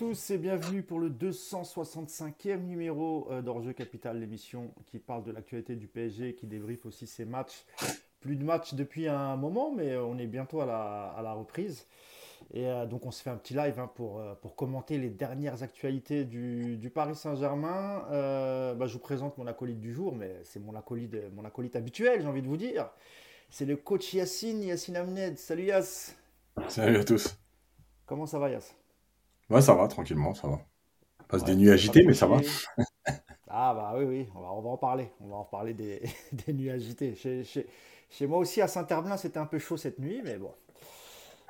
tous et bienvenue pour le 265e numéro euh, d'Enjeu Capital, l'émission qui parle de l'actualité du PSG, qui débriefe aussi ses matchs. Plus de matchs depuis un moment, mais on est bientôt à la, reprise. Et euh, donc on se fait un petit live hein, pour, euh, pour commenter les dernières actualités du, Paris Saint-Germain. Bah, je vous présente mon acolyte du jour, mais c'est mon acolyte, mon acolyte habituel, j'ai envie de vous dire. C'est le coach Yacine, Yacine Amned. Salut Yass. Salut à tous. Comment ça va Yass Ouais, ça va, tranquillement, ça va. Passe des nuits agitées, mais ça va. ah bah oui, oui, on va, on va en parler. On va en parler des, des nuits agitées. Chez, chez, chez, moi aussi, à Saint-Herblain, c'était un peu chaud cette nuit, mais bon.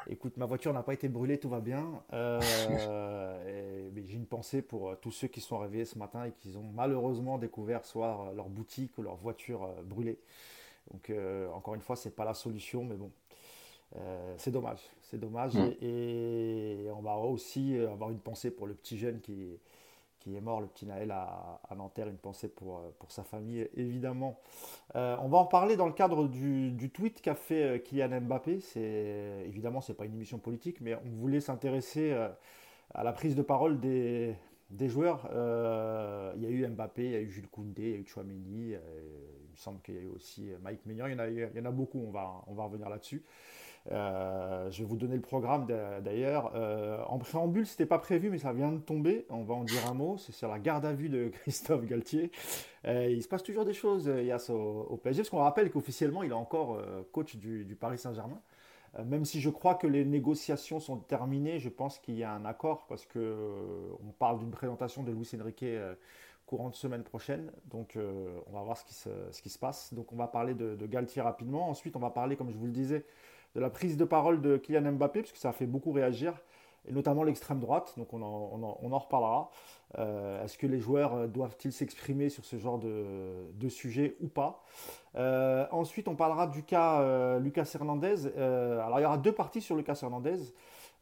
Écoute, ma voiture n'a pas été brûlée, tout va bien. Euh, j'ai une pensée pour euh, tous ceux qui sont réveillés ce matin et qui ont malheureusement découvert soit euh, leur boutique ou leur voiture brûlée. Donc, encore une fois, c'est pas la solution, mais bon, euh, c'est dommage, c'est dommage. Mm. Et, on va aussi avoir une pensée pour le petit jeune qui, qui est mort, le petit Naël à, à Nanterre, une pensée pour, euh, pour sa famille, évidemment. Euh, on va en parler dans le cadre du, du tweet qu'a fait Kylian Mbappé. C'est, évidemment, ce n'est pas une émission politique, mais on voulait s'intéresser à la prise de parole des, des joueurs. il y a eu Mbappé, il y a eu Jules Koundé, il y a eu Chouameni, il me semble qu'il y a eu aussi Mike Maignan, il y en a, il y en a beaucoup, on va, on va revenir là-dessus. Euh, je vais vous donner le programme d'ailleurs. Euh, en préambule, c'était pas prévu, mais ça vient de tomber. On va en dire un mot. C'est sur la garde à vue de Christophe Galtier. Euh, il se passe toujours des choses, Yass, au, au PSG, parce qu'on rappelle qu'officiellement, il est encore coach du, Paris Saint-Germain. même si je crois que les négociations sont terminées, je pense qu'il y a un accord, parce que on parle d'une présentation de Luis Enrique courant de semaine prochaine. Donc, on va voir ce qui, se, passe. Donc, on va parler de Galtier rapidement. Ensuite, on va parler, comme je vous le disais, de la prise de parole de Kylian Mbappé, parce que ça a fait beaucoup réagir, et notamment l'extrême droite, donc on en, on en, reparlera. Euh, est-ce que les joueurs euh, doivent-ils s'exprimer sur ce genre de, de sujet ou pas? Euh, Ensuite, on parlera du cas Lucas Hernandez. alors, il y aura deux parties sur Lucas Hernandez.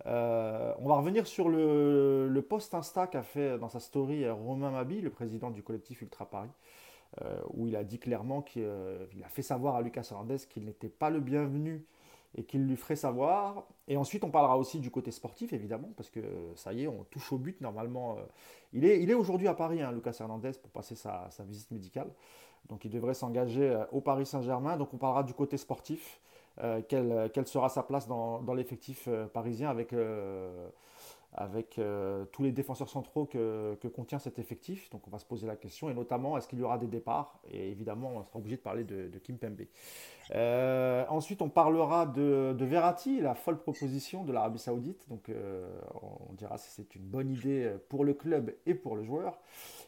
on va revenir sur le, le post Insta qu'a fait dans sa story Romain Mabi, le président du collectif Ultra Paris, où il a dit clairement qu'il a fait savoir à Lucas Hernandez qu'il n'était pas le bienvenu et qu'il lui ferait savoir. Et ensuite, on parlera aussi du côté sportif, évidemment, parce que ça y est, on touche au but normalement. Euh, il est, il est aujourd'hui à Paris, hein, Lucas Hernandez, pour passer sa, visite médicale. Donc il devrait s'engager euh, au Paris Saint-Germain. Donc on parlera du côté sportif. Euh, quelle, quelle, sera sa place dans l'effectif parisien avec avec euh, tous les défenseurs centraux que, contient cet effectif. Donc on va se poser la question, et notamment est-ce qu'il y aura des départs? Et évidemment, on sera obligé de parler de, Kim Pembe. Euh, ensuite, on parlera de, de, Verratti, la folle proposition de l'Arabie Saoudite. Donc euh, on dira si c'est une bonne idée pour le club et pour le joueur.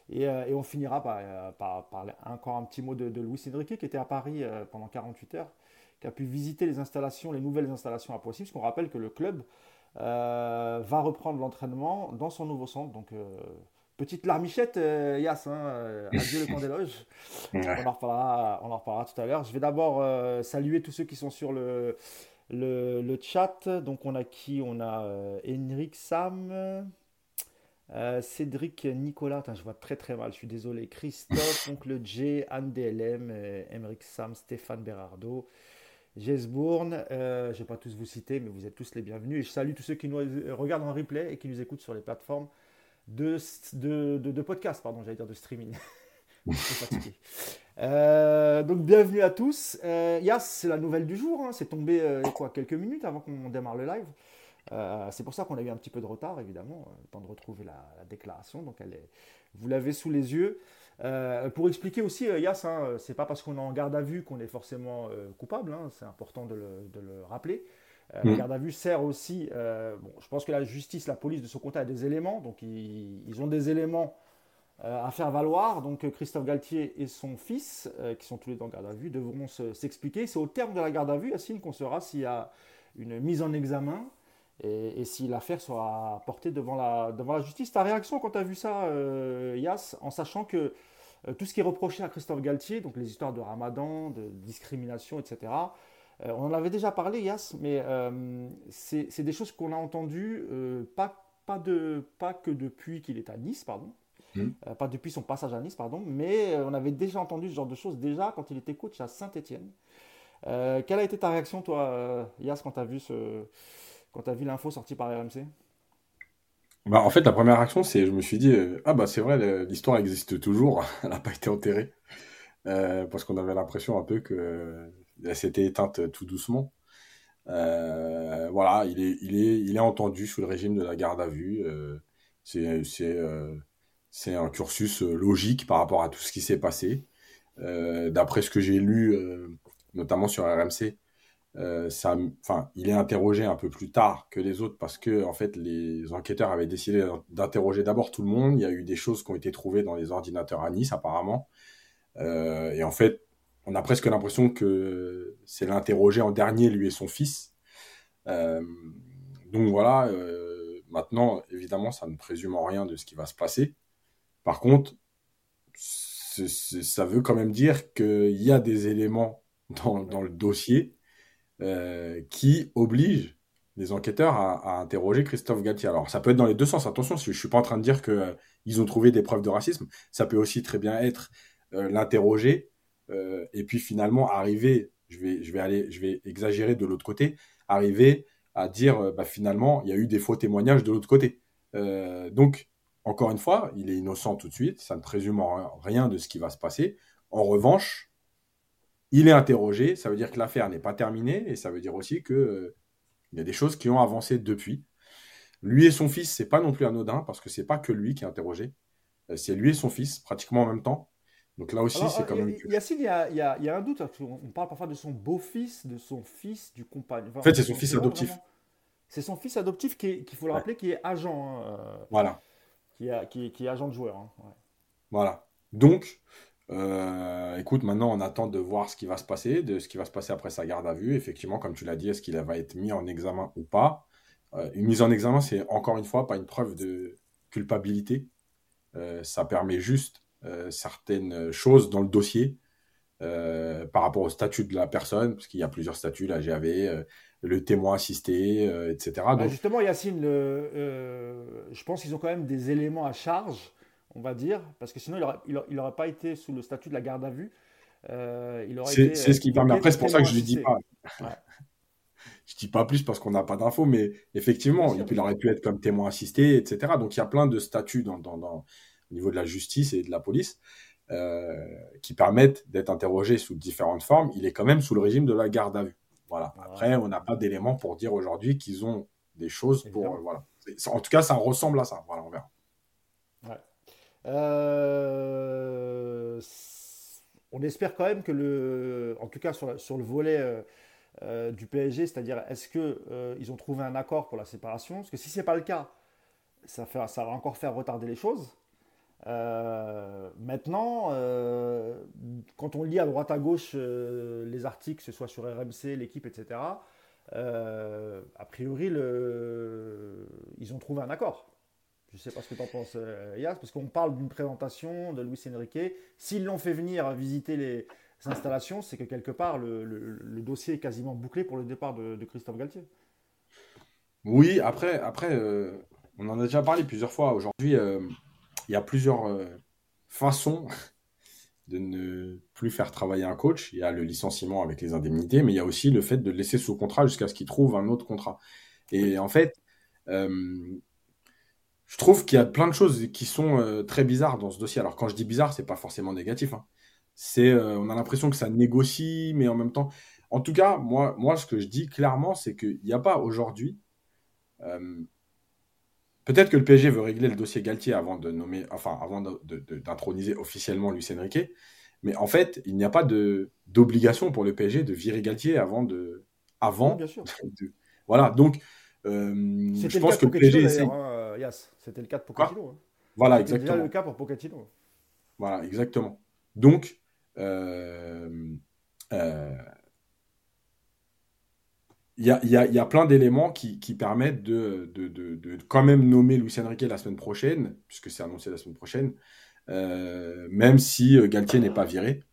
Et, on finira par, parler encore un petit mot de, de Luis Enrique qui était à Paris pendant 48 heures, qui a pu visiter les installations, les nouvelles installations à Poissy, parce qu'on rappelle que le club va reprendre l'entraînement dans son nouveau centre. Donc, euh, petite larmichette, euh, Yass, hein, adieu le camp des loges. On, en reparlera, on en reparlera tout à l'heure. Je vais d'abord saluer tous ceux qui sont sur le, le, le, chat. Donc, on a qui? On a Henrik Sam. Cédric Nicolas, je vois très très mal, je suis désolé. Christophe, Oncle J, Anne DLM, Henrik Sam, Stéphane Berardo, Jesbourne, euh, je ne vais pas tous vous citer, mais vous êtes tous les bienvenus. Et je salue tous ceux qui nous regardent en replay et qui nous écoutent sur les plateformes de, de, de, podcast, pardon, j'allais dire de streaming. Euh, donc bienvenue à tous. Euh, c'est la nouvelle du jour. Hein. C'est tombé euh, quoi, quelques minutes avant qu'on démarre le live. c'est pour ça qu'on a eu un petit peu de retard, évidemment, le temps de retrouver la, la déclaration. Donc elle est, vous l'avez sous les yeux. Euh, pour expliquer aussi, euh, Yass, hein, c'est pas parce qu'on est en garde à vue qu'on est forcément euh, coupable, hein, c'est important de le, rappeler. La mm. garde à vue sert aussi, bon, je pense que la justice, la police de son côté a des éléments, donc ils, ont des éléments à faire valoir. Donc Christophe Galtier et son fils, qui sont tous les deux en garde à vue, devront s'expliquer. c'est au terme de la garde à vue, Yacine, qu'on saura s'il y a une mise en examen et, si l'affaire sera portée devant la, devant la justice. Ta réaction quand tu as vu ça, Yass, en sachant que euh, tout ce qui est reproché à Christophe Galtier, donc les histoires de ramadan, de discrimination, etc., euh, on en avait déjà parlé, Yass, mais euh, c'est des choses qu'on a entendues, pas, pas, de, pas que depuis qu'il est à Nice, pardon, mmh. pas depuis son passage à Nice, pardon, mais on avait déjà entendu ce genre de choses déjà quand il était coach à Saint-Etienne. quelle a été ta réaction, toi, Yass, quand tu as vu, ce, quand as vu l'info sortie par RMC Bah, en fait, la première action, c'est je me suis dit, euh, ah bah c'est vrai, l'histoire existe toujours, elle n'a pas été enterrée. Euh, parce qu'on avait l'impression un peu que euh, s'était éteinte tout doucement. voilà, il est, il, est, il est entendu sous le régime de la garde à vue. c'est c'est un cursus logique par rapport à tout ce qui s'est passé. D'après ce que j'ai lu, notamment sur RMC, euh, il est interrogé un peu plus tard que les autres parce que en fait, les enquêteurs avaient décidé d'interroger d'abord tout le monde. Il y a eu des choses qui ont été trouvées dans les ordinateurs à Nice, apparemment. Euh, et en fait, on a presque l'impression que c'est l'interrogé en dernier, lui et son fils. Euh, donc voilà, maintenant, évidemment, ça ne présume en rien de ce qui va se passer. Par contre, ça veut quand même dire qu'il y a des éléments dans le dossier euh, qui oblige les enquêteurs à, interroger Christophe Galtier. Alors, ça peut être dans les deux sens. Attention, je ne suis pas en train de dire qu'ils euh, ont trouvé des preuves de racisme. Ça peut aussi très bien être euh, l'interroger et puis finalement arriver, je vais, je vais, aller, je vais exagérer de l'autre côté, arriver à dire bah, finalement, il y a eu des faux témoignages de l'autre côté. donc, encore une fois, il est innocent tout de suite, ça ne présume rien de ce qui va se passer. En revanche, il est interrogé, ça veut dire que l'affaire n'est pas terminée et ça veut dire aussi que euh, il y a des choses qui ont avancé depuis. Lui et son fils, c'est pas non plus anodin parce que c'est pas que lui qui est interrogé, euh, c'est lui et son fils pratiquement en même temps. Donc là aussi, c'est quand même. Yacine, il y a, il y a, un doute. On parle parfois de son beau-fils, de son fils, du compagnon. en fait, c'est son fils adoptif. C'est son fils adoptif qu'il faut le rappeler, qui est agent. Hein, euh, voilà. Qui, est, agent de joueur. Hein, voilà. Donc, euh, écoute, maintenant on attend de voir ce qui va se passer, de ce qui va se passer après sa garde à vue. Effectivement, comme tu l'as dit, est-ce qu'il va être mis en examen ou pas? Euh, Une mise en examen, c'est encore une fois pas une preuve de culpabilité. Euh, ça permet juste certaines choses dans le dossier par rapport au statut de la personne, parce qu'il y a plusieurs statuts, la GAV, le témoin assisté, etc. Bah, justement, Yacine, je pense qu'ils ont quand même des éléments à charge on va dire, parce que sinon il n'aurait pas été sous le statut de la garde à vue. Euh, c'est ce qui permet. Après, c'est pour ça que je ne dis pas. je dis pas plus parce qu'on n'a pas d'infos, mais effectivement, il, aurait pu être comme témoin assisté, etc. Donc il y a plein de statuts dans, au niveau de la justice et de la police euh, qui permettent d'être interrogé sous différentes formes. Il est quand même sous le régime de la garde à vue. Voilà. Après, on n'a pas d'éléments pour dire aujourd'hui qu'ils ont des choses pour. voilà. En tout cas, ça ressemble à ça. Voilà, on verra. Euh, on espère quand même que le, en tout cas sur, sur le volet euh, euh, du PSG, c'est-à-dire est-ce que ils ont trouvé un accord pour la séparation? Parce que si c'est pas le cas, ça, va encore faire retarder les choses. maintenant, quand on lit à droite à gauche les articles, que ce soit sur RMC, l'équipe, etc., a priori, ils ont trouvé un accord. Je ne sais pas ce que tu en penses, euh, Yas, parce qu'on parle d'une présentation de Luis Enrique. S'ils l'ont fait venir visiter les installations, c'est que quelque part, le, dossier est quasiment bouclé pour le départ de, Christophe Galtier. Oui, après, après euh, on en a déjà parlé plusieurs fois. Aujourd'hui, euh, il y a plusieurs façons de ne plus faire travailler un coach. Il y a le licenciement avec les indemnités, mais il y a aussi le fait de le laisser sous contrat jusqu'à ce qu'il trouve un autre contrat. Et en fait, je trouve qu'il y a plein de choses qui sont euh, très bizarres dans ce dossier. Alors quand je dis bizarre, c'est pas forcément négatif. Hein. C'est, euh, on a l'impression que ça négocie, mais en même temps, en tout cas, moi, moi, ce que je dis clairement, c'est qu'il n'y a pas aujourd'hui. Euh, peut-être que le PSG veut régler le dossier Galtier avant de nommer, enfin, avant d'introniser officiellement Luis Enrique. Mais en fait, il n'y a pas d'obligation pour le PSG de virer Galtier avant de, avant. bien sûr. voilà. Donc, je pense que le PSG essaie. C'était le cas de Pochettino. Hein. Voilà, exactement. déjà le cas pour Pochettino. Voilà, exactement. Donc, euh, euh, il y, a, y, a, y, a, plein d'éléments qui, qui, permettent de, de, de, de, quand même nommer Luis Enrique la semaine prochaine, puisque c'est annoncé la semaine prochaine, euh, même si Galtier n'est pas viré.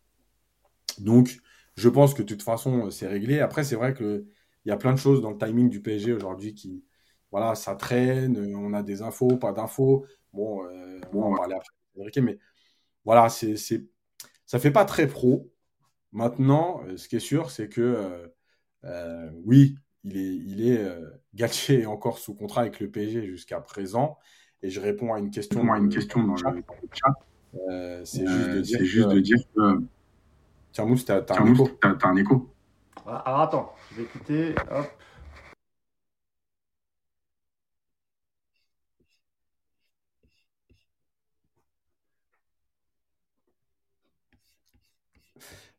Donc, je pense que de toute façon, c'est réglé. Après, c'est vrai qu'il y a plein de choses dans le timing du PSG aujourd'hui qui, voilà, ça traîne, on a des infos, pas d'infos. Bon, euh, bon, on va parler après mais voilà, c'est, c'est, ça fait pas très pro. Maintenant, euh, ce qui est sûr, c'est que euh, euh, oui, il est, il est Galtier est encore sous contrat avec le PSG jusqu'à présent, et je réponds à une question, à une question dans, le, chat. Euh, c'est juste de dire, juste de dire que. Tiens, Mousse, t'as un, écho. As un écho. Alors attends, je vais écouter. Hop.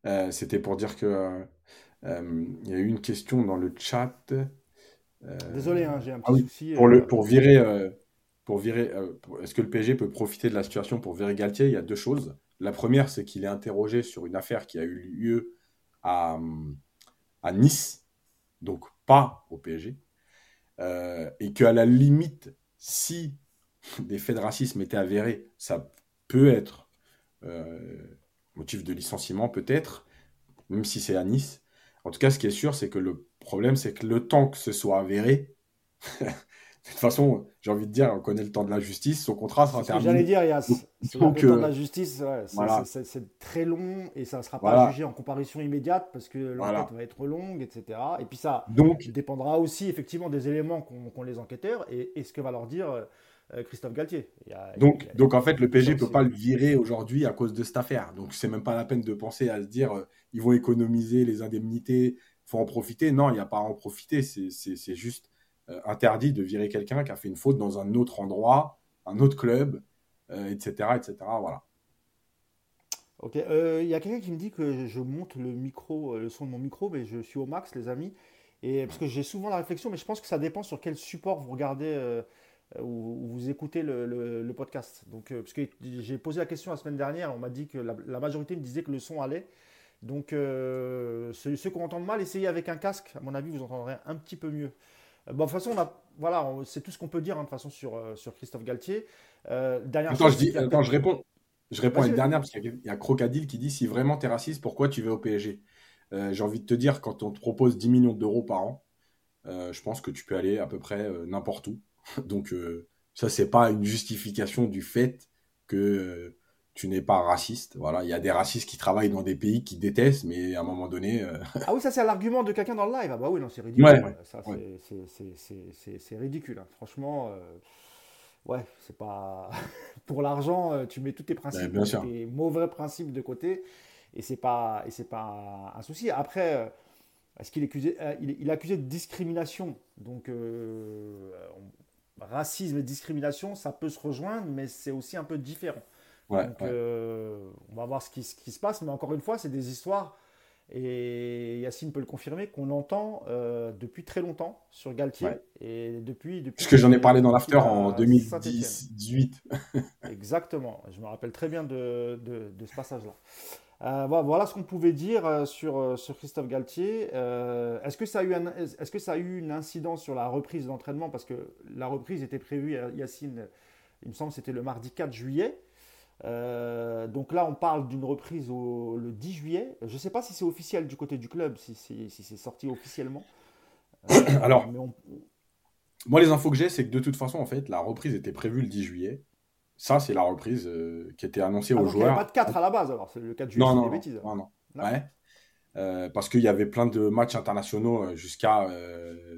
Euh, c'était pour dire que euh, euh, il y a eu une question dans le chat. Désolé, hein, j'ai un ah petit souci. Pour, le, pour virer, pour virer est-ce que le PSG peut profiter de la situation pour virer Galtier? Il y a deux choses. La première, c'est qu'il est interrogé sur une affaire qui a eu lieu à, à Nice, donc pas au PSG, et qu'à la limite, si des faits de racisme étaient avérés, ça peut être motif de licenciement peut-être, même si c'est à Nice. En tout cas, ce qui est sûr, c'est que le problème, c'est que le temps que ce soit avéré, de toute façon, j'ai envie de dire, on connaît le temps de la justice, son contrat sera terminé. J'allais dire, il y a le temps de la justice, c'est très long et ça ne sera pas jugé en comparution immédiate parce que l'enquête va être longue, etc. Et puis ça Donc, dépendra aussi effectivement des éléments qu'ont les enquêteurs et, et, ce que va leur dire euh, euh, Christophe Galtier. donc, donc en fait, le PSG ne peut pas le virer aujourd'hui à cause de cette affaire. Donc c'est même pas la peine de penser à se dire euh, ils vont économiser les indemnités, faut en profiter. Non, il n'y a pas à en profiter. C'est juste euh, interdit de virer quelqu'un qui a fait une faute dans un autre endroit, un autre club, etc., etc. Voilà. Ok, il y a quelqu'un qui me dit que je monte le micro, le son de mon micro, mais je suis au max, les amis. Et parce que j'ai souvent la réflexion, mais je pense que ça dépend sur quel support vous regardez euh, où, vous écoutez le, podcast. Donc, euh, parce que j'ai posé la question la semaine dernière, on m'a dit que la, majorité me disait que le son allait. Donc, euh, ceux, qui entendent mal, essayez avec un casque. À mon avis, vous entendrez un petit peu mieux. bon, de toute façon, voilà, c'est tout ce qu'on peut dire hein, de toute façon sur, sur Christophe Galtier. dernière attends, je, dis, attends je réponds. Je réponds à une dernière parce qu'il y a Crocadile qui dit si vraiment tu es raciste, pourquoi tu vas au PSG J'ai envie de te dire, quand on te propose 10 millions d'euros par an, je pense que tu peux aller à peu près n'importe où. Donc, euh, ça, c'est pas une justification du fait que euh, tu n'es pas raciste. Voilà, il y a des racistes qui travaillent dans des pays qui détestent, mais à un moment donné. Euh, ah oui, ça c'est l'argument de quelqu'un dans le live. Ah bah oui, non, c'est ridicule. c'est ridicule. Hein. Franchement, ouais, c'est pas pour l'argent. Tu mets tous tes principes, tes mauvais principes de côté, et c'est pas et c'est pas un souci. Après. Est-ce qu'il est accusé, il est, accusé de discrimination? Donc, racisme et discrimination, ça peut se rejoindre, mais c'est aussi un peu différent. Donc, euh, on va voir ce qui, se passe, mais encore une fois, c'est des histoires, et Yacine peut le confirmer, qu'on entend euh, depuis très longtemps sur Galtier. Et depuis, depuis Parce que j'en ai parlé dans l'after en 2018. Exactement, je me rappelle très bien de ce passage-là. Euh, voilà, ce qu'on pouvait dire euh, sur, euh, sur Christophe Galtier. est-ce, que ça a eu est-ce que ça a eu une incidence sur la reprise d'entraînement? Parce que la reprise était prévue, Yacine, il me semble que c'était le mardi 4 juillet. donc là, on parle d'une reprise le 10 juillet. Je ne sais pas si c'est officiel du côté du club, si, c'est sorti officiellement. Alors, moi, les infos que j'ai, c'est que de toute façon, en fait, la reprise était prévue le 10 juillet. Ça, c'est la reprise euh, qui était annoncée ah, aux joueurs. Il n'y pas de 4 à la base, alors. C'est le 4 juillet, non, non, des bêtises. Non, non. Ouais. Euh, parce qu'il y avait plein de matchs internationaux euh, jusqu'à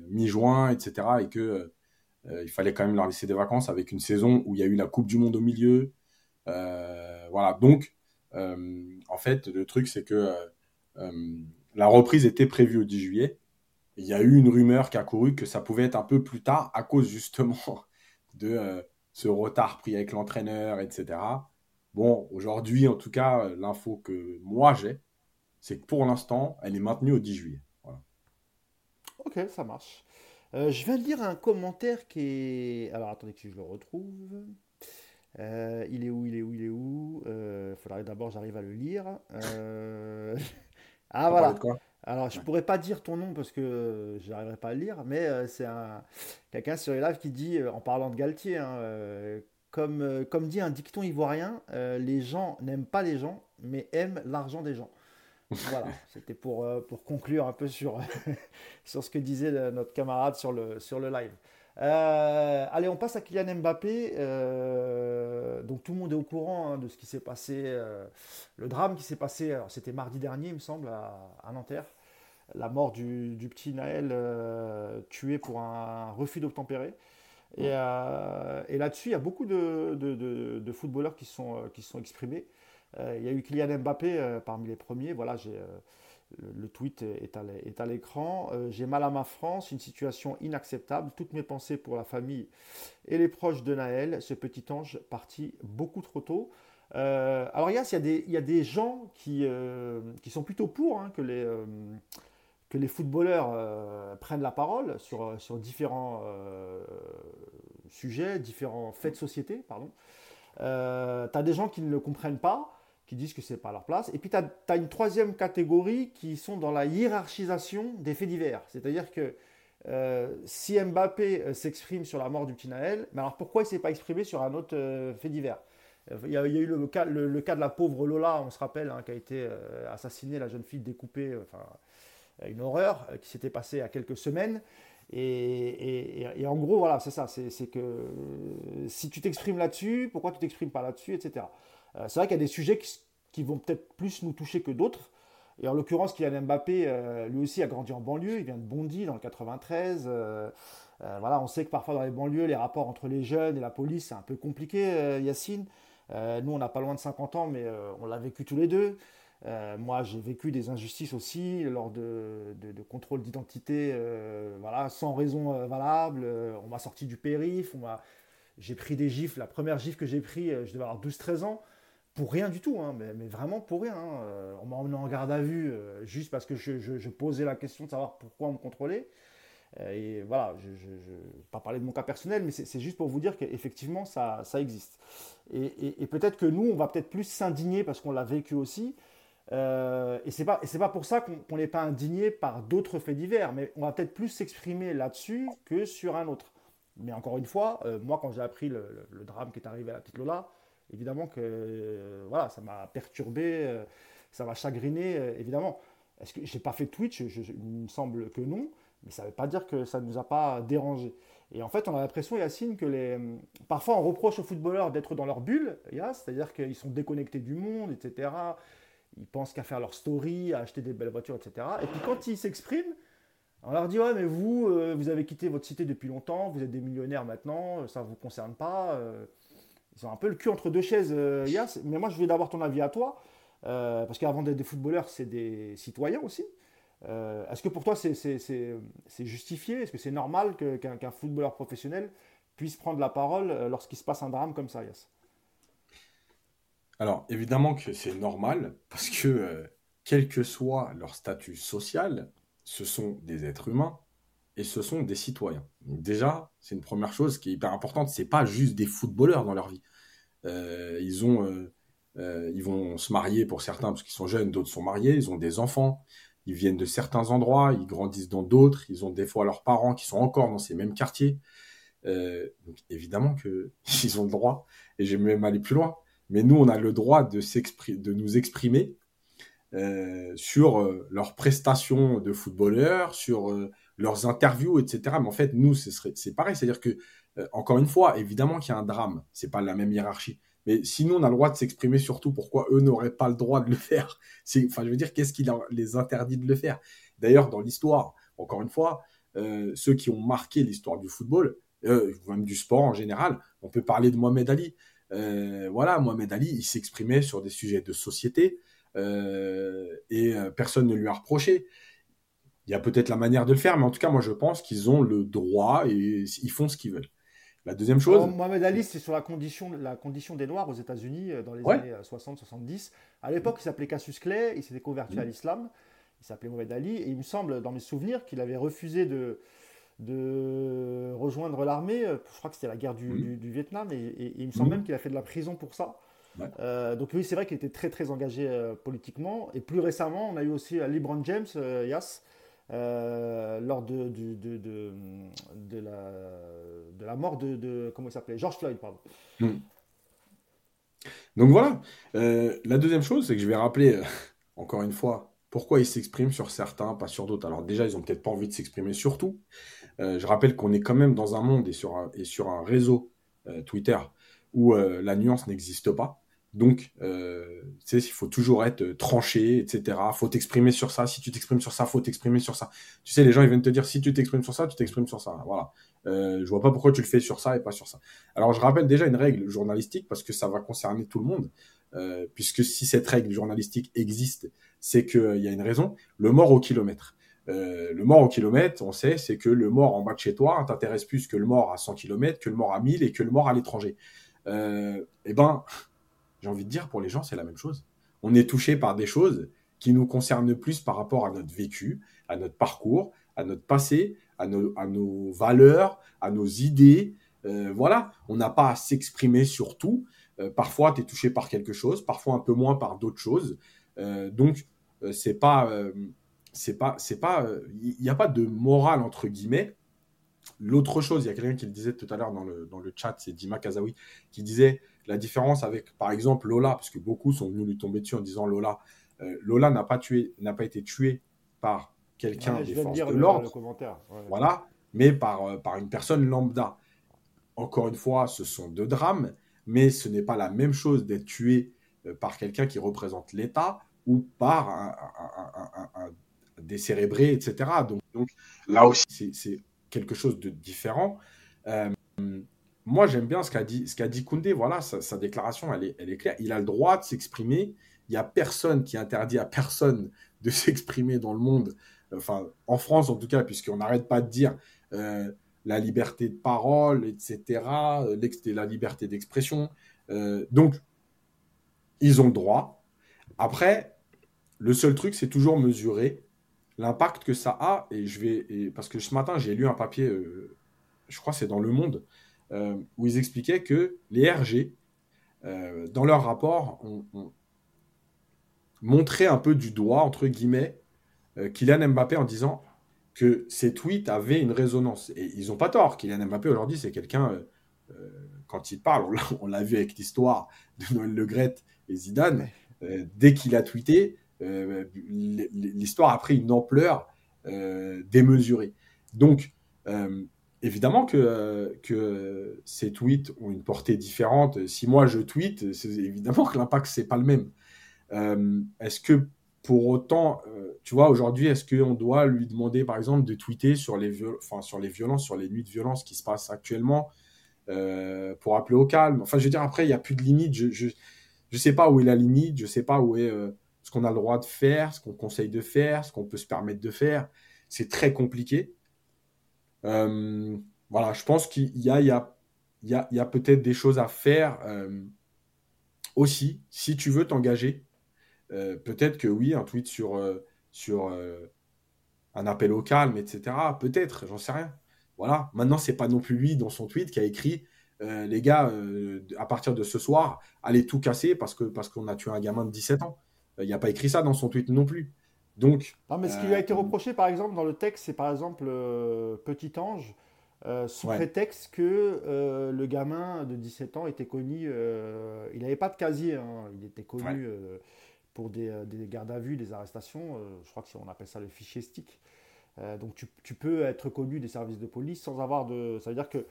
mi-juin, etc. Et que il fallait quand même leur laisser des vacances avec une saison où il y a eu la Coupe du Monde au milieu. voilà. Donc, en fait, le truc, c'est que la reprise était prévue au 10 juillet. Il y a eu une rumeur qui a couru que ça pouvait être un peu plus tard à cause justement de ce retard pris avec l'entraîneur, etc. Bon, aujourd'hui, en tout cas, l'info que moi j'ai, c'est que pour l'instant, elle est maintenue au 10 juillet. Ok, ça marche. Euh, je viens de lire un commentaire qui est. Alors attendez que je le retrouve. Euh, il est où Il est où Il est où? Il euh, faudrait d'abord j'arrive à le lire. ah voilà. Alors, je ne pourrais pas dire ton nom parce que je n'arriverai pas à le lire, mais euh, c'est un, quelqu'un sur les lives qui dit, euh, en parlant de Galtier, hein, euh, comme, comme dit un dicton ivoirien, les gens n'aiment pas les gens, mais aiment l'argent des gens. Voilà, c'était pour, pour conclure un peu sur, sur ce que disait notre camarade sur le, sur le live. Euh, allez, on passe à Kylian Mbappé. Euh, donc tout le monde est au courant hein, de ce qui s'est passé, euh, le drame qui s'est passé. C'était mardi dernier, il me semble, à, Nanterre. La mort du, petit Naël tué pour un refus d'obtempérer. Et, et là-dessus, il y a beaucoup de, de, de, footballeurs qui sont, qui sont exprimés. il y a eu Kylian Mbappé parmi les premiers. Voilà, j'ai le, tweet est à l'écran. Euh, j'ai mal à ma France, une situation inacceptable. Toutes mes pensées pour la famille et les proches de Naël, ce petit ange parti beaucoup trop tôt. Euh, alors, il y, a des gens qui, euh, qui sont plutôt pour hein, que, les, footballeurs prennent la parole sur, différents sujets, différents faits de société. Pardon. tu des gens qui ne le comprennent pas disent que c'est pas leur place. Et puis tu as, une troisième catégorie qui sont dans la hiérarchisation des faits divers. C'est-à-dire que euh, si Mbappé euh, s'exprime sur la mort du petit Naël, mais alors pourquoi il s'est pas exprimé sur un autre euh, fait divers? Il y, a, eu le cas, le, cas, de la pauvre Lola, on se rappelle, hein, qui a été assassinée, la jeune fille découpée, enfin, une horreur qui s'était passée à quelques semaines. Et, et en gros, voilà, c'est ça, c'est que si tu t'exprimes là-dessus, pourquoi tu t'exprimes pas là-dessus, etc. Euh, c'est vrai qu'il y a des sujets qui, vont peut-être plus nous toucher que d'autres. Et en l'occurrence, Kylian Mbappé, euh, lui aussi, a grandi en banlieue. Il vient de Bondy, dans le 93. Euh, voilà, on sait que parfois dans les banlieues, les rapports entre les jeunes et la police, c'est un peu compliqué, Yacine. nous, on n'a pas loin de 50 ans, mais on l'a vécu tous les deux. moi, j'ai vécu des injustices aussi lors de, contrôles d'identité, voilà, sans raison valable. on m'a sorti du périph', j'ai pris des gifles. La première gifle que j'ai pris, je devais avoir 12-13 ans pour rien du tout, hein, mais, vraiment pour rien. Hein. Euh, on m'a emmené en garde à vue euh, juste parce que je, posais la question de savoir pourquoi on me contrôlait. Euh, et voilà, je ne vais pas parler de mon cas personnel, mais c'est juste pour vous dire qu'effectivement, ça, existe. Et, peut-être que nous, on va peut-être plus s'indigner parce qu'on l'a vécu aussi. et c'est pas, pas pour ça qu'on n'est pas indigné par d'autres faits divers, mais on va peut-être plus s'exprimer là-dessus que sur un autre. Mais encore une fois, moi, quand j'ai appris le, le, drame qui est arrivé à la petite Lola, évidemment que euh, voilà, ça m'a perturbé, euh, ça m'a chagriné, euh, évidemment. Est-ce que j'ai pas fait Twitch? Il me semble que non, mais ça ne veut pas dire que ça ne nous a pas dérangé. Et en fait, on a l'impression, Yacine, que les... parfois on reproche aux footballeurs d'être dans leur bulle, c'est-à-dire qu'ils sont déconnectés du monde, etc. Ils pensent qu'à faire leur story, à acheter des belles voitures, etc. Et puis quand ils s'expriment, on leur dit ouais mais vous, vous avez quitté votre cité depuis longtemps, vous êtes des millionnaires maintenant, ça ne vous concerne pas ils ont un peu le cul entre deux chaises, euh, Yass. Mais moi, je veux d'abord ton avis à toi. Euh, parce qu'avant d'être des footballeurs, c'est des citoyens aussi. Euh, est-ce que pour toi, c'est justifié? Est-ce que c'est normal qu'un footballeur professionnel puisse prendre la parole lorsqu'il se passe un drame comme ça, Yass Alors, évidemment que c'est normal, parce que quel que soit leur statut social, ce sont des êtres humains et ce sont des citoyens. Déjà, c'est une première chose qui est hyper importante. C'est pas juste des footballeurs dans leur vie. Euh, ils ont, euh, euh, ils vont se marier pour certains parce qu'ils sont jeunes, d'autres sont mariés. Ils ont des enfants. Ils viennent de certains endroits, ils grandissent dans d'autres. Ils ont des fois leurs parents qui sont encore dans ces mêmes quartiers. donc évidemment que ils ont le droit. Et vais même aller plus loin. Mais nous, on a le droit de, de nous exprimer sur leurs prestations de footballeurs, sur leurs interviews, etc. Mais en fait, nous, c'est pareil. C'est-à-dire que, euh, encore une fois, évidemment qu'il y a un drame. C'est pas la même hiérarchie. Mais sinon, on a le droit de s'exprimer surtout pourquoi eux n'auraient pas le droit de le faire? Enfin, je veux dire, qu'est-ce qui les interdit de le faire? D'ailleurs, dans l'histoire, encore une fois, euh, ceux qui ont marqué l'histoire du football, euh, même du sport en général, on peut parler de Mohamed Ali. voilà, Mohamed Ali, il s'exprimait sur des sujets de société et personne ne lui a reproché. Il y a peut-être la manière de le faire, mais en tout cas, moi, je pense qu'ils ont le droit et ils font ce qu'ils veulent. La deuxième chose. Mohamed Ali, c'est sur la condition, la condition des Noirs aux États-Unis euh, dans les années 60-70. Euh, à l'époque, il s'appelait Cassius Clay, il s'était converti à mm. l'islam. Il s'appelait Mohamed Ali, et il me semble, dans mes souvenirs, qu'il avait refusé de, de rejoindre l'armée. Euh, je crois que c'était la guerre du, mm. Vietnam, et, il me semble mm. même qu'il a fait de la prison pour ça. donc oui, c'est vrai qu'il était très très engagé politiquement. Et plus récemment, on a eu aussi LeBron James, Yas, euh, lors de, la, mort de, comment il s'appelait? George Floyd, pardon. Hmm. Donc voilà. Euh, la deuxième chose, c'est que je vais rappeler, euh, encore une fois, pourquoi ils s'expriment sur certains, pas sur d'autres. Alors déjà, ils ont peut-être pas envie de s'exprimer sur tout. je rappelle qu'on est quand même dans un monde et sur un, et sur un réseau Twitter où la nuance n'existe pas. Donc, euh, tu sais, il faut toujours être euh, tranché, etc. Faut t'exprimer sur ça. Si tu t'exprimes sur ça, faut t'exprimer sur ça. Tu sais, les gens, ils viennent te dire, si tu t'exprimes sur ça, tu t'exprimes sur ça. Voilà. Euh, je vois pas pourquoi tu le fais sur ça et pas sur ça. Alors je rappelle déjà une règle journalistique parce que ça va concerner tout le monde. Euh, puisque si cette règle journalistique existe, c'est qu'il y a une raison. Le mort au kilomètre. Euh, le mort au kilomètre, on sait, c'est que le mort en bas de chez toi t'intéresse plus que le mort à 100 km, que le mort à 1000 et que le mort à l'étranger. Euh, eh ben, j'ai envie de dire, pour les gens, c'est la même chose. On est touché par des choses qui nous concernent plus par rapport à notre vécu, à notre parcours, à notre passé, à nos, valeurs, à nos idées. Euh, voilà, on n'a pas à s'exprimer sur tout. Euh, parfois, tu es touché par quelque chose, parfois un peu moins par d'autres choses. Euh, donc, c'est pas, c'est pas, c'est pas, il n'y a pas de morale entre guillemets. L'autre chose, il y a quelqu'un qui le disait tout à l'heure dans le, dans le chat, c'est Dima Kazawi, qui disait la différence avec, par exemple, Lola, parce que beaucoup sont venus lui tomber dessus en disant Lola. Lola n'a pas tué, n'a pas été tué par quelqu'un des forces de l'ordre. Voilà, mais par, par une personne lambda. Encore une fois, ce sont deux drames mais ce n'est pas la même chose d'être tué euh, par quelqu'un qui représente l'État ou par un, décérébré, etc. Donc, là aussi, c'est quelque chose de différent. Euh, moi, j'aime bien ce qu'a dit, Koundé. Voilà, sa, déclaration, elle est, claire. Il a le droit de s'exprimer. Il n'y a personne qui interdit à personne de s'exprimer dans le monde. Enfin, en France, en tout cas, puisqu'on n'arrête pas de dire euh, la liberté de parole, etc., euh, la liberté d'expression. Euh, donc, ils ont le droit. Après, le seul truc, c'est toujours mesurer l'impact que ça a. Et je vais, parce que ce matin, j'ai lu un papier, euh, je crois c'est dans Le Monde, où ils expliquaient que les RG, dans leur rapport, ont, ont, montré un peu du doigt, entre guillemets, Kylian Mbappé en disant que ces tweets avaient une résonance. Et ils n'ont pas tort. Kylian Mbappé, aujourd'hui, c'est quelqu'un, euh, euh, quand il parle, on l'a vu avec l'histoire de Noël Le Gret et Zidane, euh, dès qu'il a tweeté, l'histoire a pris une ampleur démesurée. Donc, évidemment que, que ces tweets ont une portée différente. Si moi je tweete, c'est évidemment que l'impact, c'est pas le même. Est-ce que pour autant, euh, tu vois, aujourd'hui, est-ce qu'on doit lui demander, par exemple, de tweeter sur les, violences, sur les nuits de violence qui se passent actuellement, euh, pour appeler au calme? Enfin, je veux dire, après, il n'y a plus de limite. Je ne sais pas où est la limite, je ne sais pas où est euh, ce qu'on a le droit de faire, ce qu'on conseille de faire, ce qu'on peut se permettre de faire. C'est très compliqué. Voilà, je pense qu'il y a, peut-être des choses à faire aussi, si tu veux t'engager euh, peut-être que oui, un tweet sur, euh, euh, un appel au calme, etc. Peut-être, j'en sais rien. Voilà. Maintenant, c'est pas non plus lui dans son tweet qui a écrit les gars, à partir de ce soir, allez tout casser parce que parce qu'on a tué un gamin de 17 ans. Il n'y a pas écrit ça dans son tweet non plus. Donc. Non, mais ce qui lui a été reproché, par exemple, dans le texte, c'est par exemple Petit Ange. sous prétexte que le gamin de 17 ans était connu, il n'avait pas de casier, hein. il était connu pour euh, des, gardes à vue, des arrestations, euh, je crois que on appelle ça le fichier stick. Euh, donc tu, peux être connu des services de police sans avoir de... Ça veut dire que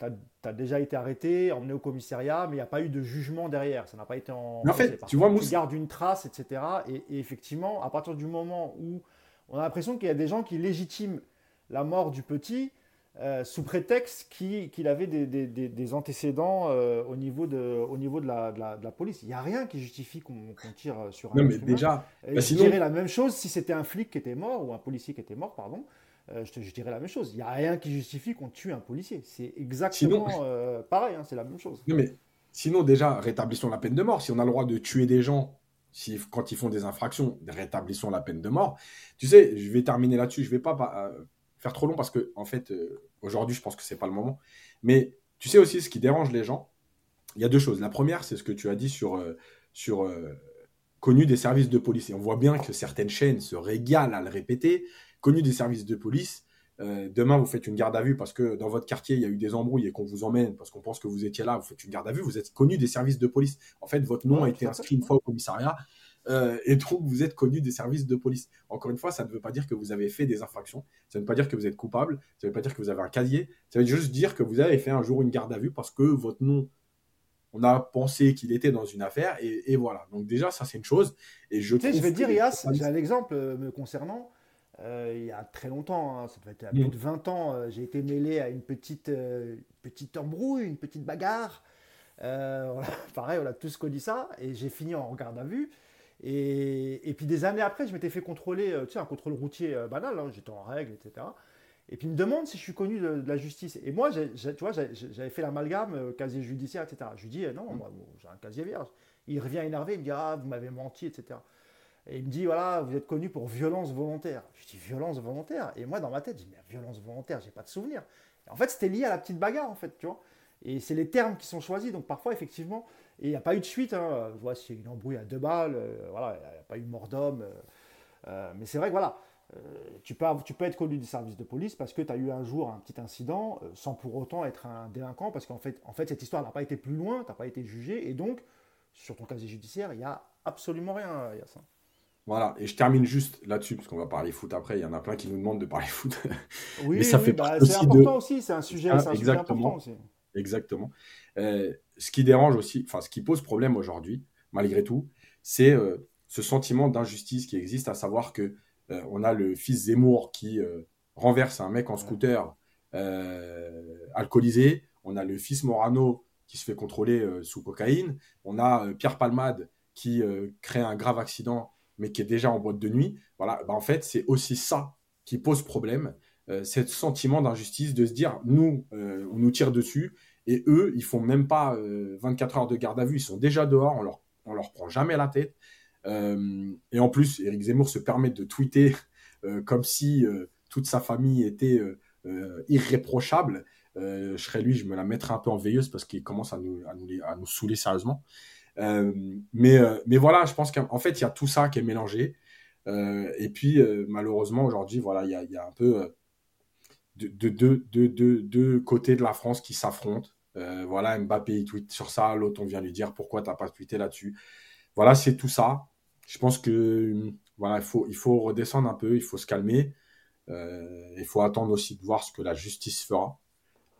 tu as, déjà été arrêté, emmené au commissariat, mais il n'y a pas eu de jugement derrière. Ça n'a pas été en... en fait, tu vois, Tu gardes une trace, etc. Et, et, effectivement, à partir du moment où on a l'impression qu'il y a des gens qui légitiment la mort du petit, euh, sous prétexte qu'il avait des, antécédents euh, au niveau de, au niveau de, la, police. Il n'y a rien qui justifie qu'on tire sur un non, mais déjà, bah, je dirais la même chose si c'était un flic qui était mort ou un policier qui était mort, pardon. Euh, je, te, dirais la même chose. Il n'y a rien qui justifie qu'on tue un policier. C'est exactement pareil, hein, c'est la même chose. Non, mais sinon, déjà, rétablissons la peine de mort. Si on a le droit de tuer des gens si, quand ils font des infractions, rétablissons la peine de mort. Tu sais, je vais terminer là-dessus. Je ne vais pas faire trop long parce que, en fait, euh, aujourd'hui, je pense que c'est pas le moment. Mais tu sais aussi, ce qui dérange les gens, il y a deux choses. La première, c'est ce que tu as dit sur, euh, sur euh, connu des services de police. Et on voit bien que certaines chaînes se régalent à le répéter. Connu des services de police. demain, vous faites une garde à vue parce que dans votre quartier, il y a eu des embrouilles et qu'on vous emmène parce qu'on pense que vous étiez là. Vous faites une garde à vue. Vous êtes connu des services de police. En fait, votre nom a été inscrit une fois au commissariat euh, et donc vous êtes connu des services de police. Encore une fois, ça ne veut pas dire que vous avez fait des infractions, ça ne veut pas dire que vous êtes coupable, ça ne veut pas dire que vous avez un casier, ça veut juste dire que vous avez fait un jour une garde à vue parce que votre nom, on a pensé qu'il était dans une affaire, et, voilà. Donc déjà, ça c'est une chose. Et je, tu sais, je vais dire, Yas, j'ai un exemple euh, me concernant. Il y a très longtemps, hein, ça fait être plus mm. de 20 ans, j'ai été mêlé à une petite, petite embrouille, une petite bagarre. pareil, on a tous connu ça, et j'ai fini en garde à vue. Et, puis des années après, je m'étais fait contrôler, tu sais, un contrôle routier banal, hein, j'étais en règle, etc. Et puis il me demande si je suis connu de, la justice. Et moi, tu vois, j'avais fait l'amalgame, euh, casier judiciaire, etc. Je lui dis, euh, non, moi, j'ai un casier vierge. Il revient énervé, il me dit, ah, vous m'avez menti, etc. Et il me dit, voilà, vous êtes connu pour violence volontaire. Je dis, violence volontaire? Et moi, dans ma tête, je dis, mais violence volontaire, j'ai pas de souvenir. en fait, c'était lié à la petite bagarre, en fait, tu vois. Et c'est les termes qui sont choisis. Donc parfois, effectivement, et il n'y a pas eu de suite. Hein. Je vois, c'est une embrouille à deux balles. Euh, voilà, il n'y a pas eu mort d'homme. mais c'est vrai que voilà, euh, tu, peux, tu peux être connu des services de police parce que tu as eu un jour un petit incident euh, sans pour autant être un délinquant parce qu'en fait, en fait, cette histoire n'a pas été plus loin, tu n'as pas été jugé et donc sur ton casier judiciaire, il n'y a absolument rien, ça Voilà, et je termine juste là-dessus, parce qu'on va parler foot après. Il y en a plein qui nous demandent de parler foot. Oui, Mais ça fait bah, c'est important aussi, c'est un sujet, ah, important aussi. Exactement. Euh, ce qui dérange aussi, enfin, ce qui pose problème aujourd'hui, malgré tout, c'est ce sentiment d'injustice qui existe, à savoir que euh, on a le fils Zemmour qui euh, renverse un mec en scooter euh, alcoolisé. On a le fils Morano qui se fait contrôler sous cocaïne. On a Pierre Palmade qui crée un grave accident mais qui est déjà en boîte de nuit. Voilà, bah, en fait, c'est aussi ça qui pose problème, euh, ce sentiment d'injustice de se dire, nous, on nous tire dessus, et eux, ils font même pas 24 heures de garde à vue, ils sont déjà dehors, on leur, on leur prend jamais la tête. Euh, et en plus, Eric Zemmour se permet de tweeter euh, comme si euh, toute sa famille était irréprochable. je serais lui, je me la mettrais un peu en veilleuse parce qu'il commence à nous, à nous, à nous saouler sérieusement. Mais, mais voilà, je pense qu'en fait, il y a tout ça qui est mélangé. et puis, malheureusement, aujourd'hui, voilà, il y a, un peu deux de, de, côtés de la France qui s'affrontent. voilà, Mbappé, il tweet sur ça, l'autre, on vient lui dire pourquoi tu n'as pas tweeté là-dessus. Voilà, c'est tout ça je pense que voilà, il faut, redescendre un peu, il faut se calmer. Euh, il faut attendre aussi de voir ce que la justice fera.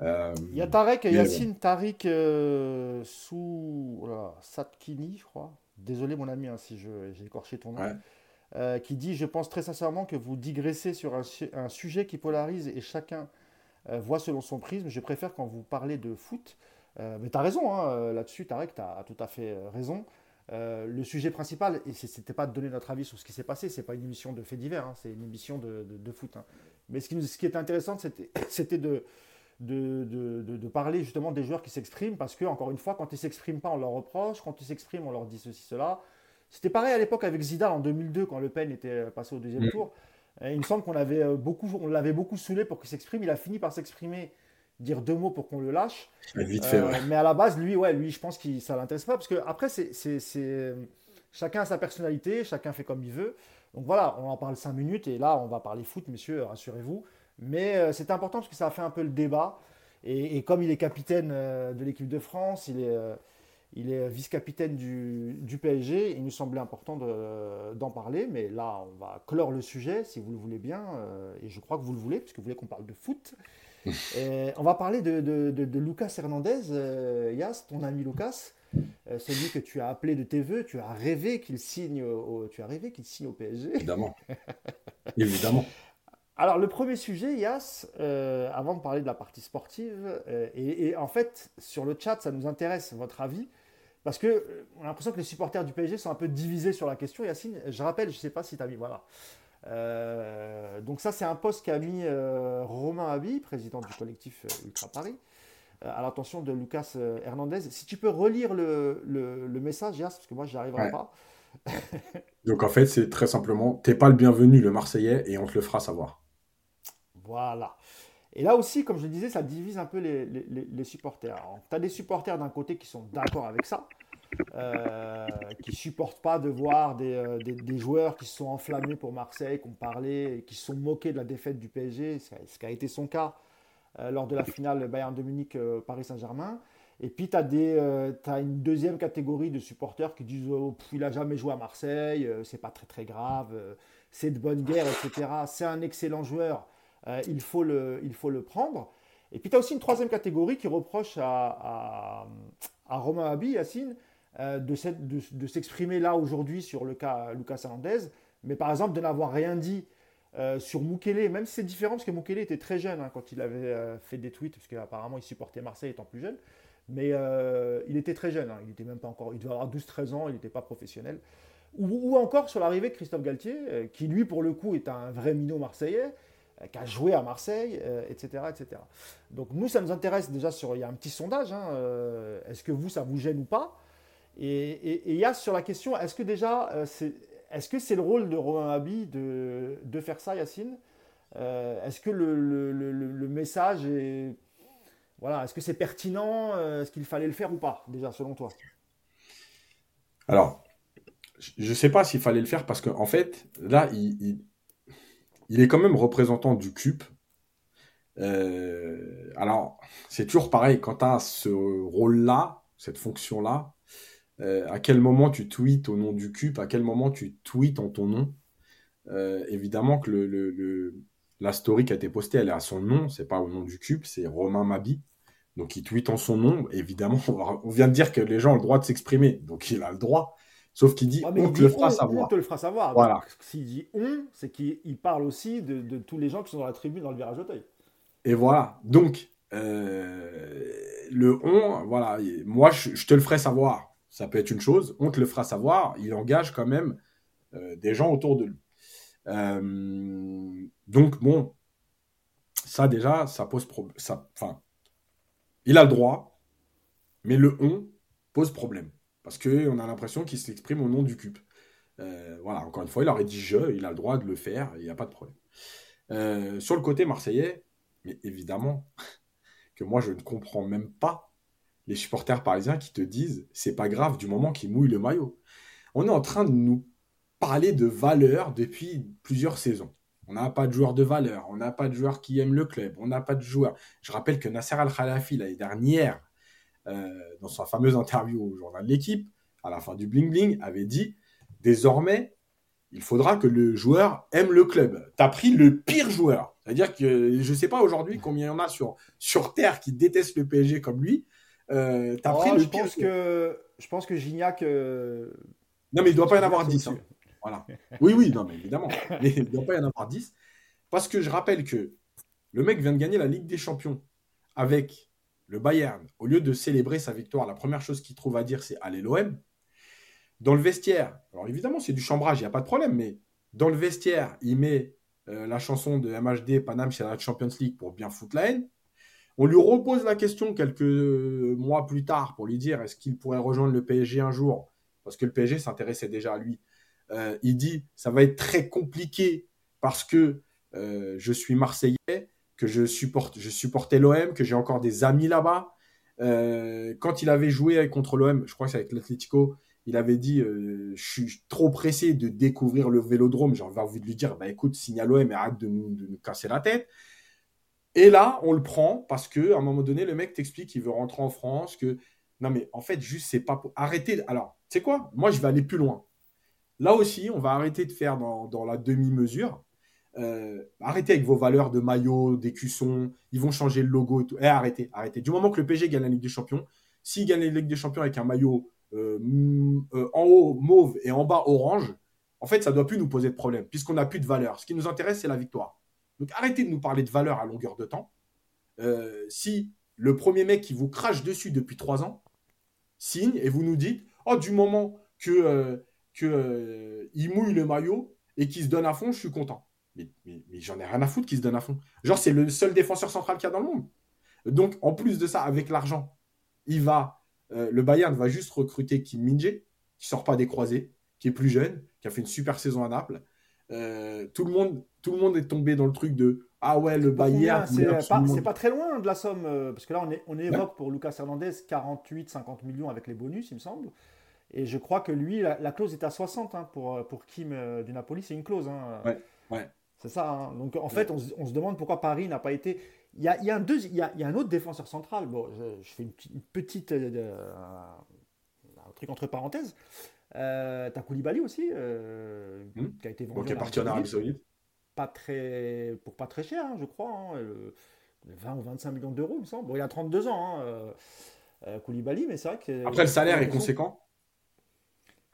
Euh, il y a Tarek, Yacine Tariq euh, sous Satkini, je crois. Désolé mon ami hein, si j'ai écorché ton nom. qui dit Je pense très sincèrement que vous digressez sur un, sujet qui polarise et chacun voit selon son prisme. Je préfère quand vous parlez de foot. mais tu as raison hein, là-dessus, Tarek, tu as, tout à fait raison. Euh, le sujet principal, et c'était pas de donner notre avis sur ce qui s'est passé, c'est pas une émission de faits divers, hein, c'est une émission de, foot. Hein. Mais ce qui, ce qui était intéressant, c'était de, de, parler justement des joueurs qui s'expriment, parce que, encore une fois, quand ils s'expriment pas, on leur reproche, quand ils s'expriment, on leur dit ceci, cela. C'était pareil à l'époque avec Zidane en 2002, quand Le Pen était passé au deuxième mm. tour. il me semble qu'on avait euh, beaucoup, on l'avait beaucoup saoulé pour qu'il s'exprime. Il a fini par s'exprimer dire deux mots pour qu'on le lâche. Vite fait, euh, Mais à la base, lui, ouais, lui, je pense que ça l'intéresse pas parce que après, c'est, chacun a sa personnalité, chacun fait comme il veut. Donc voilà, on en parle cinq minutes et là, on va parler foot, messieurs, rassurez-vous. Mais euh, c'est important parce que ça a fait un peu le débat. Et, comme il est capitaine euh, de l'équipe de France, il est, il est vice-capitaine du, du, PSG, il nous semblait important d'en parler. Mais là, on va clore le sujet si vous le voulez bien. et je crois que vous le voulez, puisque vous voulez qu'on parle de foot. on va parler de, de, Lucas Hernandez, euh, Yas, ton ami Lucas, euh, celui que tu as appelé de tes voeux, tu as rêvé qu'il signe au, tu as rêvé qu'il signe au PSG. Évidemment. Évidemment. Alors le premier sujet, Yas, euh, avant de parler de la partie sportive, et, en fait sur le chat, ça nous intéresse votre avis. Parce que on a l'impression que les supporters du PSG sont un peu divisés sur la question. Yacine, je rappelle, je ne sais pas si tu as vu, voilà. Euh, donc ça, c'est un poste qu'a mis euh, Romain Abi, président du collectif euh, Ultra Paris, à l'attention de Lucas Hernandez. Si tu peux relire le, le, message, parce que moi, je n'y arriverai pas. donc en fait, c'est très simplement, t'es pas le bienvenu, le Marseillais, et on te le fera savoir. Voilà. Et là aussi, comme je le disais, ça divise un peu les, supporters. Tu as des supporters d'un côté qui sont d'accord avec ça, euh, qui supportent pas de voir euh, des, joueurs qui se sont enflammés pour Marseille, qui ont parlé qui se sont moqués de la défaite du PSG, ce qui a été son cas euh, lors de la finale Bayern de Munich Paris Saint-Germain. Et puis tu as, as, une deuxième catégorie de supporters qui disent oh, il a jamais joué à Marseille, c'est pas très très grave, c'est de bonne guerre, etc. C'est un excellent joueur, il, faut le, il faut le prendre. Et puis tu as aussi une troisième catégorie qui reproche à, à, Romain Abi, Yacine, euh, de, s'exprimer là aujourd'hui sur le cas Lucas Hernandez, mais par exemple de n'avoir rien dit sur Mukele, même c'est différent parce que Mukele était très jeune hein, quand il avait fait des tweets, parce qu'apparemment il supportait Marseille étant plus jeune. Mais il était très jeune, hein, il était même pas encore, il devait avoir 12-13 ans, il n'était pas professionnel. Ou, encore sur l'arrivée de Christophe Galtier, qui lui pour le coup est un vrai minot marseillais, qui a joué à Marseille, etc., etc. Donc nous, ça nous intéresse déjà sur, il y a un petit sondage, hein, est-ce que vous, ça vous gêne ou pas? Et il y a sur la question, est-ce que déjà, est-ce que c'est le rôle de Romain Abi de, faire ça, Yacine? Euh, Est-ce que le, message est. Voilà, est-ce que c'est pertinent euh, Est-ce qu'il fallait le faire ou pas, déjà, selon toi? Alors, je ne sais pas s'il fallait le faire parce qu'en en fait, là, il, est quand même représentant du CUP. Euh, alors, c'est toujours pareil, quand tu as ce rôle-là, cette fonction-là, euh, à quel moment tu tweets au nom du CUP, à quel moment tu tweets en ton nom? Euh, évidemment que la story qui a été postée, elle est à son nom, c'est pas au nom du CUP, c'est Romain Mabi. Donc il tweet en son nom. Évidemment, on vient de dire que les gens ont le droit de s'exprimer, donc il a le droit. Sauf qu'il dit on te le fera savoir. On te le fera savoir. Voilà. S'il dit on, c'est qu'il parle aussi de, tous les gens qui sont dans la tribune dans le virage Auteuil. Et voilà. Donc, euh, le on, voilà, moi je, te le ferai savoir ça peut être une chose, on te le fera savoir, il engage quand même euh, des gens autour de lui. Euh, donc, bon, ça déjà, ça pose problème. Enfin, il a le droit, mais le on pose problème. Parce qu'on a l'impression qu'il s'exprime au nom du CUP. Euh, voilà, encore une fois, il aurait dit je, il a le droit de le faire, il n'y a pas de problème. sur le côté marseillais, mais évidemment que moi je ne comprends même pas les supporters parisiens qui te disent c'est pas grave du moment qu'ils mouillent le maillot. On est en train de nous parler de valeur depuis plusieurs saisons. On n'a pas de joueurs de valeur, on n'a pas de joueurs qui aiment le club, on n'a pas de joueurs. Je rappelle que Nasser Al-Khalafi, l'année dernière, euh, dans sa fameuse interview au journal de l'équipe, à la fin du Bling Bling, avait dit désormais, il faudra que le joueur aime le club. Tu as pris le pire joueur. C'est-à-dire que je ne sais pas aujourd'hui combien il y en a sur, sur Terre qui détestent le PSG comme lui. Euh, t'as pris oh, le je pense que Je pense que Gignac. Euh, non, mais il ne doit pas y en avoir 10. Hein. Voilà. Oui, oui, non, mais évidemment. Mais il ne doit pas y en avoir 10. Parce que je rappelle que le mec vient de gagner la Ligue des Champions avec le Bayern. Au lieu de célébrer sa victoire, la première chose qu'il trouve à dire, c'est Allez l'OM. Dans le vestiaire, alors évidemment, c'est du chambrage, il n'y a pas de problème, mais dans le vestiaire, il met euh, la chanson de MHD Panam chez la Champions League pour bien foutre. On lui repose la question quelques mois plus tard pour lui dire est-ce qu'il pourrait rejoindre le PSG un jour? Parce que le PSG s'intéressait déjà à lui. Euh, il dit ça va être très compliqué parce que euh, je suis Marseillais, que je supporte, je supportais l'OM, que j'ai encore des amis là-bas. Euh, quand il avait joué contre l'OM, je crois que c'est avec l'Atlético, il avait dit Je suis trop pressé de découvrir le vélodrome. J'avais envie de lui dire bah, écoute, signe à l'OM et arrête de nous, casser la tête. Et là, on le prend parce que à un moment donné, le mec t'explique qu'il veut rentrer en France, que non mais en fait, juste c'est pas pour arrêter. Alors, sais quoi? Moi, je vais aller plus loin. Là aussi, on va arrêter de faire dans, la demi-mesure. Euh, arrêtez avec vos valeurs de maillot, d'écusson. Ils vont changer le logo et tout. Eh, arrêtez, arrêtez. Du moment que le PSG gagne la Ligue des Champions, s'il gagne la Ligue des Champions avec un maillot euh, euh, en haut mauve et en bas orange, en fait, ça ne doit plus nous poser de problème, puisqu'on n'a plus de valeur. Ce qui nous intéresse, c'est la victoire. Donc arrêtez de nous parler de valeur à longueur de temps. Si le premier mec qui vous crache dessus depuis trois ans signe et vous nous dites Oh, du moment que, que il mouille le maillot et qu'il se donne à fond, je suis content. Mais, j'en ai rien à foutre qu'il se donne à fond. Genre, c'est le seul défenseur central qu'il y a dans le monde. Donc, en plus de ça, avec l'argent, il va, le Bayern va juste recruter Kim Minje, qui sort pas des croisés, qui est plus jeune, qui a fait une super saison à Naples, euh, tout, le monde, tout le monde est tombé dans le truc de Ah ouais, le Bayern. C'est pas, très loin de la somme, euh, parce que là, on, est, on évoque pour Lucas Hernandez 48-50 millions avec les bonus, il me semble. Et je crois que lui, la, clause est à 60 hein, pour, euh, pour Kim du Napoli, c'est une clause. Hein. Ouais, ouais. C'est ça. Hein. Donc en fait, on, se demande pourquoi Paris n'a pas été. Il y a, il y, a un deux, il y, a, il y a un autre défenseur central. Bon, je, fais une, petite. un truc entre parenthèses. Euh, T'as Koulibaly aussi, euh, hmm. qui a été vendu. qui est parti en Arabie Saoudite. Pas très, pour pas très cher, hein, je crois. 20 hein, ou 25 millions d'euros, il me semble. Bon, il a 32 ans, euh, euh, Koulibaly, mais c'est vrai que. Après, le salaire est conséquent.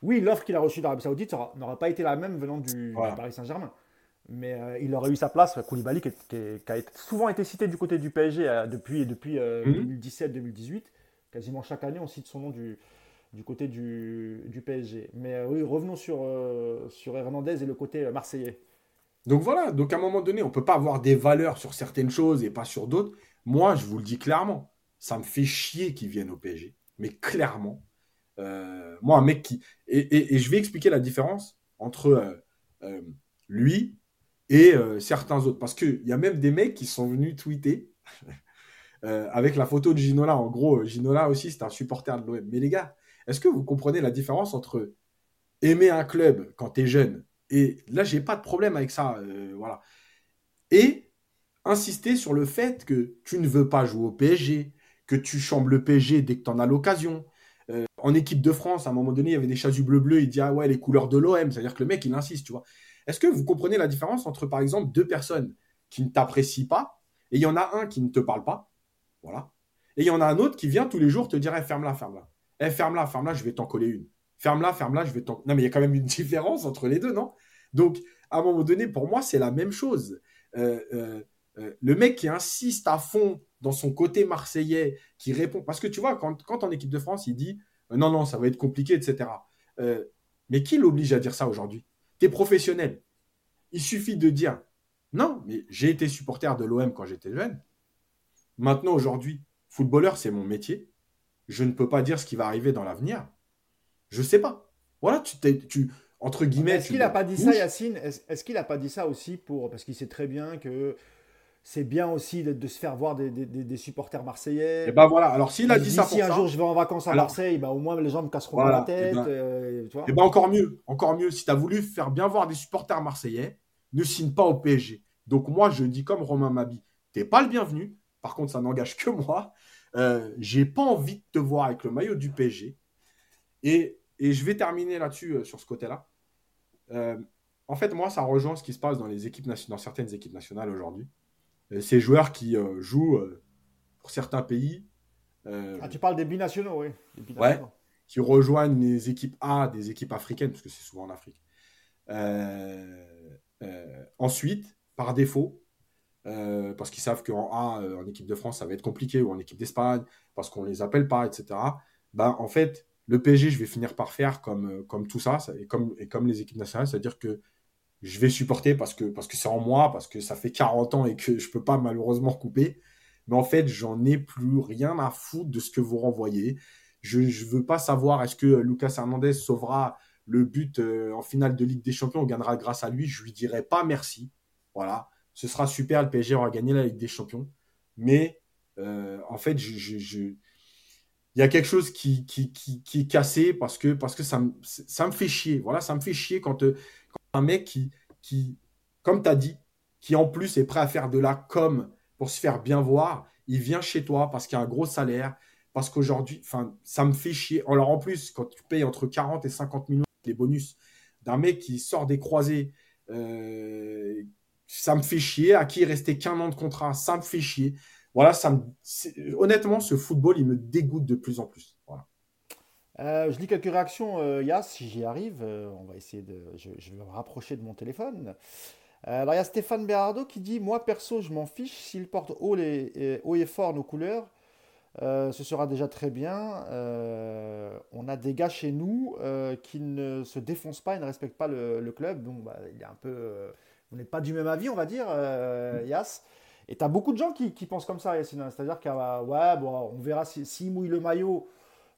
Oui, l'offre qu'il a reçue d'Arabie Saoudite n'aura pas été la même venant du, Paris Saint-Germain. Mais euh, il aurait eu sa place, Koulibaly, qui, qui, a souvent été cité du côté du PSG euh, depuis, depuis 2017-2018. Mhm. Quasiment chaque année, on cite son nom du, du côté du, du PSG. Mais oui, revenons sur, sur Hernandez et le côté marseillais. Donc voilà, donc à un moment donné, on ne peut pas avoir des valeurs sur certaines choses et pas sur d'autres. Moi, je vous le dis clairement, ça me fait chier qu'ils viennent au PSG. Mais clairement, moi, un mec qui... Et, et, je vais expliquer la différence entre lui et euh, certains autres. Parce qu'il y a même des mecs qui sont venus tweeter euh, avec la photo de Ginola. En gros, Ginola aussi, c'est un supporter de l'OM. Mais les gars, est-ce que vous comprenez la différence entre aimer un club quand tu es jeune et là, j'ai pas de problème avec ça, euh, voilà. Et insister sur le fait que tu ne veux pas jouer au PSG, que tu chambres le PSG dès que tu en as l'occasion. en équipe de France, à un moment donné, il y avait des chasus bleu-bleu, il dit ah ouais, les couleurs de l'OM, c'est-à-dire que le mec, il insiste, tu vois. Est-ce que vous comprenez la différence entre, par exemple, deux personnes qui ne t'apprécient pas et il y en a un qui ne te parle pas Voilà. Et il y en a un autre qui vient tous les jours te dire ferme-la, ferme-la. Eh, ferme-la, ferme-la, je vais t'en coller une. Ferme-la, ferme-la, je vais t'en. Non, mais il y a quand même une différence entre les deux, non? Donc, à un moment donné, pour moi, c'est la même chose. Euh, euh, euh, le mec qui insiste à fond dans son côté marseillais, qui répond. Parce que tu vois, quand en équipe de France, il dit non, non, ça va être compliqué, etc. mais qui l'oblige à dire ça aujourd'hui? Tu es professionnel. Il suffit de dire non, mais j'ai été supporter de l'OM quand j'étais jeune. Maintenant, aujourd'hui, footballeur, c'est mon métier. Je ne peux pas dire ce qui va arriver dans l'avenir. Je ne sais pas. Voilà, tu, tu entre guillemets. Est-ce qu'il n'a pas dit ça, Yacine? Est-ce qu'il n'a pas dit ça aussi pour parce qu'il sait très bien que c'est bien aussi de, se faire voir des, supporters marseillais. Et ben voilà, alors s'il a dit ça Si un jour je vais en vacances à Marseille, bah, au moins les gens me casseront pas la tête. Et, ben, euh, ben encore mieux, encore mieux. Si tu as voulu faire bien voir des supporters marseillais, ne signe pas au PSG. Donc moi, je dis comme Romain Mabi, t'es pas le bienvenu. Par contre, ça n'engage que moi. Euh, J'ai pas envie de te voir avec le maillot du PSG. Et, et je vais terminer là-dessus, euh, sur ce côté-là. Euh, en fait, moi, ça rejoint ce qui se passe dans, les équipes dans certaines équipes nationales aujourd'hui. Euh, ces joueurs qui euh, jouent euh, pour certains pays. ah, tu parles des binationaux, oui. Ouais, qui rejoignent les équipes A des équipes africaines, parce que c'est souvent en Afrique. ensuite, par défaut, parce qu'ils savent qu'en A, en équipe de France, ça va être compliqué, ou en équipe d'Espagne, parce qu'on ne les appelle pas, etc. Ben, en fait, le PSG, je vais finir par faire comme, comme tout ça, et comme, et comme les équipes nationales, c'est-à-dire que je vais supporter parce que parce que c'est en moi, parce que ça fait 40 ans et que je peux pas malheureusement couper. Mais en fait, j'en ai plus rien à foutre de ce que vous renvoyez. Je ne veux pas savoir est-ce que Lucas Hernandez sauvera le but euh, en finale de Ligue des Champions, on gagnera grâce à lui. Je lui dirai pas merci. Voilà, ce sera super, le PSG aura gagné la Ligue des Champions. Mais euh, en fait, il y a quelque chose qui, qui, qui, est cassé parce que, parce que ça, me, ça me fait chier. Voilà, ça me fait chier quand, euh, un mec qui, qui comme tu as dit, qui en plus est prêt à faire de la com pour se faire bien voir, il vient chez toi parce qu'il a un gros salaire, parce qu'aujourd'hui, enfin, ça me fait chier. Alors en plus, quand tu payes entre 40 et 50 millions les bonus d'un mec qui sort des croisés, euh, ça me fait chier. À qui il restait qu'un an de contrat, ça me fait chier. Voilà, ça me... honnêtement, ce football, il me dégoûte de plus en plus. Euh, je lis quelques réactions, euh, Yas, si j'y arrive. Euh, on va essayer de. Je, vais me rapprocher de mon téléphone. alors, il y a Stéphane Berardo qui dit Moi, perso, je m'en fiche. S'il porte haut, les, haut et fort nos couleurs, ce sera déjà très bien. on a des gars chez nous qui ne se défoncent pas et ne respectent pas le, club. Donc, bah, il est un peu. on n'est pas du même avis, on va dire, Yas. Et tu as beaucoup de gens qui, pensent comme ça, Yassine. C'est-à-dire qu'on ouais, bon, on verra s'il si, mouille le maillot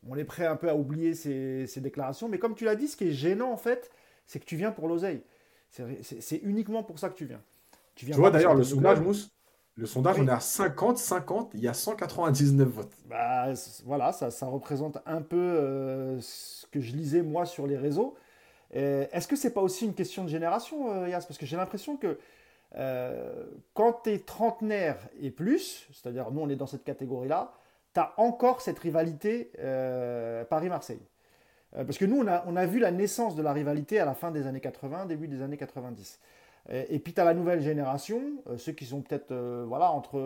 on est prêt un peu à oublier ces, déclarations. Mais comme tu l'as dit, ce qui est gênant, en fait, c'est que tu viens pour l'oseille. C'est uniquement pour ça que tu viens. Tu, viens vois d'ailleurs le sondage, Mousse Le sondage, on est à 50-50, il y a 199 votes. Bah, voilà, ça, représente un peu euh, ce que je lisais moi sur les réseaux. Est-ce que c'est pas aussi une question de génération, euh, Yas? Parce que j'ai l'impression que euh, quand tu es trentenaire et plus, c'est-à-dire nous on est dans cette catégorie-là, tu encore cette rivalité euh, Paris-Marseille. Euh, parce que nous, on a, on a, vu la naissance de la rivalité à la fin des années 80, début des années 90. Et, puis tu as la nouvelle génération, euh, ceux qui sont peut-être voilà, entre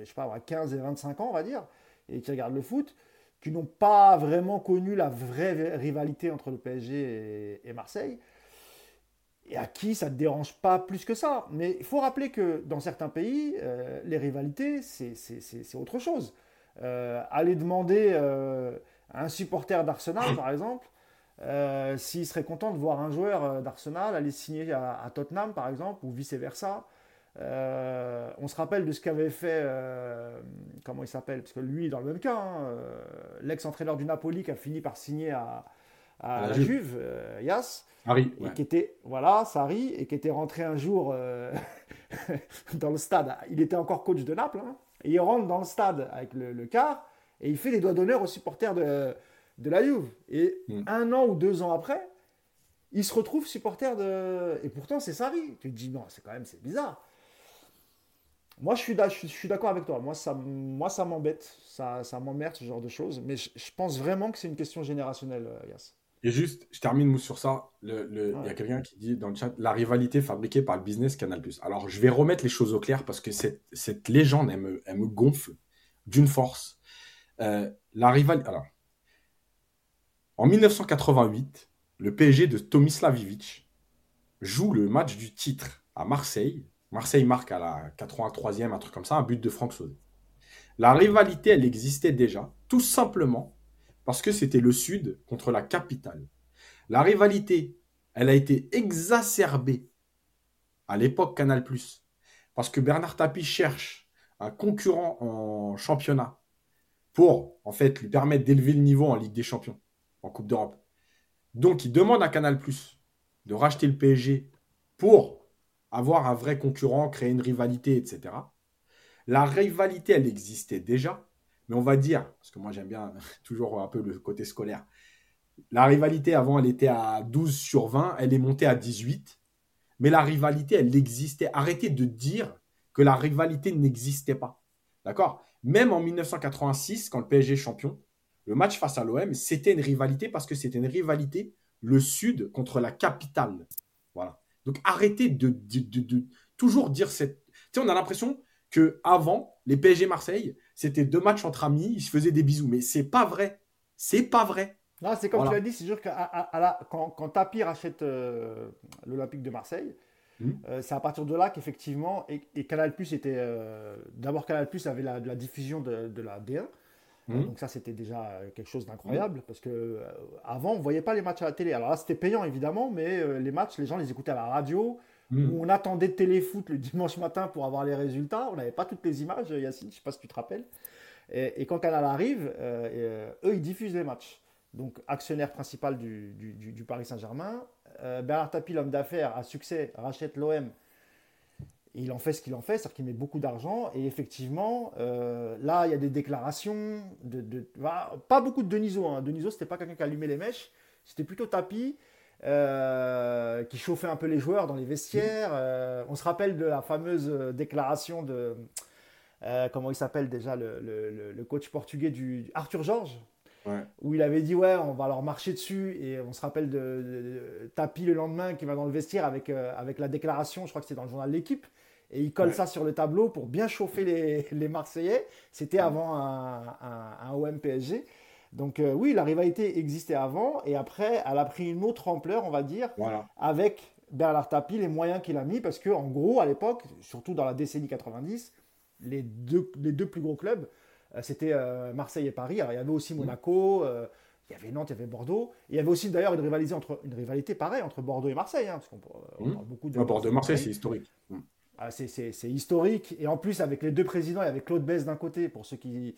je sais pas, 15 et 25 ans, on va dire, et qui regardent le foot, qui n'ont pas vraiment connu la vraie rivalité entre le PSG et, Marseille. et à qui ça ne te dérange pas plus que ça. Mais il faut rappeler que dans certains pays, les rivalités, c'est autre chose. Euh, aller demander euh, à un supporter d'Arsenal, par exemple, s'il serait content de voir un joueur d'Arsenal aller signer à, Tottenham, par exemple, ou vice-versa. on se rappelle de ce qu'avait fait, comment il s'appelle, parce que lui, dans le même cas, hein, l'ex-entraîneur du Napoli qui a fini par signer à, à, la, Juve, euh, Yas. Harry, et qui était, voilà, Sarri, et qui était rentré un jour euh, dans le stade. Il était encore coach de Naples. Hein, et il rentre dans le stade avec le, car et il fait des doigts d'honneur aux supporters de, de la Juve. Et hmm. un an ou deux ans après, il se retrouve supporter de. Et pourtant, c'est Sarri. Tu te dis, non, c'est quand même c'est bizarre. Moi, je suis, je suis d'accord avec toi. Moi, ça, moi, ça m'embête. Ça, ça m'emmerde, ce genre de choses. Mais je, pense vraiment que c'est une question générationnelle, euh, Yass. Et juste, je termine sur ça. Il y a quelqu'un qui dit dans le chat la rivalité fabriquée par le business Canal. Alors, je vais remettre les choses au clair parce que cette, cette légende, elle me, elle me gonfle d'une force. Euh, la rivalité. Alors, en 1988, le PSG de Tomislav Ivic joue le match du titre à Marseille. Marseille marque à la 83e, un truc comme ça, un but de Franck Sauzet. La rivalité, elle existait déjà, tout simplement parce que c'était le Sud contre la capitale. La rivalité, elle a été exacerbée à l'époque Canal+, parce que Bernard Tapie cherche un concurrent en championnat pour, en fait, lui permettre d'élever le niveau en Ligue des Champions, en Coupe d'Europe. Donc, il demande à Canal+, de racheter le PSG pour avoir un vrai concurrent, créer une rivalité, etc. La rivalité, elle existait déjà. Mais on va dire, parce que moi j'aime bien toujours un peu le côté scolaire, la rivalité avant elle était à 12 sur 20, elle est montée à 18. Mais la rivalité, elle existait. Arrêtez de dire que la rivalité n'existait pas. D'accord? Même en 1986, quand le PSG champion, le match face à l'OM, c'était une rivalité parce que c'était une rivalité le Sud contre la capitale. Voilà. Donc arrêtez de, de toujours dire cette. Tu sais, on a l'impression que avant les PSG Marseille, c'était deux matchs entre amis, ils se faisaient des bisous. Mais c'est pas vrai. C'est pas vrai. Non, c'est comme tu l'as dit, c'est sûr que quand, quand Tapi rachète euh, l'Olympique de Marseille, hmm. euh, c'est à partir de là qu'effectivement, et, Canal Plus était. Euh, d'abord, Canal Plus avait la, la diffusion de, la D1. Hmm. donc ça, c'était déjà quelque chose d'incroyable, hmm. parce que avant, on ne voyait pas les matchs à la télé. Alors là, c'était payant, évidemment, mais les matchs, les gens les écoutaient à la radio. Où on attendait téléfoot le dimanche matin pour avoir les résultats. On n'avait pas toutes les images, Yacine, je ne sais pas si tu te rappelles. Et, quand Canal arrive, euh, eux, ils diffusent les matchs. Donc, actionnaire principal du, Paris Saint-Germain. Euh, Bernard Tapie, l'homme d'affaires, a succès, rachète l'OM. Il en fait ce qu'il en fait, c'est-à-dire qu'il met beaucoup d'argent. Et effectivement, euh, là, il y a des déclarations. Pas beaucoup de Deniso. Hein. Deniso, c'était pas quelqu'un qui allumait les mèches. C'était plutôt Tapie. Euh, qui chauffait un peu les joueurs dans les vestiaires. Euh, on se rappelle de la fameuse euh, déclaration de, comment il s'appelle déjà, le, coach portugais du Arthur Georges, où il avait dit ouais, on va leur marcher dessus. Et on se rappelle de, Tapi le lendemain qui va dans le vestiaire avec, avec la déclaration, je crois que c'était dans le journal L'équipe. Et il colle ça sur le tableau pour bien chauffer les, les Marseillais. C'était avant un, un, un OM PSG. Donc euh, oui, la rivalité existait avant et après, elle a pris une autre ampleur, on va dire, avec Bernard Tapie, les moyens qu'il a mis, parce que en gros, à l'époque, surtout dans la décennie 90, les deux, les deux plus gros clubs, euh, c'était euh, Marseille et Paris. Alors il y avait aussi Monaco, il y avait Nantes, il y avait Bordeaux. il y avait aussi d'ailleurs une rivalité entre une rivalité pareille entre Bordeaux et Marseille, hein, parce qu'on mmh. parle beaucoup de Bordeaux et Marseille, c'est historique. Mmh. Ah, c'est historique et en plus avec les deux présidents, il y avait Claude Bess d'un côté pour ceux qui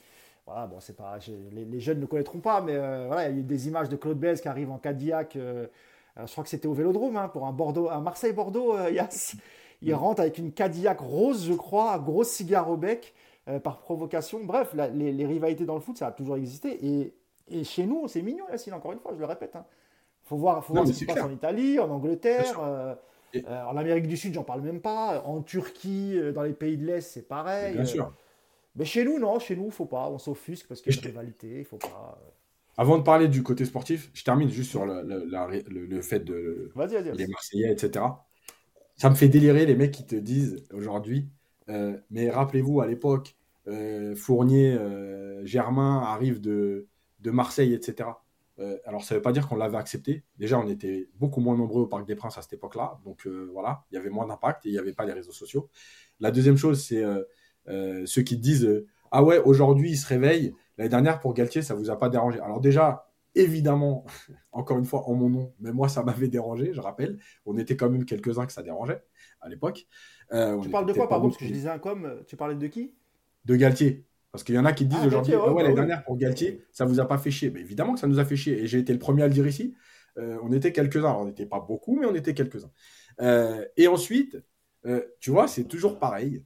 voilà, bon, c'est pas, les, jeunes ne connaîtront pas, mais euh, voilà, il y a eu des images de Claude Bez qui arrive en Cadillac. Euh, je crois que c'était au Vélodrome hein, pour un Bordeaux, un Marseille-Bordeaux. Euh, il rentre avec une Cadillac rose, je crois, grosse cigare au bec par provocation. Bref, les, rivalités dans le foot, ça a toujours existé. Et, et chez nous, c'est mignon, Yacine. Encore une fois, je le répète. Il hein. faut voir, faut voir ce qui se passe en Italie, en Angleterre. en Amérique du Sud, j'en parle même pas. En Turquie, dans les pays de l'Est, c'est pareil. Bien sûr. Mais chez nous, non, chez nous, faut pas. On s'offusque parce qu'il y a une rivalité, il faut pas. Euh. Avant de parler du côté sportif, je termine juste sur le, le, fait de les Marseillais, etc. Ça me fait délirer les mecs qui te disent aujourd'hui, euh, mais rappelez-vous à l'époque, euh, Fournier, Germain arrivent de, de Marseille, etc. alors ça ne veut pas dire qu'on l'avait accepté. Déjà, on était beaucoup moins nombreux au Parc des Princes à cette époque-là. Donc voilà, il y avait moins d'impact et il n'y avait pas les réseaux sociaux. La deuxième chose, c'est ceux qui disent Ah ouais, aujourd'hui, il se réveille. L'année dernière, pour Galtier, ça ne vous a pas dérangé. Alors déjà, évidemment, encore une fois, en mon nom, mais moi, ça m'avait dérangé, je rappelle. On était quand même quelques-uns que ça dérangeait à l'époque. tu parles de quoi, pardon Parce que je disais un com, tu parlais de qui? De Galtier. Parce qu'il y en a qui disent ah, aujourd'hui, ah ouais, l'année bah dernière pour Galtier, ça vous a pas fait chier. Mais évidemment que ça nous a fait chier. Et j'ai été le premier à le dire ici. Euh, on était quelques-uns. On n'était pas beaucoup, mais on était quelques-uns. Euh, et ensuite, euh, tu vois, c'est toujours pareil.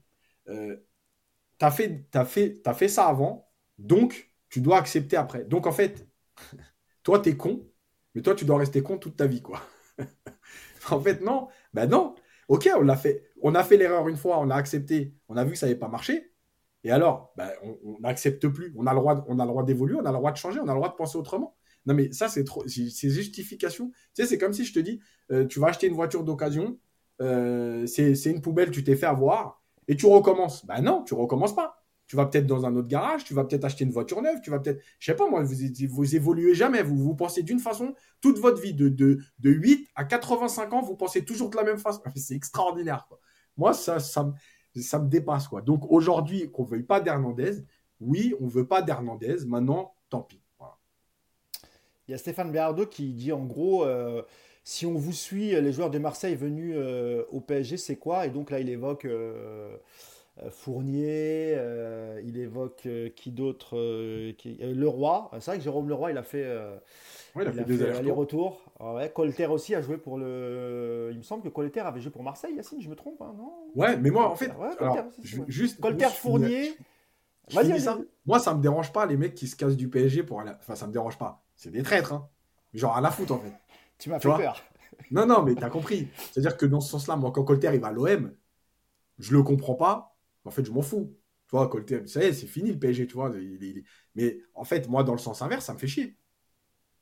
Tu as fait, fait, fait ça avant, donc tu dois accepter après. Donc en fait, toi, tu es con, mais toi, tu dois rester con toute ta vie, quoi. en fait, non. Ben non. Ok, on l'a fait. On a fait l'erreur une fois, on a accepté, on a vu que ça n'avait pas marché. Et alors, ben, on n'accepte plus. On a le droit, on a le droit d'évoluer, on a le droit de changer, on a le droit de penser autrement. Non, mais ça, c'est trop. Ces justifications. Tu sais, c'est comme si je te dis, euh, tu vas acheter une voiture d'occasion, euh, c'est une poubelle, tu t'es fait avoir, et tu recommences. Ben non, tu recommences pas. Tu vas peut-être dans un autre garage, tu vas peut-être acheter une voiture neuve, tu vas peut-être. Je sais pas, moi, vous, vous évoluez jamais. Vous, vous pensez d'une façon toute votre vie. De, de, de 8 à 85 ans, vous pensez toujours de la même façon. C'est extraordinaire, quoi. Moi, ça, ça, ça me dépasse. Quoi. Donc aujourd'hui, qu'on ne veuille pas d'Hernandez, oui, on ne veut pas d'Hernandez, maintenant, tant pis. Il y a Stéphane Bernardo qui dit en gros, euh, si on vous suit, les joueurs de Marseille venus euh, au PSG, c'est quoi? Et donc là, il évoque euh, Fournier, il évoque qui d'autre Leroy. C'est vrai que Jérôme Leroy, il a fait il a, fait, des. Ah ouais, Colter aussi a joué pour le. Il me semble que Colter avait joué pour Marseille, Yacine, je me trompe, hein, non? Ouais, mais moi, en fait, juste. Colter Fournier. Vas-y, ça. Moi, ça me dérange pas les mecs qui se cassent du PSG pour aller. Enfin, ça me dérange pas. C'est des traîtres, hein. Genre à la foot, en fait. Tu m'as fait peur. Non, non, mais t'as compris. C'est-à-dire que dans ce sens-là, moi, quand Colter il va à l'OM, je le comprends pas. En fait, je m'en fous. Tu vois, Colter, ça y est, c'est fini le PSG, tu vois. Mais en fait, moi, dans le sens inverse, ça me fait chier.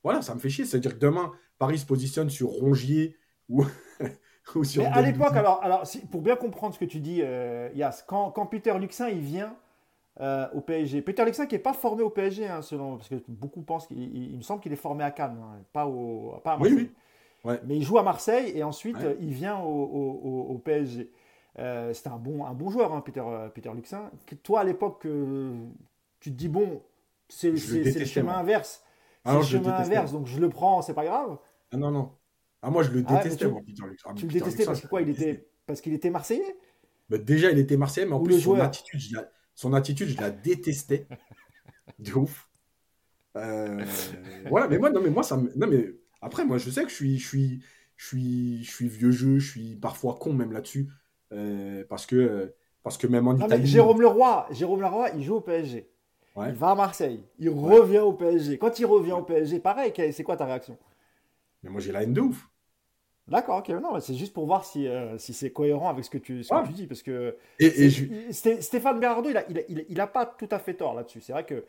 Voilà, ça me fait chier. C'est-à-dire que demain, Paris se positionne sur Rongier ou, sur. Mais à l'époque, alors, alors pour bien comprendre ce que tu dis, euh, Yas, quand, Peter Luxin il vient euh, au PSG, Peter Luxin qui n'est pas formé au PSG, hein, selon, parce que beaucoup pensent qu'il me semble qu'il est formé à Cannes, hein, pas, au, pas à Marseille. Oui, oui. Mais il joue à Marseille et ensuite il vient au, PSG. Euh, C'était un bon, un bon joueur, hein, Peter, Peter Luxin. Toi, à l'époque, tu te dis, bon, c'est le schéma inverse. C'est le chemin inverse, donc je le prends, c'est pas grave. Ah non, non. Ah, moi, je le ah détestais, moi, Peter Lux. Ah, tu le détestais parce que quoi il était... Parce qu'il était marseillais? Bah, Déjà, il était marseillais, mais en plus, son attitude, je la... son attitude, je la détestais. de ouf. Euh... voilà, mais moi, non, mais moi, ça me... Non, mais après, moi, je sais que je suis, je suis, je suis, je suis vieux jeu, je suis parfois con même là-dessus. Euh, parce que, parce que même en Italie. Jérôme Leroy, Jérôme Leroy, il joue au PSG. Il va à Marseille. Il revient au PSG. Quand il revient au PSG, pareil, c'est quoi ta réaction? Mais moi, j'ai la haine de ouf. D'accord, ok. Non, c'est juste pour voir si, euh, si c'est cohérent avec ce que tu, tu dis. Parce que et, Stéphane Berardo, il n'a il il, a pas tout à fait tort là-dessus. C'est vrai que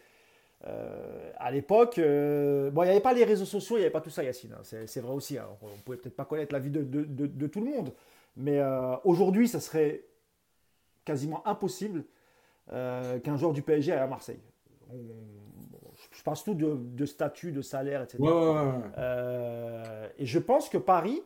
euh, à l'époque, euh, bon, il n'y avait pas les réseaux sociaux, il n'y avait pas tout ça, Yacine. Hein. C'est vrai aussi. Hein. On ne pouvait peut-être pas connaître la vie de, de, de, tout le monde. Mais aujourd'hui, ça serait quasiment impossible qu'un joueur du PSG aille à Marseille je pense tout de, statut, de salaire, etc. Et je pense que Paris,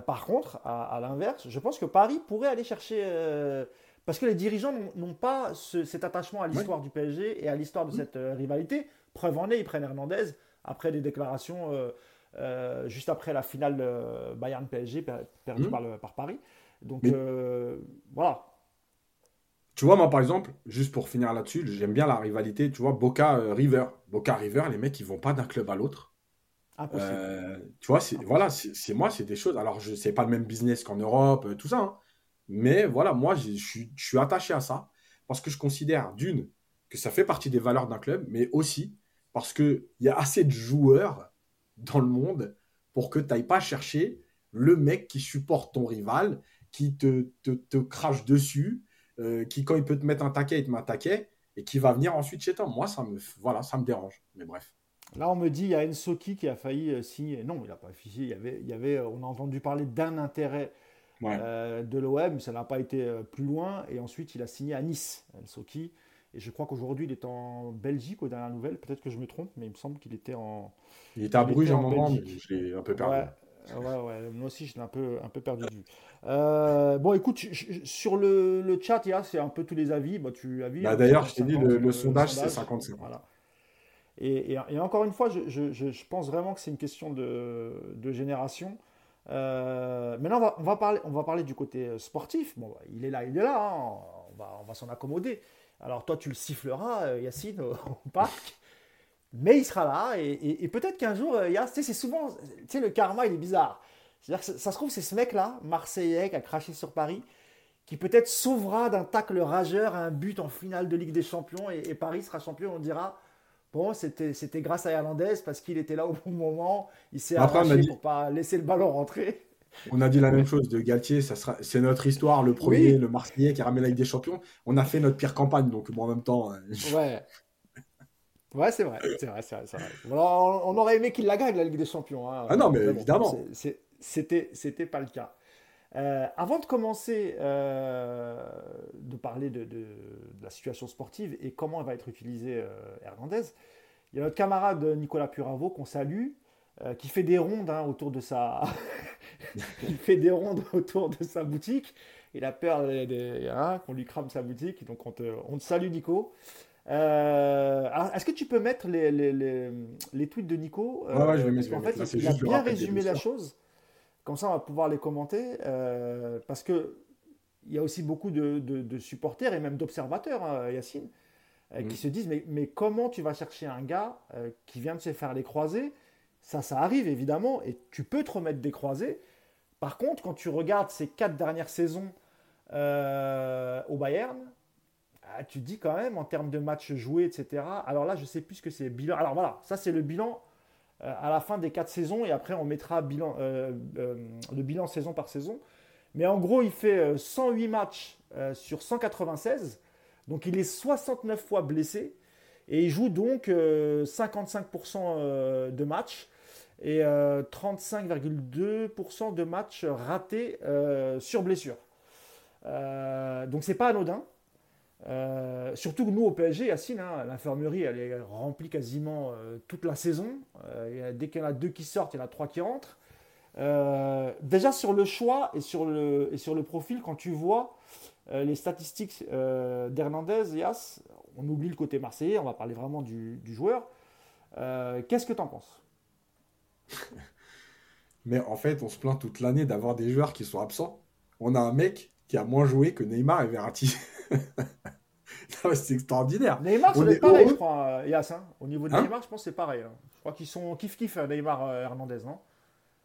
par contre, à, l'inverse, je pense que Paris pourrait aller chercher. Euh, parce que les dirigeants n'ont pas cet attachement à l'histoire du PSG et à l'histoire de cette rivalité. Preuve en est, ils prennent Hernandez après des déclarations juste après la finale Bayern-PSG perdue par, par, Paris. Donc voilà, tu vois, moi, par exemple, juste pour finir là-dessus, j'aime bien la rivalité. Tu vois, Boca-River. Euh, Boca-River, les mecs, ils vont pas d'un club à l'autre. Euh, tu vois, voilà, c'est moi, c'est des choses. Alors, je sais pas le même business qu'en Europe, euh, tout ça. Hein. Mais voilà, moi, je suis attaché à ça parce que je considère, d'une, que ça fait partie des valeurs d'un club, mais aussi parce qu'il y a assez de joueurs dans le monde pour que tu n'ailles pas chercher le mec qui supporte ton rival, qui te, te, te crache dessus, euh, qui, quand il peut te mettre un taquet, il te met un taquet, et qui va venir ensuite chez toi. Moi, ça me, voilà, ça me dérange. Mais bref. Là, on me dit, il y a Ensoki qui a failli euh, signer. Non, il n'a pas signé. Il y, avait, il y avait, on a entendu parler d'un intérêt euh, de l'OM, ça n'a pas été plus loin. Et ensuite, il a signé à Nice, Ensoki. Et je crois qu'aujourd'hui, il est en Belgique aux dernières nouvelles. Peut-être que je me trompe, mais il me semble qu'il était en. Il était à Bruges un moment, mais je l'ai un peu perdu. Ouais, ouais, moi aussi, je l'ai un peu, un peu perdu de vue. Euh, bon, écoute, sur le, le chat, c'est un peu tous les avis. Bah, tu avis, bah, D'ailleurs, je t'ai dit, le, sondage, c'est 55. Voilà. Et, encore une fois, je, pense vraiment que c'est une question de, génération. Euh, maintenant, on va, parler, on va parler du côté euh, sportif. Bon, il est là, il est là. Hein. On va, s'en accommoder. Alors, toi, tu le siffleras, euh, Yacine, au, parc. Mais il sera là. Et, peut-être qu'un jour, a, c'est souvent. Tu sais, le karma, il est bizarre. C'est-à-dire que ça, se trouve, c'est ce mec-là, Marseillais, qui a craché sur Paris, qui peut-être sauvera d'un tacle rageur un but en finale de Ligue des Champions. Et Paris sera champion. On dira Bon, c'était grâce à Hernandez parce qu'il était là au bon moment. Il s'est arraché dit... pour pas laisser le ballon rentrer. On a dit la même chose de Galtier, ça sera, c'est notre histoire, le premier, le Marseillais qui a ramené la Ligue des Champions. On a fait notre pire campagne, donc en même temps. Euh, ouais. Ouais, c'est vrai, c'est vrai, c'est vrai. on, aurait aimé qu'il la gagne la Ligue des Champions. Hein. Ah non, mais, évidemment. C'était, c'était pas le cas. Euh, avant de commencer euh, de parler de, la situation sportive et comment elle va être utilisée euh, Hernandez, il y a notre camarade Nicolas Puravo qu'on salue, qui fait des rondes hein, autour de sa, il fait des rondes autour de sa boutique. Il a peur hein, qu'on lui crame sa boutique, donc on te, on te salue Nico. est-ce que tu peux mettre les, les, les, tweets de Nico ouais, je vais Parce qu'en fait, il a bien résumé la chose. Comme ça, on va pouvoir les commenter euh, parce que il y a aussi beaucoup de, supporters et même d'observateurs, hein, Yacine, euh, qui se disent mais, mais, comment tu vas chercher un gars euh, qui vient de se faire les croisés? Ça, ça arrive évidemment et tu peux te remettre des croisés. Par contre, quand tu regardes ces quatre dernières saisons au Bayern, tu dis quand même en termes de matchs joués, etc. Alors là, je sais plus ce que c'est bilan. Alors voilà, ça c'est le bilan à la fin des quatre saisons et après on mettra euh, euh, le bilan saison par saison. Mais en gros, il fait 108 matchs sur 196. Donc il est 69 fois blessé. Et il joue donc 55% de matchs et 35,2% de matchs ratés sur blessure. donc c'est pas anodin. Euh, surtout que nous au PSG, Yacine, hein, l'infirmerie elle est remplie quasiment euh, toute la saison. Euh, dès qu'il y en a deux qui sortent, il y en a trois qui rentrent. déjà sur le choix et sur le, et sur le profil, quand tu vois les statistiques d'Hernandez, Yass, on oublie le côté marseillais, on va parler vraiment du, du joueur. Qu'est-ce que tu en penses? Mais en fait, on se plaint toute l'année d'avoir des joueurs qui sont absents. On a un mec qui a moins joué que Neymar et Verratti. c'est extraordinaire. Neymar, c'est pareil, je crois, euh, Yass. Hein. Au niveau de hein Neymar, je pense que c'est pareil. Hein. Je crois qu'ils sont kiff-kiff, euh, Neymar euh, Hernandez, non?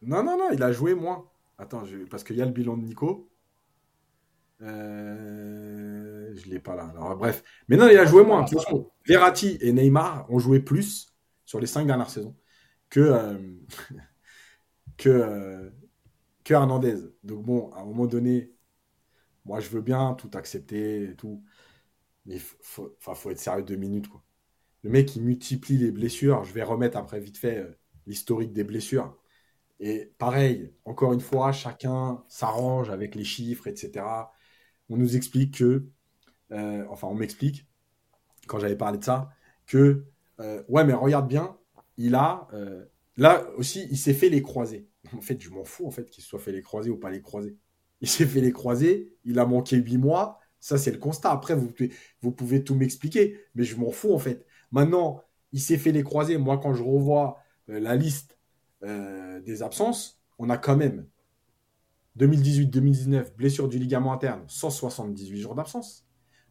Non, non, non, il a joué moins. Attends, parce qu'il y a le bilan de Nico. Euh... Je l'ai pas là. Alors, bref. Mais non, il a joué moins. Verratti et Neymar ont joué plus sur les cinq dernières saisons que, que, que Hernandez. Donc bon, à un moment donné, moi, je veux bien tout accepter et tout. Mais faut, faut, être sérieux deux minutes. Quoi. Le mec, il multiplie les blessures. Je vais remettre après vite fait euh, l'historique des blessures. Et pareil, encore une fois, chacun s'arrange avec les chiffres, etc. On nous explique que, euh, enfin, on m'explique, quand j'avais parlé de ça, que, euh, ouais, mais regarde bien, il a, là aussi, il s'est fait les croisés. En fait, je m'en fous, en fait, qu'il se soit fait les croisés ou pas les croisés il s'est fait les croiser, il a manqué huit mois. Ça, c'est le constat. Après, vous, vous pouvez tout m'expliquer, mais je m'en fous en fait. Maintenant, il s'est fait les croiser. Moi, quand je revois euh, la liste euh, des absences, on a quand même 2018-2019, blessure du ligament interne, 178 jours d'absence.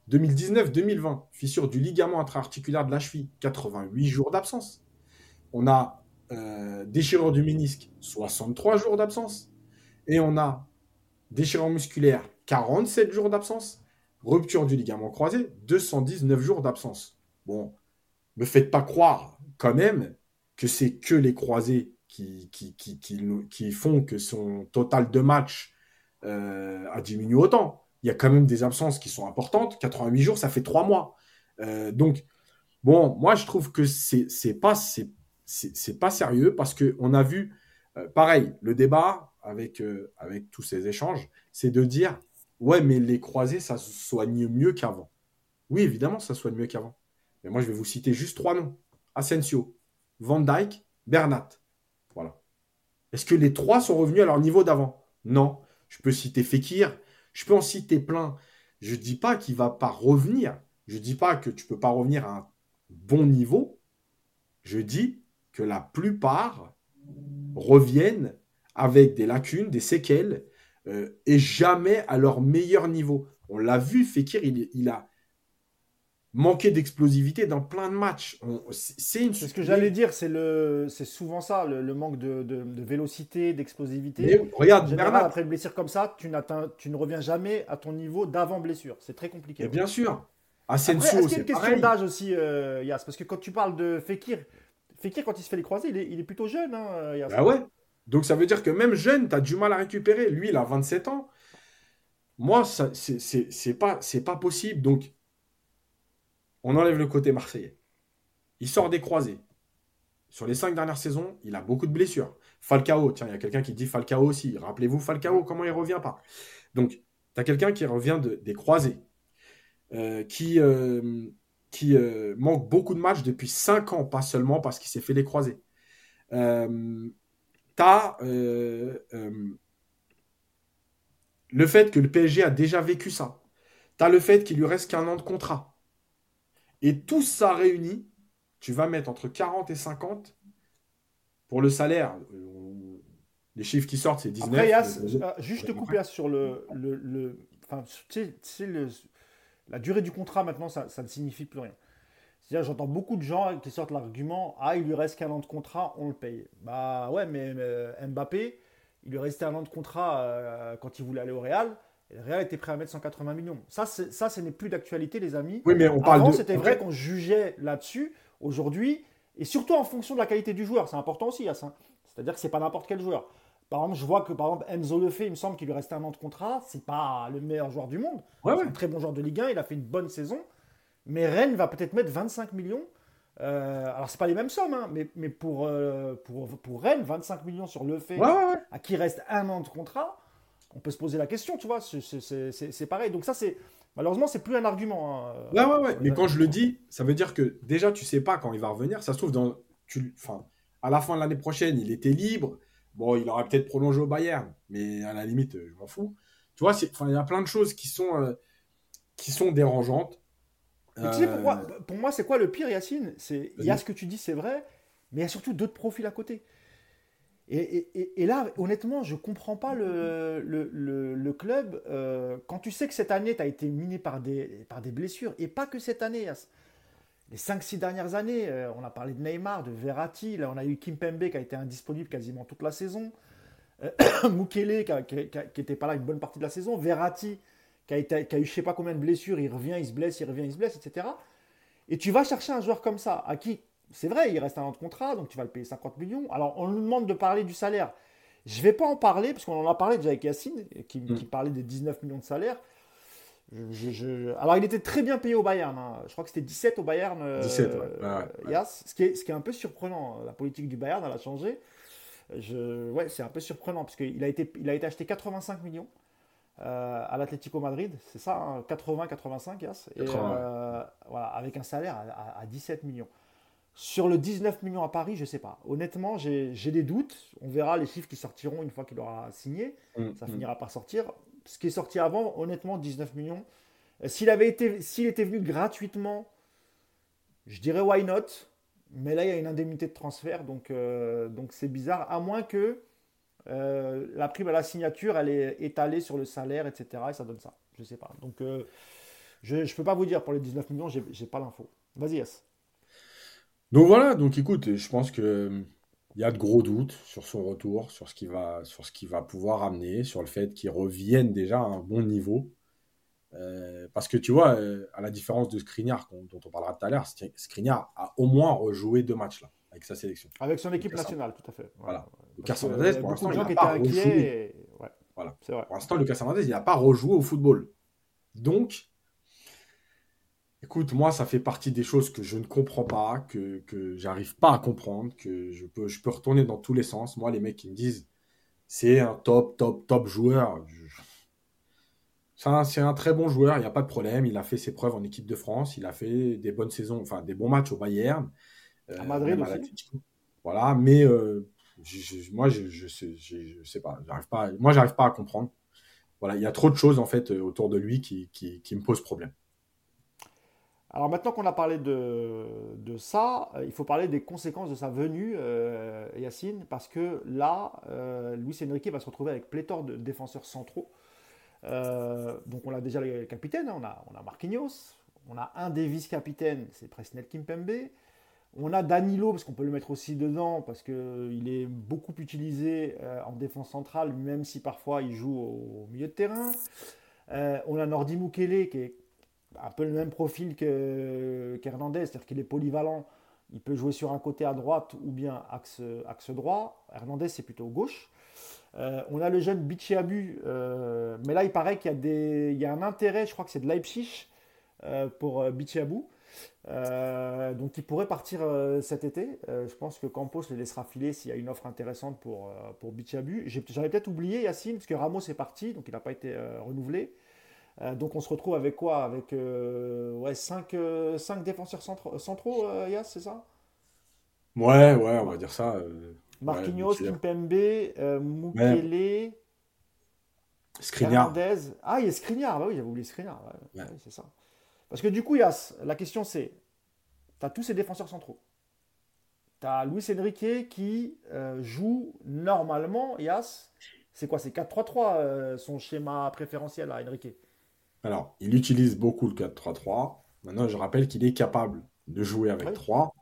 2019-2020, fissure du ligament intra-articulaire de la cheville, 88 jours d'absence. On a euh, déchirure du ménisque, 63 jours d'absence. Et on a Déchirement musculaire, 47 jours d'absence. Rupture du ligament croisé, 219 jours d'absence. Bon, me faites pas croire quand même que c'est que les croisés qui, font que son total de matchs euh, a diminué autant. Il y a quand même des absences qui sont importantes. 88 jours, ça fait 3 mois. Euh, donc, bon, moi, je trouve que c'est pas, pas sérieux parce qu'on a vu, euh, pareil, le débat, avec, euh, avec tous ces échanges, c'est de dire ouais, mais les croisés, ça soigne mieux qu'avant. Oui, évidemment, ça soit mieux qu'avant. Mais moi, je vais vous citer juste trois noms. Asensio, Van Dyke, Bernat. Voilà. Est-ce que les trois sont revenus à leur niveau d'avant? Non. Je peux citer Fekir, je peux en citer plein. Je ne dis pas qu'il va pas revenir. Je ne dis pas que tu ne peux pas revenir à un bon niveau. Je dis que la plupart reviennent avec des lacunes, des séquelles, euh, et jamais à leur meilleur niveau. On l'a vu, Fekir, il, a manqué d'explosivité dans plein de matchs. C'est ce que j'allais dire, c'est souvent ça, le, manque de, vélocité, d'explosivité. Regarde, après une blessure comme ça, tu, tu ne reviens jamais à ton niveau d'avant blessure. C'est très compliqué. bien sûr. Asensio, c'est Est-ce qu'il y a une question d'âge aussi, euh, Yas? Parce que quand tu parles de Fekir, Fekir, quand il se fait les croisés, il est, plutôt jeune. Hein. Bah ouais. Donc ça veut dire que même jeune, tu as du mal à récupérer. Lui, il a 27 ans. Moi, c'est pas, pas possible. Donc, on enlève le côté marseillais. Il sort des croisés. Sur les cinq dernières saisons, il a beaucoup de blessures. Falcao, tiens, il y a quelqu'un qui dit Falcao aussi. Rappelez-vous Falcao, comment il revient pas. Donc, tu as quelqu'un qui revient de, des croisés, euh, qui, euh, euh, manque beaucoup de matchs depuis cinq ans, pas seulement parce qu'il s'est fait les croisés. Tu as euh, euh, le fait que le PSG a déjà vécu ça. Tu as le fait qu'il lui reste qu'un an de contrat. Et tout ça réuni, tu vas mettre entre 40 et 50 pour le salaire. Les chiffres qui sortent, c'est 19. Après, Yas, euh, juste te couper sur le. le, enfin, tu sais, la durée du contrat, maintenant, ça, ça ne signifie plus rien. C'est-à-dire, j'entends beaucoup de gens qui sortent l'argument Ah, il lui reste qu'un an de contrat, on le paye. Bah ouais, mais euh, Mbappé, il lui restait un an de contrat euh, quand il voulait aller au Real. Et le Real était prêt à mettre 180 millions. Ça, ça ce n'est plus d'actualité, les amis. Oui, mais on parle Avant, c'était vrai qu'on jugeait là-dessus. Aujourd'hui, et surtout en fonction de la qualité du joueur, c'est important aussi, Yassin. C'est-à-dire que c'est pas n'importe quel joueur. Par exemple, je vois que par exemple Enzo Lefebvre, il me semble qu'il lui restait un an de contrat. C'est pas le meilleur joueur du monde. Ouais, c'est un très bon joueur de Ligue 1. Il a fait une bonne saison. Mais Rennes va peut-être mettre 25 millions. Euh, alors, c'est pas les mêmes sommes, hein, mais, mais pour, euh, pour, pour, Rennes, 25 millions sur le fait à qui reste un an de contrat, on peut se poser la question, tu vois, c'est pareil. Donc, ça, c'est. Malheureusement, c'est plus un argument. Hein, ouais, ouais, ouais. Mais quand je le dis, ça veut dire que déjà, tu sais pas quand il va revenir. Ça se trouve, dans, tu, enfin, à la fin de l'année prochaine, il était libre. Bon, il aurait peut-être prolongé au Bayern, mais à la limite, je m'en fous. Tu vois, il y a plein de choses qui sont, euh, qui sont dérangeantes. Tu sais pourquoi euh, Pour moi, c'est quoi le pire, Yacine? C'est il y a ce que tu dis, c'est vrai, mais il y a surtout d'autres profils à côté. Et, là, honnêtement, je ne comprends pas le, le, club. Euh, quand tu sais que cette année, tu as été miné par des, par des blessures, et pas que cette année. Les 5-6 dernières années, euh, on a parlé de Neymar, de Verratti, là on a eu Kim Pembe qui a été indisponible quasiment toute la saison, Mukele qui n'était pas là une bonne partie de la saison, Verratti qui a, été, eu je sais pas combien de blessures, il revient, il se blesse, il revient, il se blesse, etc. Et tu vas chercher un joueur comme ça, à qui, c'est vrai, il reste un an de contrat, donc tu vas le payer 50 millions. Alors on nous demande de parler du salaire. Je ne vais pas en parler, parce qu'on en a parlé déjà avec Yacine, qui, mm. parlait des 19 millions de salaire. Alors il était très bien payé au Bayern, hein. je crois que c'était 17 au Bayern, 17, euh, Ce, qui est, ce qui est un peu surprenant, la politique du Bayern, elle a changé. Je... Ouais, c'est un peu surprenant, parce qu'il a été, il a été acheté 85 millions. Euh, à l'Atlético Madrid, c'est ça, 80-85, hein, et, euh, voilà, avec un salaire à, 17 millions. Sur le 19 millions à Paris, je ne sais pas. Honnêtement, j'ai des doutes. On verra les chiffres qui sortiront une fois qu'il aura signé. Mm, ça mm. finira par sortir. Ce qui est sorti avant, honnêtement, 19 millions. Euh, s'il avait été, s'il était venu gratuitement, je dirais why not? Mais là, il y a une indemnité de transfert, donc donc c'est bizarre. À moins que euh, la prime à la signature, elle est étalée sur le salaire, etc. Et ça donne ça. Je ne sais pas. Donc, euh, je ne peux pas vous dire pour les 19 millions, je n'ai pas l'info. Vas-y, Yes. Donc voilà, donc écoute, je pense que il y a de gros doutes sur son retour, sur ce qu'il va, sur ce va pouvoir amener, sur le fait qu'il revienne déjà à un bon niveau. Euh, parce que tu vois, à la différence de Skriniar, dont on parlera tout à l'heure, Skriniar a au moins rejoué deux matchs là avec sa sélection. Avec son équipe nationale, tout à fait. Voilà. Lucas Hernandez, pour l'instant, il n'a pas rejoué. Voilà. Pour l'instant, Lucas Hernandez, il n'a pas rejoué au football. Donc, écoute, moi, ça fait partie des choses que je ne comprends pas, que, que j'arrive pas à comprendre, que je peux, je peux retourner dans tous les sens. Moi, les mecs qui me disent c'est un top, top, top joueur, c'est un, très bon joueur, il n'y a pas de problème. Il a fait ses preuves en équipe de France, il a fait des bonnes saisons, enfin des bons matchs au Bayern. À Madrid aussi. Voilà, mais moi, je, je, sais, sais pas, j'arrive pas, moi, j'arrive pas à comprendre. Voilà, il y a trop de choses en fait autour de lui qui, qui me posent problème. Alors maintenant qu'on a parlé de, de ça, euh, il faut parler des conséquences de sa venue, euh, Yacine, parce que là, euh, Luis Enrique va se retrouver avec pléthore de défenseurs centraux. donc on a déjà les capitaines, hein. on, a, on a Marquinhos, on a un des vice-capitaines, c'est Presnel Kimpembe. On a Danilo, parce qu'on peut le mettre aussi dedans, parce qu'il est beaucoup utilisé en défense centrale, même si parfois il joue au, milieu de terrain. on a Nordi Mukele, qui est un peu le même profil qu'Hernandez, c'est-à-dire qu'il est polyvalent. Il peut jouer sur un côté à droite ou bien axe, droit. Hernandez, c'est plutôt gauche. Euh, on a le jeune Bichiabu, euh, mais là, il paraît qu'il y, a un intérêt, je crois que c'est de Leipzig euh, pour Bichiabu. Donc, il pourrait partir cet été. je pense que Campos le laissera filer s'il y a une offre intéressante pour, pour Bichiabu. J'avais peut-être oublié Yacine, parce que Ramos est parti, donc il n'a pas été renouvelé. Euh, donc on se retrouve avec quoi? Avec euh, ouais, 5, euh, défenseurs centraux, Yas, c'est ça? Ouais, ouais, on va dire ça. Marquinhos, Kimpembe, Mukele, Skriniar. Ah, il y a Skriniar, bah oui, j'avais oublié Skriniar. Ouais, c'est ça. Parce que du coup, Yas, la question c'est, tu as tous ces défenseurs centraux. Tu as Luis Enrique qui joue normalement, Yas, c'est quoi? C'est 4-3-3 son schéma préférentiel à Enrique? Alors, il utilise beaucoup le 4-3-3. Maintenant, je rappelle qu'il est capable de jouer avec 3,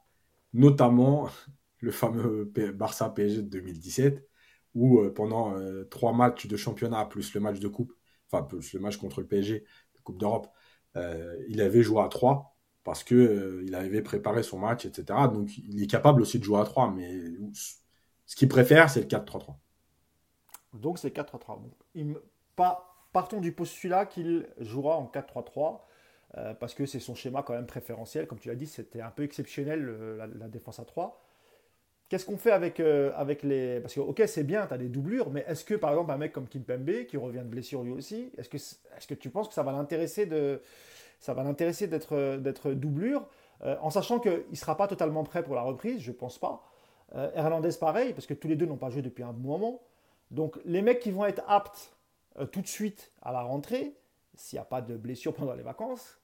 notamment le fameux Barça PSG de 2017, où euh, pendant euh, trois matchs de championnat, plus le match de coupe, enfin, plus le match contre le PSG, de Coupe d'Europe, euh, il avait joué à 3 parce qu'il il avait préparé son match, etc. Donc, il est capable aussi de jouer à 3, mais ce qu'il préfère, c'est le 4-3-3. Donc, c'est 4-3-3. Pas partons du postulat qu'il jouera en 4-3-3, euh, parce que c'est son schéma quand même préférentiel. Comme tu l'as dit, c'était un peu exceptionnel la, défense à 3. Qu'est-ce qu'on fait avec, euh, avec les. Parce que, ok, c'est bien, tu as des doublures, mais est-ce que par exemple un mec comme Kimpembe, qui revient de blessure lui aussi, est-ce que, est-ce que tu penses que ça va l'intéresser de. Ça va l'intéresser d'être, d'être doublure, euh, en sachant qu'il ne sera pas totalement prêt pour la reprise, je pense pas. Hernandez, pareil, parce que tous les deux n'ont pas joué depuis un moment. Donc, les mecs qui vont être aptes euh, tout de suite à la rentrée, s'il n'y a pas de blessure pendant les vacances,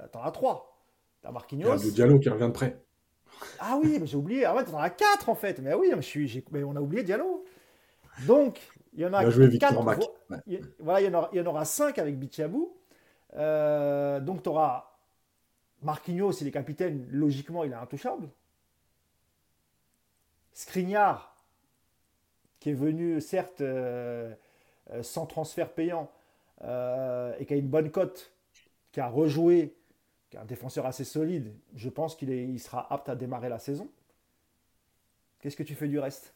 euh, t'en as trois. T'as Marquinhos. Il y a Diallo qui revient de près. Ah oui, mais j'ai oublié. Ah ouais, t'en as quatre en fait. Mais oui, je suis, mais on a oublié Diallo. Donc, il y en a, quatre. Voilà, il y, en aura, il y en aura cinq avec Bichabou. Euh, donc, tu auras Marquinhos, il est capitaine. Logiquement, il est intouchable. Skriniar, qui est venu, certes, euh, sans transfert payant euh, et qui a une bonne cote, qui a rejoué, un défenseur assez solide, je pense qu'il il sera apte à démarrer la saison. Qu'est-ce que tu fais du reste?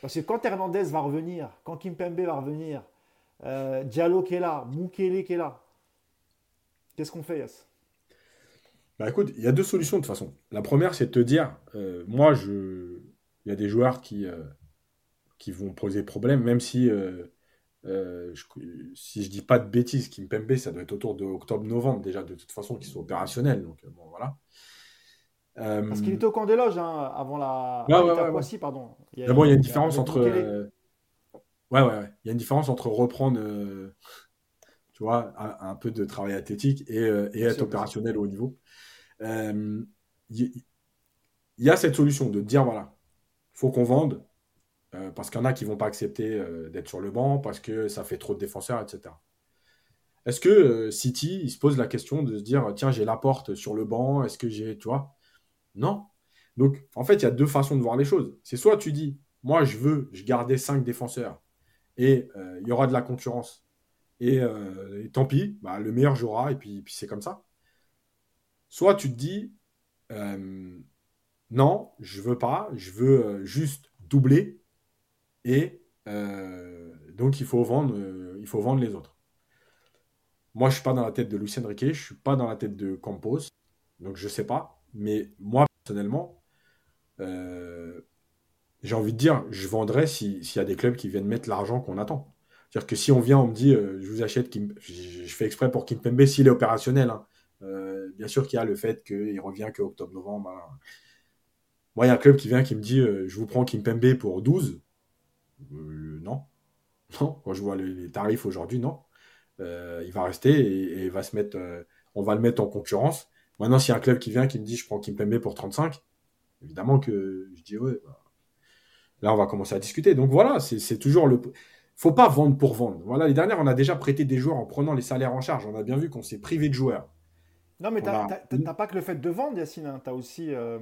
Parce que quand Hernandez va revenir, quand Kimpembe va revenir, euh, Diallo qui est là, Mukele qui est là, qu'est-ce qu'on fait, Yass bah écoute, il y a deux solutions de toute façon. La première, c'est de te dire, moi, je... il y a des joueurs qui, qui vont poser problème, même si euh, si je dis pas de bêtises, Kimpembe, ça doit être autour de octobre-novembre déjà, de toute façon, qu'ils sont opérationnels. Donc, euh, bon, voilà. Euh, Parce qu'il était au camp des loges hein, avant la. Ouais, pardon. Il y a, il y a une différence entre. Ouais, ouais, Il y a une différence entre reprendre, tu vois, un, peu de travail athlétique et, et être opérationnel au haut niveau. Il y, a cette solution de dire voilà, faut qu'on vende, euh, parce qu'il y en a qui vont pas accepter euh, d'être sur le banc, parce que ça fait trop de défenseurs, etc. Est-ce que euh, City, il se pose la question de se dire, tiens, j'ai la porte sur le banc, est-ce que j'ai, tu vois? Non. Donc, en fait, il y a deux façons de voir les choses. C'est soit tu dis, moi, je veux, je gardais cinq défenseurs, et il y aura de la concurrence, et, tant pis, bah, le meilleur jouera, et puis, puis c'est comme ça. Soit tu te dis, non, je veux pas, je veux juste doubler et euh, donc, il faut, vendre, euh, il faut vendre les autres. Moi, je ne suis pas dans la tête de Lucien Riquet, je ne suis pas dans la tête de Campos, donc je ne sais pas. Mais moi, personnellement, euh, j'ai envie de dire, je vendrais s'il y a des clubs qui viennent mettre l'argent qu'on attend. C'est-à-dire que si on vient, on me dit, je vous achète, Kim... je fais exprès pour Kimpembe s'il est opérationnel. Hein. Bien sûr qu'il y a le fait qu'il revient que octobre-novembre. Hein. Moi, il y a un club qui vient qui me dit, je vous prends Kimpembe pour 12. Non. Non, quand je vois les, tarifs aujourd'hui, non. il va rester et, et va se mettre, on va le mettre en concurrence. Maintenant, s'il y a un club qui vient qui me dit, je prends Kimpembe pour 35, évidemment que je dis, ouais, bah, là, on va commencer à discuter. Donc voilà, c'est toujours le. faut pas vendre pour vendre. Voilà, les dernières, on a déjà prêté des joueurs en prenant les salaires en charge. On a bien vu qu'on s'est privé de joueurs. Non, mais tu n'as pas que le fait de vendre, Yacine. Hein. Tu as aussi. Euh,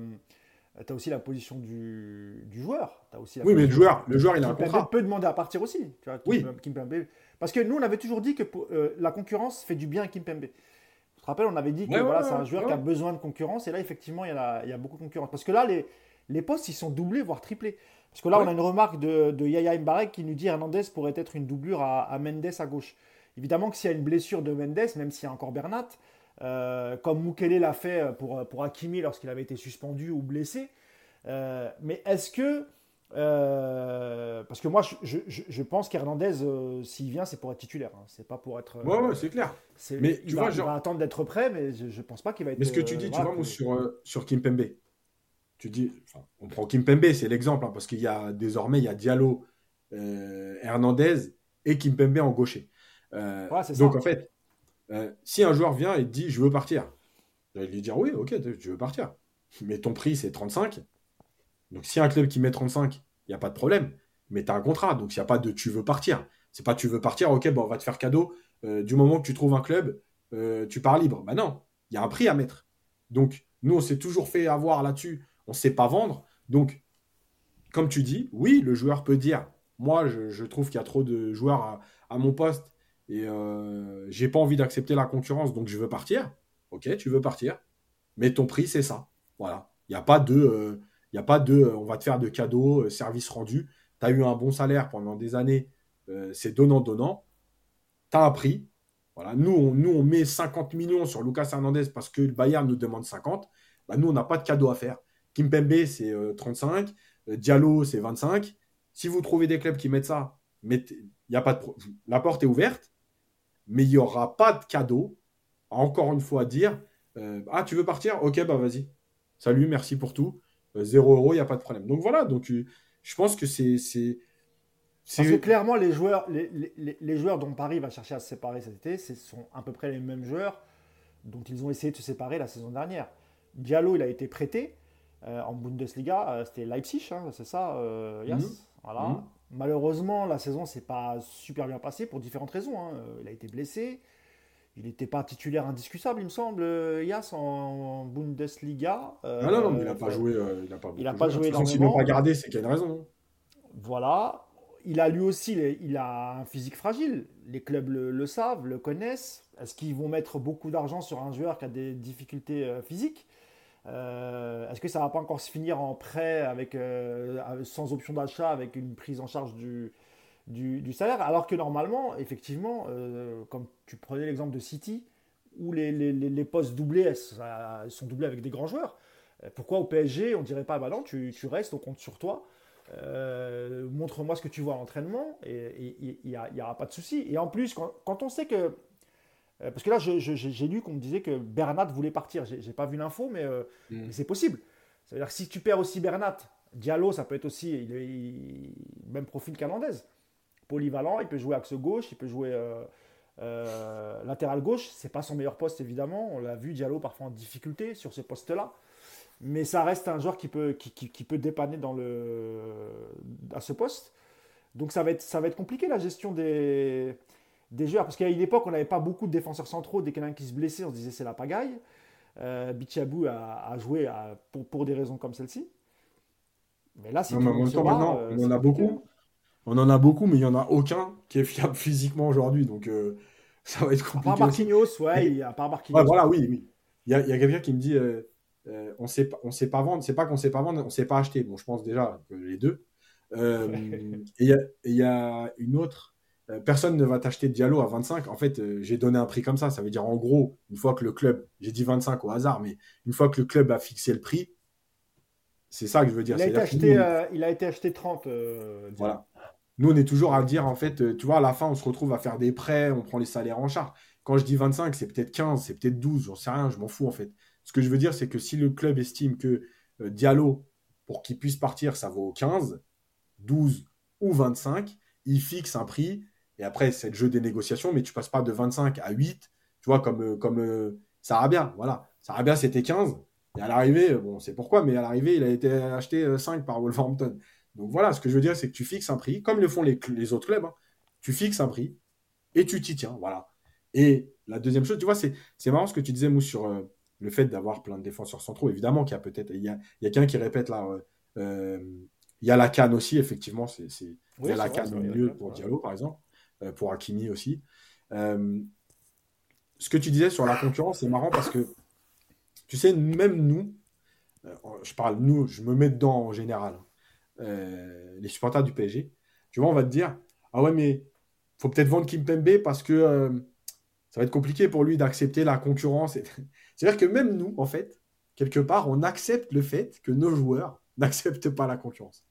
aussi la position du, joueur. As aussi oui, mais le joueur, le joueur, il a un contrat. peut demander à partir aussi. Tu vois, oui. Parce que nous, on avait toujours dit que euh, la concurrence fait du bien à Kimpembe. Je te rappelle, on avait dit que voilà, c'est un joueur qui a besoin de concurrence. Et là, effectivement, il y, a, il y a beaucoup de concurrence. Parce que là, les, les postes, ils sont doublés, voire triplés. Parce que là, on a une remarque de, de Yaya Mbarek qui nous dit Hernandez pourrait être une doublure à, Mendes à gauche. Évidemment que s'il y a une blessure de Mendes, même s'il y a encore Bernat, euh, comme Mukele l'a fait pour, pour Hakimi lorsqu'il avait été suspendu ou blessé, euh, mais est-ce que. Euh, parce que moi, je, je, pense qu'Hernandez, s'il vient, c'est pour être titulaire. Hein. C'est pas pour être. ouais, ouais, c'est clair. Mais tu vois, va attendre d'être prêt, mais je, ne pense pas qu'il va être. Mais ce que tu dis, tu vois, sur, sur Kimpembe, tu dis, on prend Kimpembe, c'est l'exemple, hein, parce qu'il y a désormais, il y a Diallo, euh, Hernandez et Kimpembe en gaucher. Euh, donc en fait, euh, si un joueur vient et dit, je veux partir, je lui dire, oui, ok, tu veux partir. Mais ton prix, c'est 35. Donc si un club qui met 35, il n'y a pas de problème. Mais tu as un contrat, donc il n'y a pas de tu veux partir. C'est pas tu veux partir, ok, bon, on va te faire cadeau. du moment que tu trouves un club, tu pars libre. Bah non, il y a un prix à mettre. Donc nous, on s'est toujours fait avoir là-dessus on ne sait pas vendre. Donc, comme tu dis, oui, le joueur peut dire, moi, je, trouve qu'il y a trop de joueurs à, mon poste et euh, j'ai pas envie d'accepter la concurrence, donc je veux partir. Ok, tu veux partir, mais ton prix, c'est ça. Voilà. Il n'y a pas de, euh, a pas de, euh, on va te faire de cadeaux, euh, service rendu. Tu as eu un bon salaire pendant des années, c'est donnant-donnant. Tu as un prix. Voilà. Nous on, nous, on met 50 millions sur Lucas Hernandez parce que le Bayern nous demande 50. Bah, nous, on n'a pas de cadeau à faire. Kimpembe, c'est 35. Euh, euh, Diallo, c'est 25. Si vous trouvez des clubs qui mettent ça, y a pas la porte est ouverte, mais il n'y aura pas de cadeau. Encore une fois, dire euh, Ah, tu veux partir? Ok, bah vas-y. Salut, merci pour tout. 0 euros, il n'y a pas de problème. Donc voilà, donc, je pense que c'est. Parce que clairement, les joueurs, les, les, joueurs dont Paris va chercher à se séparer cet été, ce sont à peu près les mêmes joueurs dont ils ont essayé de se séparer la saison dernière. Diallo, il a été prêté. Euh, en Bundesliga, euh, c'était Leipzig, hein, c'est ça, euh, Yes mhm. Voilà. Mhm. Malheureusement, la saison s'est pas super bien passée pour différentes raisons. Hein. Il a été blessé. Il n'était pas titulaire indiscutable, il me semble, Yas, en Bundesliga. ah non, non, il n'a pas joué. il n'a pas, il a pas joué S'il n'a pas gardé, c'est qu'il y a une raison. Voilà. Il a lui aussi, il a un physique fragile. Les clubs le, le savent, le connaissent. Est-ce qu'ils vont mettre beaucoup d'argent sur un joueur qui a des difficultés physiques? Euh, est-ce que ça va pas encore se finir en prêt avec, euh, sans option d'achat avec une prise en charge du, du, salaire? Alors que normalement, effectivement, euh, comme tu prenais l'exemple de City, où les, les, postes doublés sont doublés avec des grands joueurs, pourquoi au PSG on dirait pas bah non, tu, tu restes, on compte sur toi montre-moi ce que tu vois à l'entraînement et il n'y aura pas de souci. Et en plus, quand, quand on sait que euh, parce que là, j'ai lu qu'on me disait que Bernat voulait partir. J'ai pas vu l'info, mais, euh, mm. mais c'est possible. Ça veut dire que si tu perds aussi Bernat, Diallo, ça peut être aussi il, même profil qu'Alandez. Polyvalent, il peut jouer axe gauche, il peut jouer euh, latéral gauche. C'est pas son meilleur poste, évidemment. On l'a vu, Diallo parfois en difficulté sur ce poste-là. Mais ça reste un joueur qui peut, qui, qui, peut dépanner dans le, à ce poste. Donc ça va, être, ça va être compliqué la gestion des, des joueurs. Parce qu'à une époque, on n'avait pas beaucoup de défenseurs centraux. Dès qu'il y en a un qui se blessait, on se disait c'est la pagaille. Euh, Bichabou a, joué pour, pour, des raisons comme celle-ci. Mais là, c'est. Temps, maintenant, euh, on en a beaucoup. On en a beaucoup, mais il n'y en a aucun qui est fiable physiquement aujourd'hui. Donc, euh, ça va être compliqué. À part Marquinhos, ouais, à part Marquinhos. voilà, oui, oui. Il y a, a quelqu'un qui me dit euh, on sait, on sait pas vendre. C'est pas qu'on sait pas vendre, on sait pas acheter. Bon, je pense déjà que les deux. et il y, y, a une autre personne ne va t'acheter Diallo à 25. En fait, euh, j'ai donné un prix comme ça. Ça veut dire, en gros, une fois que le club, j'ai dit 25 au hasard, mais une fois que le club a fixé le prix, c'est ça que je veux dire. Il a, été acheté, euh, il a été acheté 30. voilà. Nous, on est toujours à dire, en fait, euh, tu vois, à la fin, on se retrouve à faire des prêts, on prend les salaires en charge. Quand je dis 25, c'est peut-être 15, c'est peut-être 12, j'en sais rien, je m'en fous, en fait. Ce que je veux dire, c'est que si le club estime que euh, Diallo, pour qu'il puisse partir, ça vaut 15, 12 ou 25, il fixe un prix. Et après, c'est le jeu des négociations, mais tu passes pas de 25 à 8, tu vois, comme, euh, comme bien, voilà. bien, c'était 15. Et à l'arrivée, bon, c'est pourquoi, mais à l'arrivée, il a été acheté 5 par Wolverhampton. Donc voilà, ce que je veux dire, c'est que tu fixes un prix, comme le font les, autres clubs. Hein. Tu fixes un prix et tu t'y tiens. Voilà. Et la deuxième chose, tu vois, c'est marrant ce que tu disais, Mousse, sur euh, le fait d'avoir plein de défenseurs centraux. Évidemment qu'il y a peut-être. Il y a, a quelqu'un qui répète là. Euh, euh, il y a la canne aussi, effectivement. C'est, il y a la canne au milieu pour Diallo, par exemple. Pour Hakimi aussi. ce que tu disais sur la concurrence, c'est marrant parce que, tu sais, même nous, je parle nous, je me mets dedans en général. Euh, les supporters du PSG, tu vois, on va te dire Ah ouais, mais faut peut-être vendre Kim Pembe parce que euh, ça va être compliqué pour lui d'accepter la concurrence. C'est-à-dire que même nous, en fait, quelque part, on accepte le fait que nos joueurs n'acceptent pas la concurrence.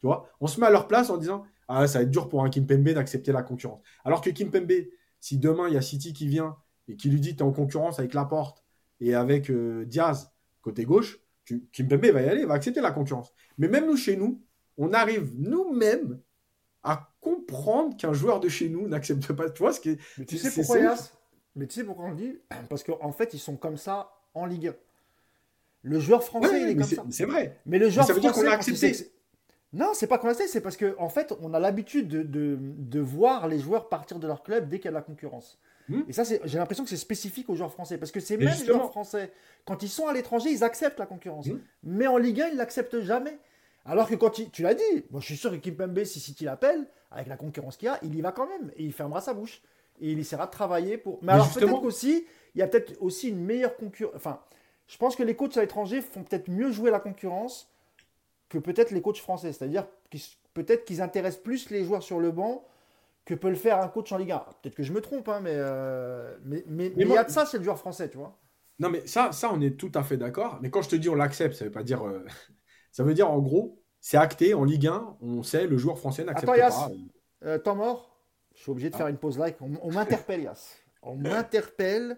Tu vois, on se met à leur place en disant Ah, ça va être dur pour un Kim Pembe d'accepter la concurrence. Alors que Kim Pembe, si demain il y a City qui vient et qui lui dit Tu es en concurrence avec Laporte et avec euh, Diaz côté gauche, Kim Pembe va y aller, va accepter la concurrence. Mais même nous, chez nous, on arrive nous-mêmes à comprendre qu'un joueur de chez nous n'accepte pas. Tu vois ce qui Mais tu sais pourquoi, Yas? Mais tu sais pourquoi on le dit? Parce qu'en fait, ils sont comme ça en Ligue 1. Le joueur français, il est comme ça. C'est vrai. Mais le joueur ça veut dire qu'on a accepté. Non, c'est pas accepté, c'est parce qu'en en fait, on a l'habitude de, voir les joueurs partir de leur club dès qu'il y a de la concurrence. Hmm. Et ça, j'ai l'impression que c'est spécifique aux joueurs français. Parce que ces mêmes joueurs français, quand ils sont à l'étranger, ils acceptent la concurrence. Hmm. Mais en Ligue 1, ils l'acceptent jamais. Alors que quand tu l'as dit, moi je suis sûr que Kimpembe, si City l'appelle, avec la concurrence qu'il y a, il y va quand même et il fermera sa bouche et il essaiera de travailler pour. Mais, alors peut-être qu'aussi, il y a peut-être aussi une meilleure concurrence. Enfin, je pense que les coachs à l'étranger font peut-être mieux jouer la concurrence que peut-être les coachs français. C'est-à-dire peut-être qu'ils intéressent plus les joueurs sur le banc que peut le faire un coach en Ligue 1. Peut-être que je me trompe, hein, mais, euh, mais, mais, il y a de ça, c'est le joueur français, tu vois. Non, mais ça, ça, on est tout à fait d'accord. Mais quand je te dis on l'accepte, ça ne veut pas dire. Euh, ça veut dire en gros, c'est acté en Ligue 1, on sait, le joueur français n'accepte pas. Euh, temps mort Je suis obligé de faire une pause like. On, m'interpelle, Yas. On m'interpelle.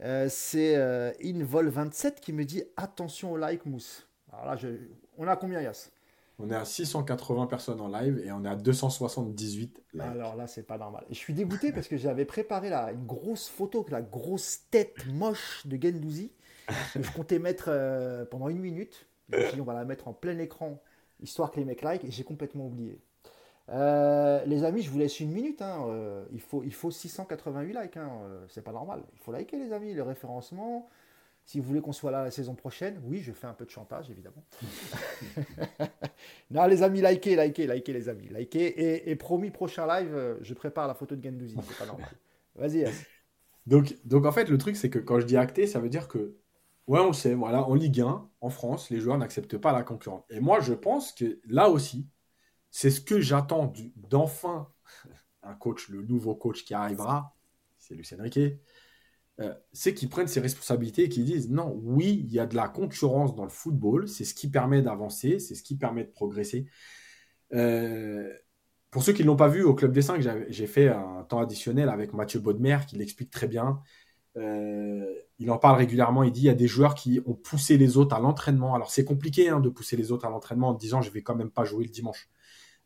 Euh, c'est euh, Invol27 qui me dit attention au like, Mousse. Alors là, on a combien, Yas? On est à 680 personnes en live et on est à 278 likes. Alors là, c'est pas normal. Et je suis dégoûté parce que j'avais préparé là, une grosse photo, la grosse tête moche de Gendouzi, que je comptais mettre euh, pendant une minute. on va la mettre en plein écran histoire que les mecs like, et j'ai complètement oublié. Euh, les amis, je vous laisse une minute. Hein, euh, il, faut, il faut 688 likes. Hein, c'est pas normal. Il faut liker, les amis, le référencement. Si vous voulez qu'on soit là la saison prochaine, oui, je fais un peu de chantage, évidemment. non, les amis, likez, likez, likez, les amis. Likez. Et, promis, prochain live, je prépare la photo de Gendouzi. C'est pas normal. Vas-y, donc, donc, en fait, le truc, c'est que quand je dis acté, ça veut dire que Ouais, on le sait, voilà, en Ligue 1, en France, les joueurs n'acceptent pas la concurrence. Et moi, je pense que là aussi, c'est ce que j'attends d'enfin un coach, le nouveau coach qui arrivera, c'est Lucien Riquet, euh, c'est qu'ils prennent ses responsabilités et qu'ils disent non, oui, il y a de la concurrence dans le football, c'est ce qui permet d'avancer, c'est ce qui permet de progresser. Euh, pour ceux qui ne l'ont pas vu, au Club des 5, j'ai fait un temps additionnel avec Mathieu Baudemer qui l'explique très bien. Euh, il en parle régulièrement. Il dit il y a des joueurs qui ont poussé les autres à l'entraînement. Alors c'est compliqué hein, de pousser les autres à l'entraînement en disant je vais quand même pas jouer le dimanche.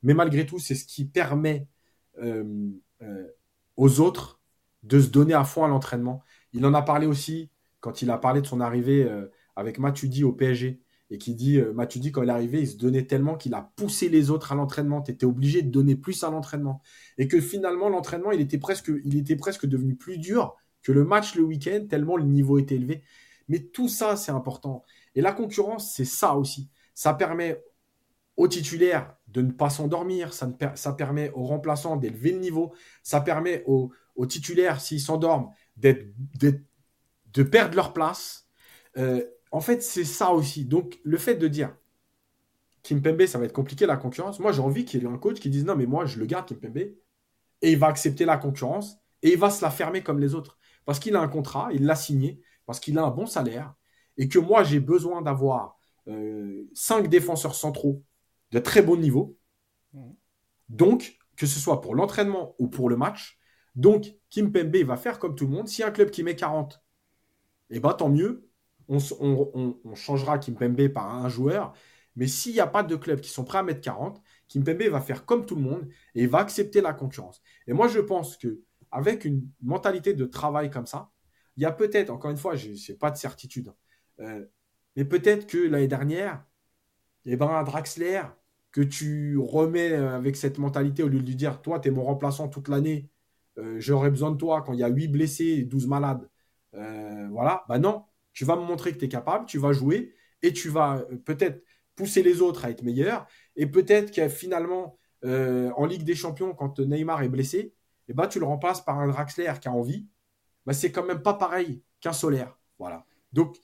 Mais malgré tout, c'est ce qui permet aux autres de se donner à fond à l'entraînement. Il en a parlé aussi quand il a parlé de son arrivée avec Matuidi au PSG et qui dit Matuidi quand il est arrivé, il se donnait tellement qu'il a poussé les autres à l'entraînement. Tu étais obligé de donner plus à l'entraînement et que finalement l'entraînement il était presque il devenu plus dur que le match le week-end, tellement le niveau était élevé. Mais tout ça, c'est important. Et la concurrence, c'est ça aussi. Ça permet aux titulaires de ne pas s'endormir, ça, ça, permet aux remplaçants d'élever le niveau, ça permet aux, titulaires, s'ils s'endorment, de perdre leur place. Euh, en fait, c'est ça aussi. Donc, le fait de dire Kimpembe, ça va être compliqué la concurrence, moi j'ai envie qu'il y ait un coach qui dise non, mais moi je le garde Kimpembe, et il va accepter la concurrence, et il va se la fermer comme les autres parce qu'il a un contrat, il l'a signé, parce qu'il a un bon salaire, et que moi j'ai besoin d'avoir euh, cinq défenseurs centraux de très bon niveau. Mmh. Donc, que ce soit pour l'entraînement ou pour le match, donc Kim Pembe va faire comme tout le monde. Si un club qui met 40, eh ben, tant mieux. On, changera Kim Pembe par un joueur. Mais s'il n'y a pas de clubs qui sont prêts à mettre 40, Kim Pembe va faire comme tout le monde et va accepter la concurrence. Et moi, je pense que avec une mentalité de travail comme ça, il y a peut-être, encore une fois, je n'ai pas de certitude, hein, euh, mais peut-être que l'année dernière, eh ben, Draxler, que tu remets euh, avec cette mentalité au lieu de lui dire Toi, tu es mon remplaçant toute l'année, euh, j'aurais besoin de toi quand il y a 8 blessés et 12 malades. voilà, bah non, tu vas me montrer que tu es capable, tu vas jouer et tu vas peut-être pousser les autres à être meilleurs. Et peut-être que finalement, en Ligue des Champions, quand Neymar est blessé, eh ben, tu le remplaces par un Draxler qui a envie bah, c'est quand même pas pareil qu'un solaire. Voilà. Donc,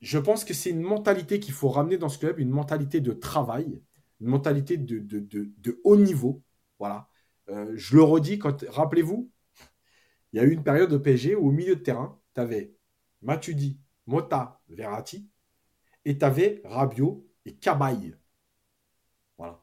je pense que c'est une mentalité qu'il faut ramener dans ce club, une mentalité de travail, une mentalité de, de, haut niveau. Voilà. Euh, je le redis, quand rappelez-vous, il y a eu une période au PSG où au milieu de terrain, tu avais Matuidi, Mota, Verratti, et tu avais Rabiot et Cabaye. Voilà.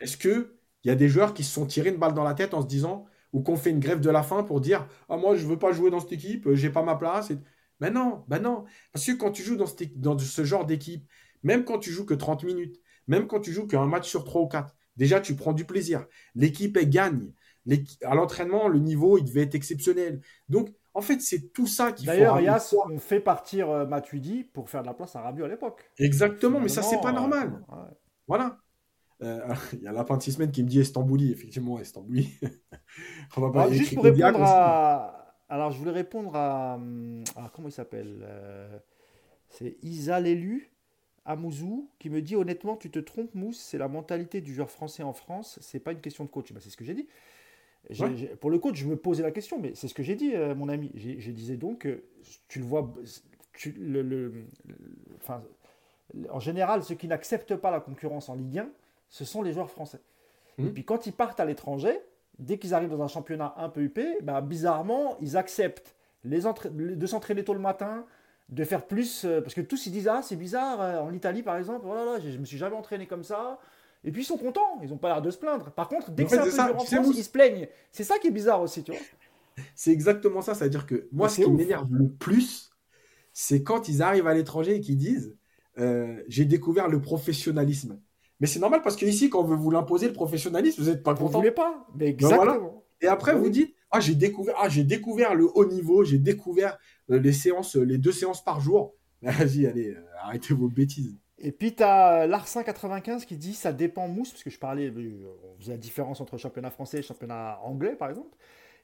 Est-ce qu'il y a des joueurs qui se sont tirés une balle dans la tête en se disant ou qu'on fait une grève de la faim pour dire Ah, moi, je veux pas jouer dans cette équipe, euh, j'ai pas ma place. Et... Ben non, ben non. Parce que quand tu joues dans, dans ce genre d'équipe, même quand tu joues que 30 minutes, même quand tu joues qu'un match sur 3 ou 4, déjà, tu prends du plaisir. L'équipe, elle gagne. À l'entraînement, le niveau, il devait être exceptionnel. Donc, en fait, c'est tout ça qui D'ailleurs, Yass, on fait partir euh, Matuidi pour faire de la place à Rabiot à l'époque. Exactement, mais ça, c'est pas normal. Euh, voilà. Euh, il y a Lapin de six semaines qui me dit Estambouli, effectivement, Estambouli. On va juste pour répondre à. Alors, je voulais répondre à. comment il s'appelle euh, C'est Isa l'élu, Amouzou, qui me dit honnêtement, tu te trompes, Mousse, c'est la mentalité du joueur français en France, c'est pas une question de coach. Bah, c'est ce que j'ai dit. Pour le coach, je me posais la question, mais c'est ce que j'ai dit, euh, mon ami. Je disais donc, tu le vois, tu, le, enfin, en général, ceux qui n'acceptent pas la concurrence en Ligue 1, ce sont les joueurs français. Et mmh. puis quand ils partent à l'étranger, dès qu'ils arrivent dans un championnat un peu huppé, bah, bizarrement, ils acceptent les de s'entraîner tôt le matin, de faire plus. Euh, parce que tous ils disent Ah, c'est bizarre, euh, en Italie par exemple, oh là là, je, ne me suis jamais entraîné comme ça. Et puis ils sont contents, ils n'ont pas l'air de se plaindre. Par contre, dès que c'est un peu dur en France, ils se plaignent. C'est ça qui est bizarre aussi, tu vois. C'est exactement ça, c'est-à-dire que moi, ce qui m'énerve le plus, c'est quand ils arrivent à l'étranger et qu'ils disent euh, J'ai découvert le professionnalisme. Mais c'est normal parce qu'ici, quand on veut vous l'imposer, le professionnalisme, vous n'êtes pas content. Vous voulez pas. Mais ben exactement. Et après, vous dites, ah, j'ai découvert, ah, j'ai découvert le haut niveau, j'ai découvert euh, les séances, euh, les deux séances par jour. Vas-y, allez, euh, arrêtez vos bêtises. Et puis, tu as Larsin95 qui dit ça dépend mousse, parce que je parlais, on faisait la différence entre championnat français et championnat anglais, par exemple.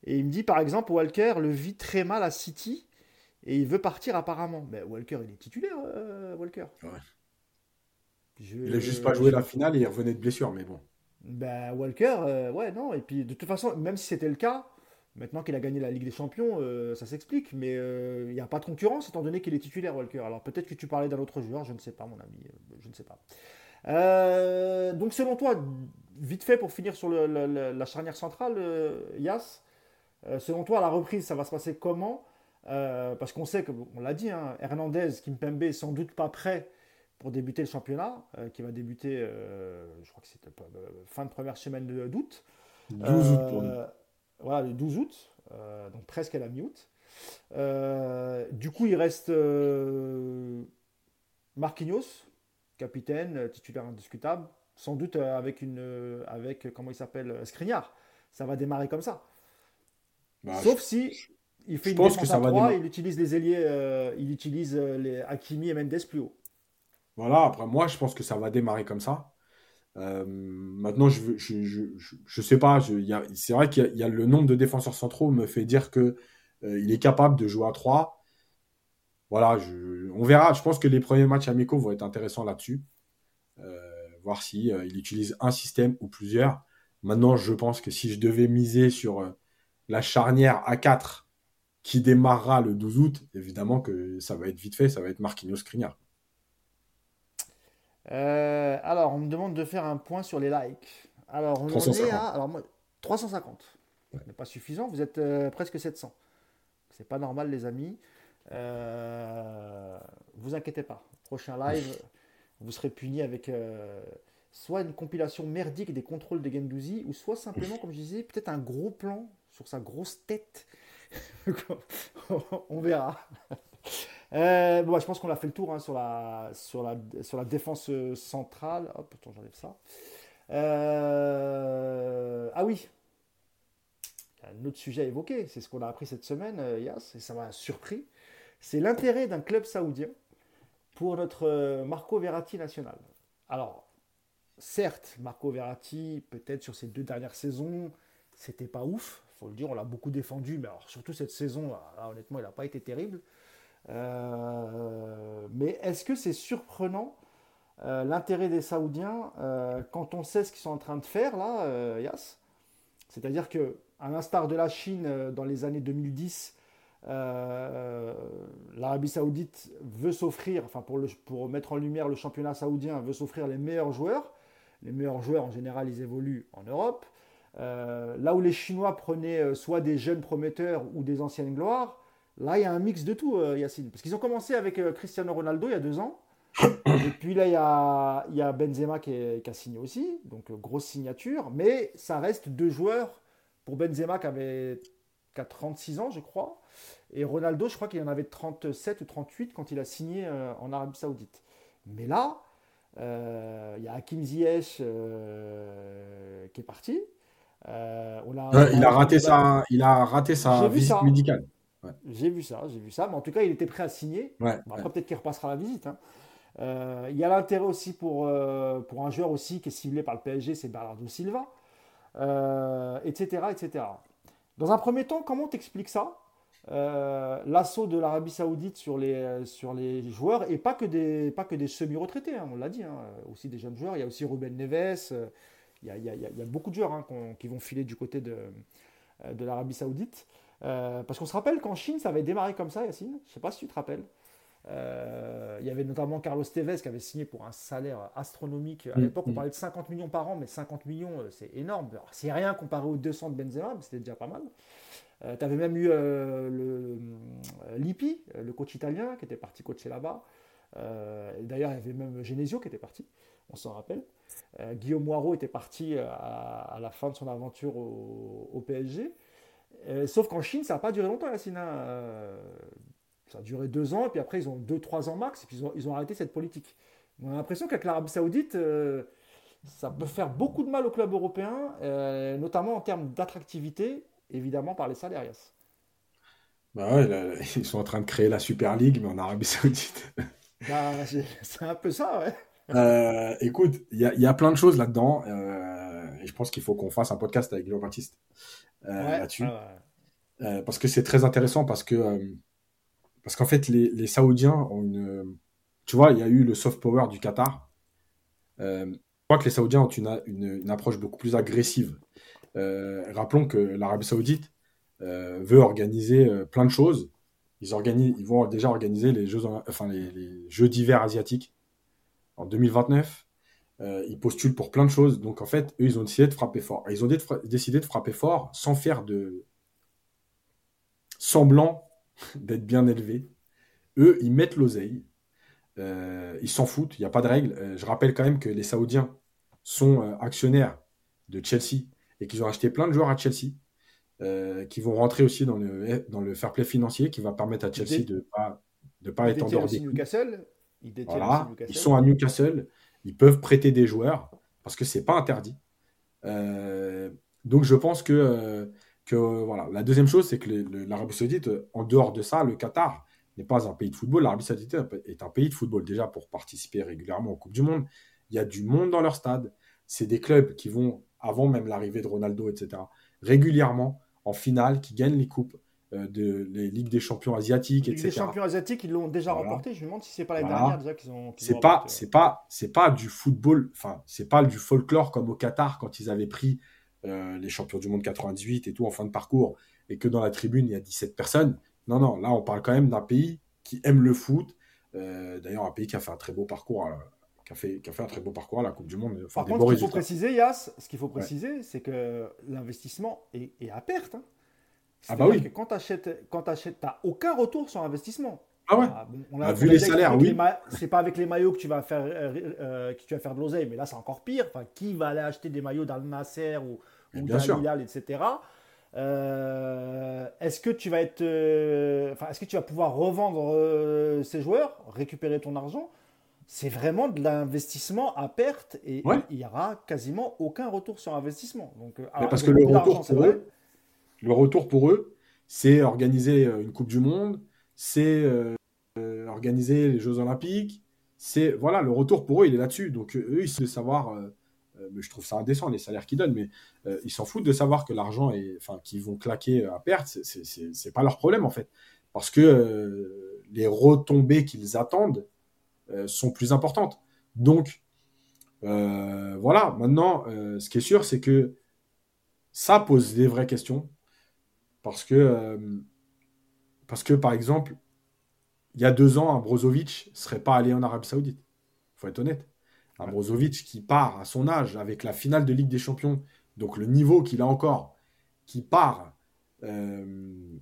Et il me dit, par exemple, Walker le vit très mal à City et il veut partir apparemment. Mais Walker, il est titulaire, Walker. Ouais. Il n'a juste pas joué la finale et il revenait de blessure, mais bon. Ben, Walker, euh, ouais, non. Et puis, de toute façon, même si c'était le cas, maintenant qu'il a gagné la Ligue des Champions, euh, ça s'explique. Mais euh, il n'y a pas de concurrence étant donné qu'il est titulaire, Walker. Alors, peut-être que tu parlais d'un autre joueur, je ne sais pas, mon ami. je ne sais pas. donc, selon toi, vite fait pour finir sur la charnière centrale, Yas, selon toi, la reprise, ça va se passer comment? Parce qu'on sait, on l'a dit, hein, Hernandez, Kimpembe, sans doute pas prêt pour débuter le championnat, euh, qui va débuter, euh, je crois que c'était euh, fin de première semaine d'août. 12 août pour nous. Voilà, le 12 août, donc presque à la mi-août. du coup, il reste Marquinhos, capitaine, titulaire indiscutable, sans doute avec une, avec comment il s'appelle, Skriniar. Ça va démarrer comme ça. Bah, Sauf si il fait une pense défense à 3, il utilise les ailiers, il utilise les Hakimi et Mendes plus haut. Voilà, après moi, je pense que ça va démarrer comme ça. Euh, maintenant, je ne je, je, sais pas. C'est vrai qu'il y, a le nombre de défenseurs centraux me fait dire que euh, il est capable de jouer à 3. Voilà, on verra. Je pense que les premiers matchs amicaux vont être intéressants là-dessus. Euh, voir si il utilise un système ou plusieurs. Maintenant, je pense que si je devais miser sur la charnière A4 qui démarrera le 12 août, évidemment que ça va être vite fait, ça va être Marquinhos Skriniar. Euh, alors, on me demande de faire un point sur les likes. Alors, on en est à alors, 350. Ce n'est pas suffisant, vous êtes euh, presque 700. C'est pas normal, les amis. Euh, vous inquiétez pas. Prochain live, vous serez puni avec soit une compilation merdique des contrôles de Gendouzi, ou soit simplement, comme je disais, peut-être un gros plan sur sa grosse tête. On verra. Euh, bon, je pense qu'on a fait le tour hein, sur, la, sur, la, sur la défense centrale. Hop, attends, j'enlève ça. Euh, ah oui, un autre sujet à évoquer, c'est ce qu'on a appris cette semaine, euh, Yas, et ça m'a surpris. C'est l'intérêt d'un club saoudien pour notre Marco Verratti national. Alors, certes, Marco Verratti, peut-être sur ces deux dernières saisons, c'était pas ouf, faut le dire, on l'a beaucoup défendu, mais alors, surtout cette saison, honnêtement, il n'a pas été terrible. Euh, mais est-ce que c'est surprenant euh, l'intérêt des Saoudiens euh, quand on sait ce qu'ils sont en train de faire là, Yas? C'est-à-dire que, à l'instar de la Chine dans les années 2010, l'Arabie Saoudite veut s'offrir, enfin pour mettre en lumière le championnat saoudien, veut s'offrir les meilleurs joueurs. Les meilleurs joueurs en général, ils évoluent en Europe. là où les Chinois prenaient soit des jeunes prometteurs ou des anciennes gloires, Là, il y a un mix de tout, euh, Yacine. Parce qu'ils ont commencé avec euh, Cristiano Ronaldo il y a deux ans. Et puis là, il y a, Benzema qui, a signé aussi. Donc, euh, grosse signature. Mais ça reste deux joueurs. Pour Benzema qui avait 36 ans, je crois. Et Ronaldo, je crois qu'il en avait 37 ou 38 quand il a signé en Arabie Saoudite. Mais là, il y a Hakim Ziyech qui est parti. il, a raté sa, il a raté sa visite médicale. J'ai vu ça, j'ai vu ça. Mais en tout cas, il était prêt à signer. après, peut-être qu'il repassera la visite. Hein. Euh, il y a l'intérêt aussi pour, euh, pour un joueur aussi qui est ciblé par le PSG, c'est Bernardo Silva, etc., euh, etc. Dans un premier temps, comment t'expliques ça L'assaut de l'Arabie Saoudite sur les, sur les joueurs, et pas que des, pas que des semi-retraités, hein, on l'a dit, hein, aussi des jeunes joueurs. Il y a aussi Ruben Neves, il y a, il y a, il y a beaucoup de joueurs qui vont filer du côté de, de l'Arabie Saoudite. Euh, parce qu'on se rappelle qu'en Chine, ça avait démarré comme ça, Yacine. Je ne sais pas si tu te rappelles. Euh, il y avait notamment Carlos Tevez qui avait signé pour un salaire astronomique. À mm, l'époque, on mm. parlait de 50 millions par an, mais 50 millions, euh, c'est énorme. C'est rien comparé aux 200 de Benzema, mais c'était déjà pas mal. tu avais même eu le, Lippi, le coach italien, qui était parti coacher là-bas. D'ailleurs, il y avait même Genesio qui était parti, on s'en rappelle. Guillaume Moirot était parti à, la fin de son aventure au PSG. Euh, sauf qu'en Chine, ça n'a pas duré longtemps, la Sina. Euh, ça a duré deux ans, et puis après, ils ont deux, trois ans max, et puis ils ont, arrêté cette politique. On a l'impression qu'avec l'Arabie Saoudite, euh, ça peut faire beaucoup de mal aux clubs européens, notamment en termes d'attractivité, évidemment par les salaires. Bah ouais, ils sont en train de créer la Super League, mais en Arabie Saoudite. Bah, c'est un peu ça, ouais. écoute, il y, a plein de choses là-dedans, et je pense qu'il faut qu'on fasse un podcast avec Jean Baptiste. Euh, là-dessus. Ah euh, parce que c'est très intéressant parce que euh, parce qu'en fait les, Saoudiens ont une tu vois il y a eu le soft power du Qatar. je crois que les Saoudiens ont une, une, approche beaucoup plus agressive. rappelons que l'Arabie Saoudite veut organiser plein de choses. Ils, organisent, ils vont déjà organiser les Jeux, enfin, les, les Jeux d'hiver asiatiques en 2029. Euh, ils postulent pour plein de choses. Donc en fait, eux, ils ont décidé de frapper fort. ils ont décidé de frapper fort sans faire de semblant d'être bien élevés. Eux, ils mettent l'oseille. Euh, ils s'en foutent, il n'y a pas de règle. Euh, je rappelle quand même que les Saoudiens sont actionnaires de Chelsea et qu'ils ont acheté plein de joueurs à Chelsea. qui vont rentrer aussi dans le, dans le fair play financier qui va permettre à Chelsea de ne pas, de pas être. Newcastle. Ils, voilà. Newcastle. ils sont à Newcastle ils peuvent prêter des joueurs parce que c'est pas interdit. Euh, donc je pense que, euh, que voilà. La deuxième chose, c'est que l'Arabie Saoudite, en dehors de ça, le Qatar n'est pas un pays de football. L'Arabie Saoudite est un pays de football déjà pour participer régulièrement aux Coupes du Monde. Il y a du monde dans leur stade. C'est des clubs qui vont, avant même l'arrivée de Ronaldo, etc., régulièrement en finale, qui gagnent les coupes. Euh, de les Ligues des champions asiatiques, etc. Les champions asiatiques, ils l'ont déjà remporté. Je me demande si c'est pas la dernière déjà qu'ils ont. c'est pas, c'est pas, c'est pas du football. Enfin, c'est pas du folklore comme au Qatar quand ils avaient pris euh, les champions du monde 98 et tout en fin de parcours et que dans la tribune il y a 17 personnes. Non, non, là on parle quand même d'un pays qui aime le foot. Euh, d'ailleurs, un pays qui a fait un très beau parcours. qui a, fait, qui a fait un très beau parcours à la Coupe du Monde. Par contre, ce qu'il faut préciser, Yas, ce qu'il faut préciser, c'est que l'investissement est, à perte. Hein. Ah bah oui. Que quand tu achètes, quand tu n'as aucun retour sur investissement. Ah ouais. Ah, bon, on Ah, vu les salaires, oui. les C'est pas avec les maillots que tu vas faire, euh, euh, que tu vas faire de l'oseille, mais là c'est encore pire. Enfin, qui va aller acheter des maillots d'Al Nasser ou, ou d'Al etc. Euh, est-ce que tu vas être, euh, enfin, est-ce que tu vas pouvoir revendre euh, ces joueurs, récupérer ton argent? C'est vraiment de l'investissement à perte et Ouais. il y aura quasiment aucun retour sur investissement. Donc, alors, parce que le retour c'est vrai. Le retour pour eux, c'est organiser euh, une Coupe du Monde, c'est euh, euh, organiser les Jeux Olympiques. C'est voilà, le retour pour eux, il est là-dessus. Donc eux, ils savent savoir. mais je trouve ça indécent les salaires qu'ils donnent, mais ils s'en foutent de savoir que l'argent est, enfin, qu'ils vont claquer à perte. C'est- pas leur problème en fait, parce que les retombées qu'ils attendent sont plus importantes. Donc voilà. Maintenant, ce qui est sûr, c'est que ça pose des vraies questions. Parce que, euh, parce que par exemple, il y a deux ans, un Brozovic ne serait pas allé en Arabie Saoudite. Il faut être honnête. Un Ouais. Brozovic qui part à son âge avec la finale de Ligue des Champions, donc le niveau qu'il a encore, qui part euh,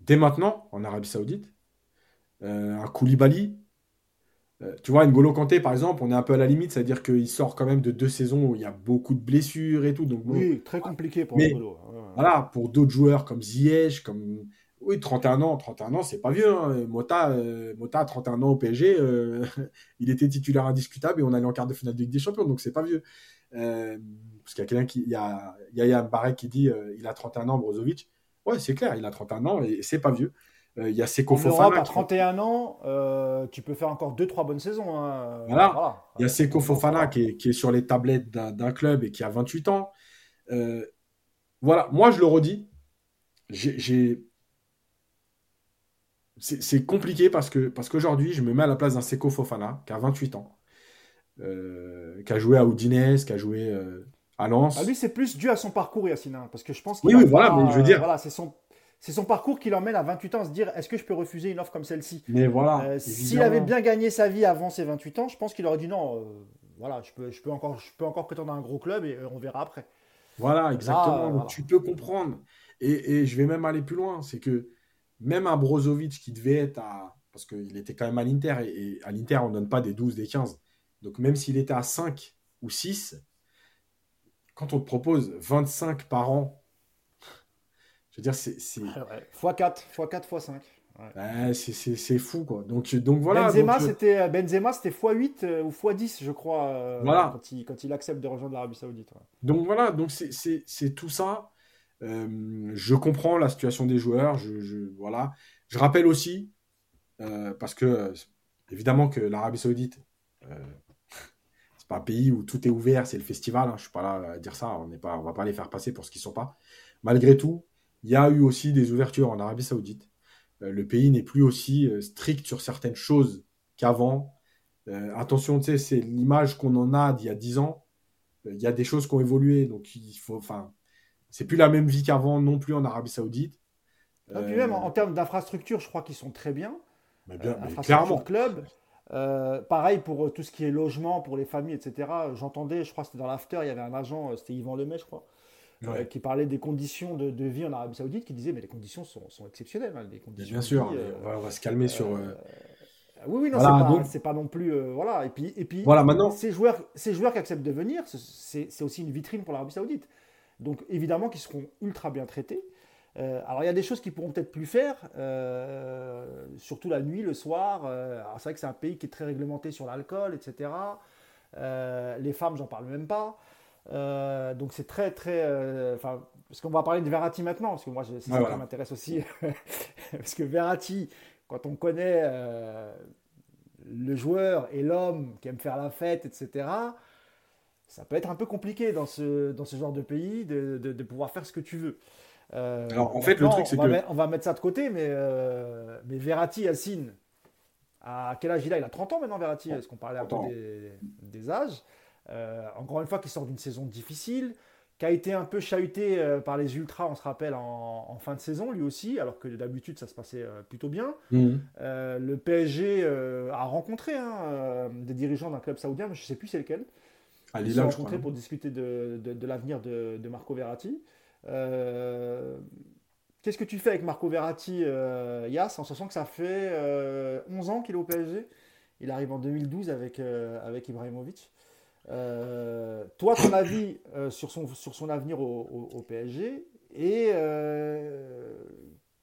dès maintenant en Arabie Saoudite. Euh, un Koulibaly. Euh, tu vois, N'Golo Kanté, par exemple, on est un peu à la limite, c'est-à-dire qu'il sort quand même de deux saisons où il y a beaucoup de blessures et tout. Donc, bon, Oui, très compliqué pour Mais- N'Golo. Ouais. voilà, pour d'autres joueurs comme Ziyech, comme. Oui, 31 ans, 31 ans, c'est pas vieux. hein. Mota, euh, Mota, 31 ans au PSG, euh, il était titulaire indiscutable et on allait en quart de finale de Ligue des Champions, donc c'est pas vieux. Euh, parce qu'il y a quelqu'un qui. Il y a Yaya Mbarek qui dit il a 31 ans, Brozovic. Ouais, c'est clair, il a 31 ans et c'est pas vieux. Euh, il y a Seko En Europe, Fofana. à qui- 31 ans, euh, tu peux faire encore 2-3 bonnes saisons. hein. Voilà. Il y a Seko Fofana qui est, qui est sur les tablettes d'un club et qui a 28 ans. Euh, voilà, moi je le redis, j'ai-. C'est compliqué parce que parce qu'aujourd'hui, je me mets à la place d'un Seko Fofana qui a 28 ans, euh, qui a joué à Udinese, qui a joué euh, à Lens. Ah, lui, c'est plus dû à son parcours, Yacine. hein, parce que je pense Oui, qu'il oui, va voilà, pas, mais je veux dire- voilà, c'est son, c'est son parcours qui l'emmène à 28 ans à se dire est-ce que je peux refuser une offre comme celle-ci? Mais voilà, Euh, S'il avait bien gagné sa vie avant ses 28 ans, je pense qu'il aurait dit non, euh, voilà, je peux, je, peux encore, je peux encore prétendre à un gros club et euh, on verra après. Voilà, exactement. Voilà. tu peux comprendre. Et, et je vais même aller plus loin. C'est que même un Brozovic qui devait être à. Parce qu'il était quand même à l'Inter. Et, et à l'Inter, on ne donne pas des 12, des 15. Donc même s'il était à 5 ou 6, quand on te propose 25 par an, je veux dire, c'est c'est- x4, x4, x5. ouais, c'est- c'est- c'est fou, quoi. Donc, donc voilà. Benzema, euh, c'était euh, Benzema, c'était x8 euh, ou x10, je crois, euh, Voilà. quand, il, quand il accepte de rejoindre l'Arabie Saoudite. ouais. Donc voilà, donc c'est- c'est c'est tout ça. Euh, je comprends la situation des joueurs. Je, je- voilà. je rappelle aussi, parce que évidemment que l'Arabie Saoudite, c'est pas un pays où tout est ouvert, c'est le festival. hein, je suis pas là à dire ça. On n'est pas, on va pas les faire passer pour ce qu'ils sont pas. Malgré tout, il y a eu aussi des ouvertures en Arabie Saoudite. Euh, le pays n'est plus aussi euh, strict sur certaines choses qu'avant. Euh, attention, tu sais, c'est l'image qu'on en a d'il y a 10 ans. Il y a des choses qui ont évolué, donc il faut, enfin, c'est plus la même vie qu'avant non plus en Arabie Saoudite. Et puis Euh, même en, en termes d'infrastructure, je crois qu'ils sont très bien. mais bien, Euh, mais clairement. club. Pareil pour tout ce qui est logement, pour les familles, etc. J'entendais, je crois que c'était dans l'after, il y avait un agent, c'était Yvan Lemay, je crois, euh, qui parlait des conditions de, de vie en Arabie Saoudite, qui disait mais les conditions sont, sont exceptionnelles. hein, les Mais conditions bien sûr, vie, euh, on, va, on va se calmer sur. euh, Oui, oui, non, Voilà, c'est pas, non plus. voilà. Et puis, et puis Voilà, maintenant- ces, joueurs, ces joueurs qui acceptent de venir, ce- c'est aussi une vitrine pour l'Arabie Saoudite. Donc, évidemment, qu'ils seront ultra bien traités. Euh, alors, il y a des choses qu'ils pourront peut-être plus faire, euh, surtout la nuit, le soir. Euh, c'est vrai que c'est un pays qui est très réglementé sur l'alcool, etc. Les femmes, j'en parle même pas. Euh, donc, c'est très, très. euh, parce qu'on va parler de Verratti maintenant, parce que moi, c'est ça voilà. qui m'intéresse aussi. parce que Verratti, quand on connaît euh, le joueur et l'homme qui aime faire la fête, etc., ça peut être un peu compliqué dans ce, dans ce genre de pays de, de- de pouvoir faire ce que tu veux. Alors, en fait, le truc, c'est que- mettre- on va mettre ça de côté, mais, mais Verratti, Yacine, à quel âge il a? Il a 30 ans maintenant, Verratti, est-ce qu'on parlait un peu 30 ans. des, des âges? Euh, Encore une fois, qui sort d'une saison difficile, qui a été un peu chahuté euh, par les Ultras, on se rappelle, en, en fin de saison, lui aussi, alors que d'habitude, ça se passait euh, plutôt bien. Mhm. Le PSG a rencontré hein, des dirigeants d'un club saoudien, mais je ne sais plus c'est lequel. Ils se sont rencontrés pour discuter de, de- de l'avenir de, de Marco Verratti. Qu'est-ce que tu fais avec Marco Verratti, euh, Yas, en sachant que ça fait 11 ans qu'il est au PSG Il arrive en 2012 avec, avec Ibrahimovic. Toi, ton avis sur, son, sur son avenir au, PSG et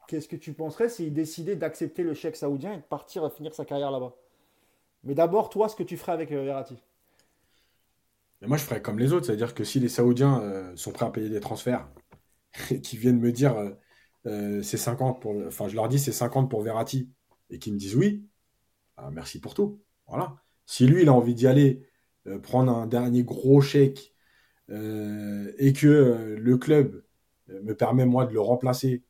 qu'est-ce que tu penserais s'il décidait d'accepter le chèque saoudien et de partir finir sa carrière là-bas? Mais d'abord, toi, ce que tu ferais avec Verratti? Moi, je ferais comme les autres, c'est-à-dire que si les Saoudiens euh, sont prêts à payer des transferts et qui viennent me dire euh, euh, c'est 50 pour, enfin, je leur dis c'est 50 pour Verratti et qu'ils me disent oui, ah, merci pour tout. Voilà. Si lui, il a envie d'y aller, prendre un dernier gros chèque et que le club me permet moi de le remplacer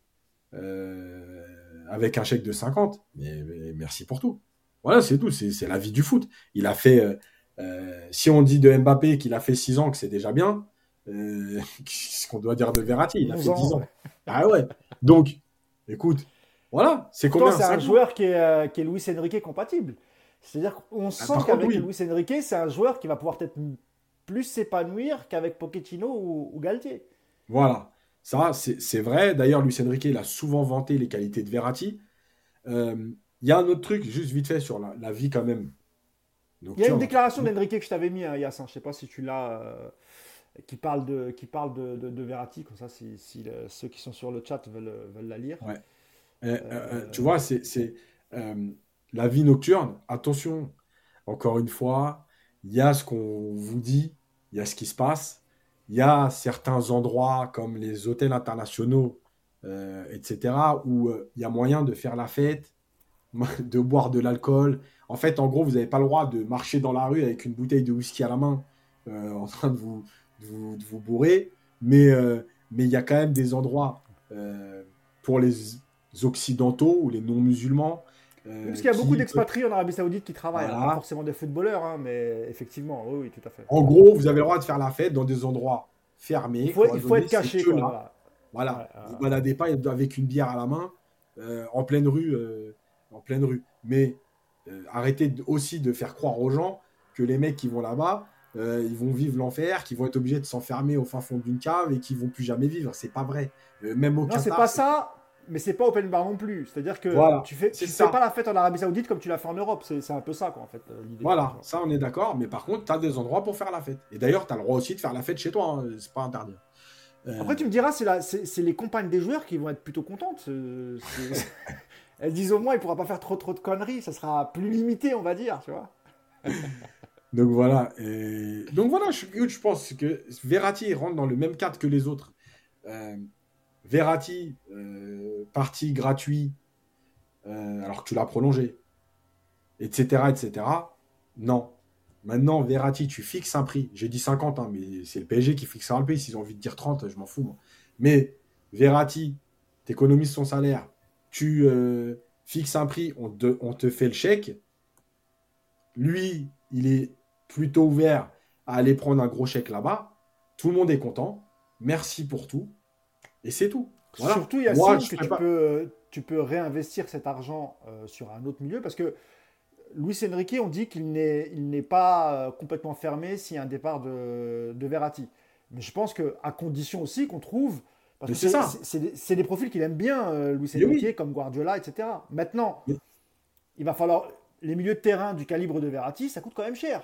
avec un chèque de 50, mais, merci pour tout. Voilà, c'est tout. C'est la vie du foot. Il a fait euh, si on dit de Mbappé qu'il a fait 6 ans, que c'est déjà bien, euh, ce qu'on doit dire de Verratti? Il a fait 10 ans. Ah ouais. Donc, écoute, voilà, c'est combien? C'est un joueur qui est, euh, qui est Luis Enrique compatible. C'est-à-dire qu'on ah, sent qu'avec Luis Enrique, c'est un joueur qui va pouvoir peut-être plus s'épanouir qu'avec Pochettino ou, Galtier. Voilà, ça c'est vrai. D'ailleurs, Luis Enrique il a souvent vanté les qualités de Verratti. Il y a un autre truc, juste vite fait, sur la vie quand même il y a une déclaration d'Enrique que je t'avais mis, hein, Yass, je ne sais pas si tu l'as, euh, qui parle, de, qui parle de, de, Verratti, comme ça, si, ceux qui sont sur le chat veulent, veulent la lire. Ouais. Euh, euh, tu vois, c'est la vie nocturne. Attention, encore une fois, il y a ce qu'on vous dit, il y a ce qui se passe. Il y a certains endroits comme les hôtels internationaux, etc., où il y a moyen de faire la fête, de boire de l'alcool, en fait, en gros, vous n'avez pas le droit de marcher dans la rue avec une bouteille de whisky à la main euh, en train de vous, vous, bourrer. Mais euh, mais il y a quand même des endroits euh, pour les occidentaux ou les non-musulmans. Parce qu'il y a beaucoup d'expatriés en Arabie Saoudite qui travaillent, pas forcément des footballeurs, hein, mais effectivement, oui, tout à fait. En gros, vous avez le droit de faire la fête dans des endroits fermés. Il faut, être caché. Voilà. Vous ne baladez pas avec une bière à la main en pleine rue, en pleine rue. Mais euh, arrêtez aussi de faire croire aux gens que les mecs qui vont là-bas, euh, ils vont vivre l'enfer, qu'ils vont être obligés de s'enfermer au fin fond d'une cave et qu'ils vont plus jamais vivre. C'est pas vrai. Euh, même au Non, c'est pas ça, mais c'est pas open bar non plus. C'est-à-dire que tu fais, tu fais pas la fête en Arabie Saoudite comme tu l'as fait en Europe. C'est un peu ça, quoi, en fait. Voilà, ça, on est d'accord. Mais par contre, tu as des endroits pour faire la fête. Et d'ailleurs, tu as le droit aussi de faire la fête chez toi. Hein. C'est pas interdit. Après, tu me diras, c'est les compagnes des joueurs qui vont être plutôt contentes. elles disent au moins il pourra pas faire trop trop de conneries, ça sera plus limité, on va dire, tu vois. Donc voilà. Et... Donc voilà, je, je, pense que Verratti rentre dans le même cadre que les autres. Euh, Verratti, euh, parti gratuit, euh, alors que tu l'as prolongé, etc., etc. Non. Maintenant, Verratti, tu fixes un prix. J'ai dit 50, hein, mais c'est le PSG qui fixera le prix. S'ils ont envie de dire 30, je m'en fous. Moi. Mais Verratti, t'économises son salaire, tu euh, fixes un prix, on te fait le chèque. Lui, il est plutôt ouvert à aller prendre un gros chèque là-bas. Tout le monde est content. Merci pour tout. Et c'est tout. Surtout, il y a que tu, peux, tu peux réinvestir cet argent euh, sur un autre milieu parce que Luis Enrique, on dit qu'il n'est, il n'est pas euh, complètement fermé s'il y a un départ de, de Verratti. Mais je pense qu'à condition aussi qu'on trouve c'est ça. C'est des profils qu'il aime bien, euh, Louis Enrique, comme Guardiola, etc. Maintenant, il va falloir. Les milieux de terrain du calibre de Verratti, ça coûte quand même cher.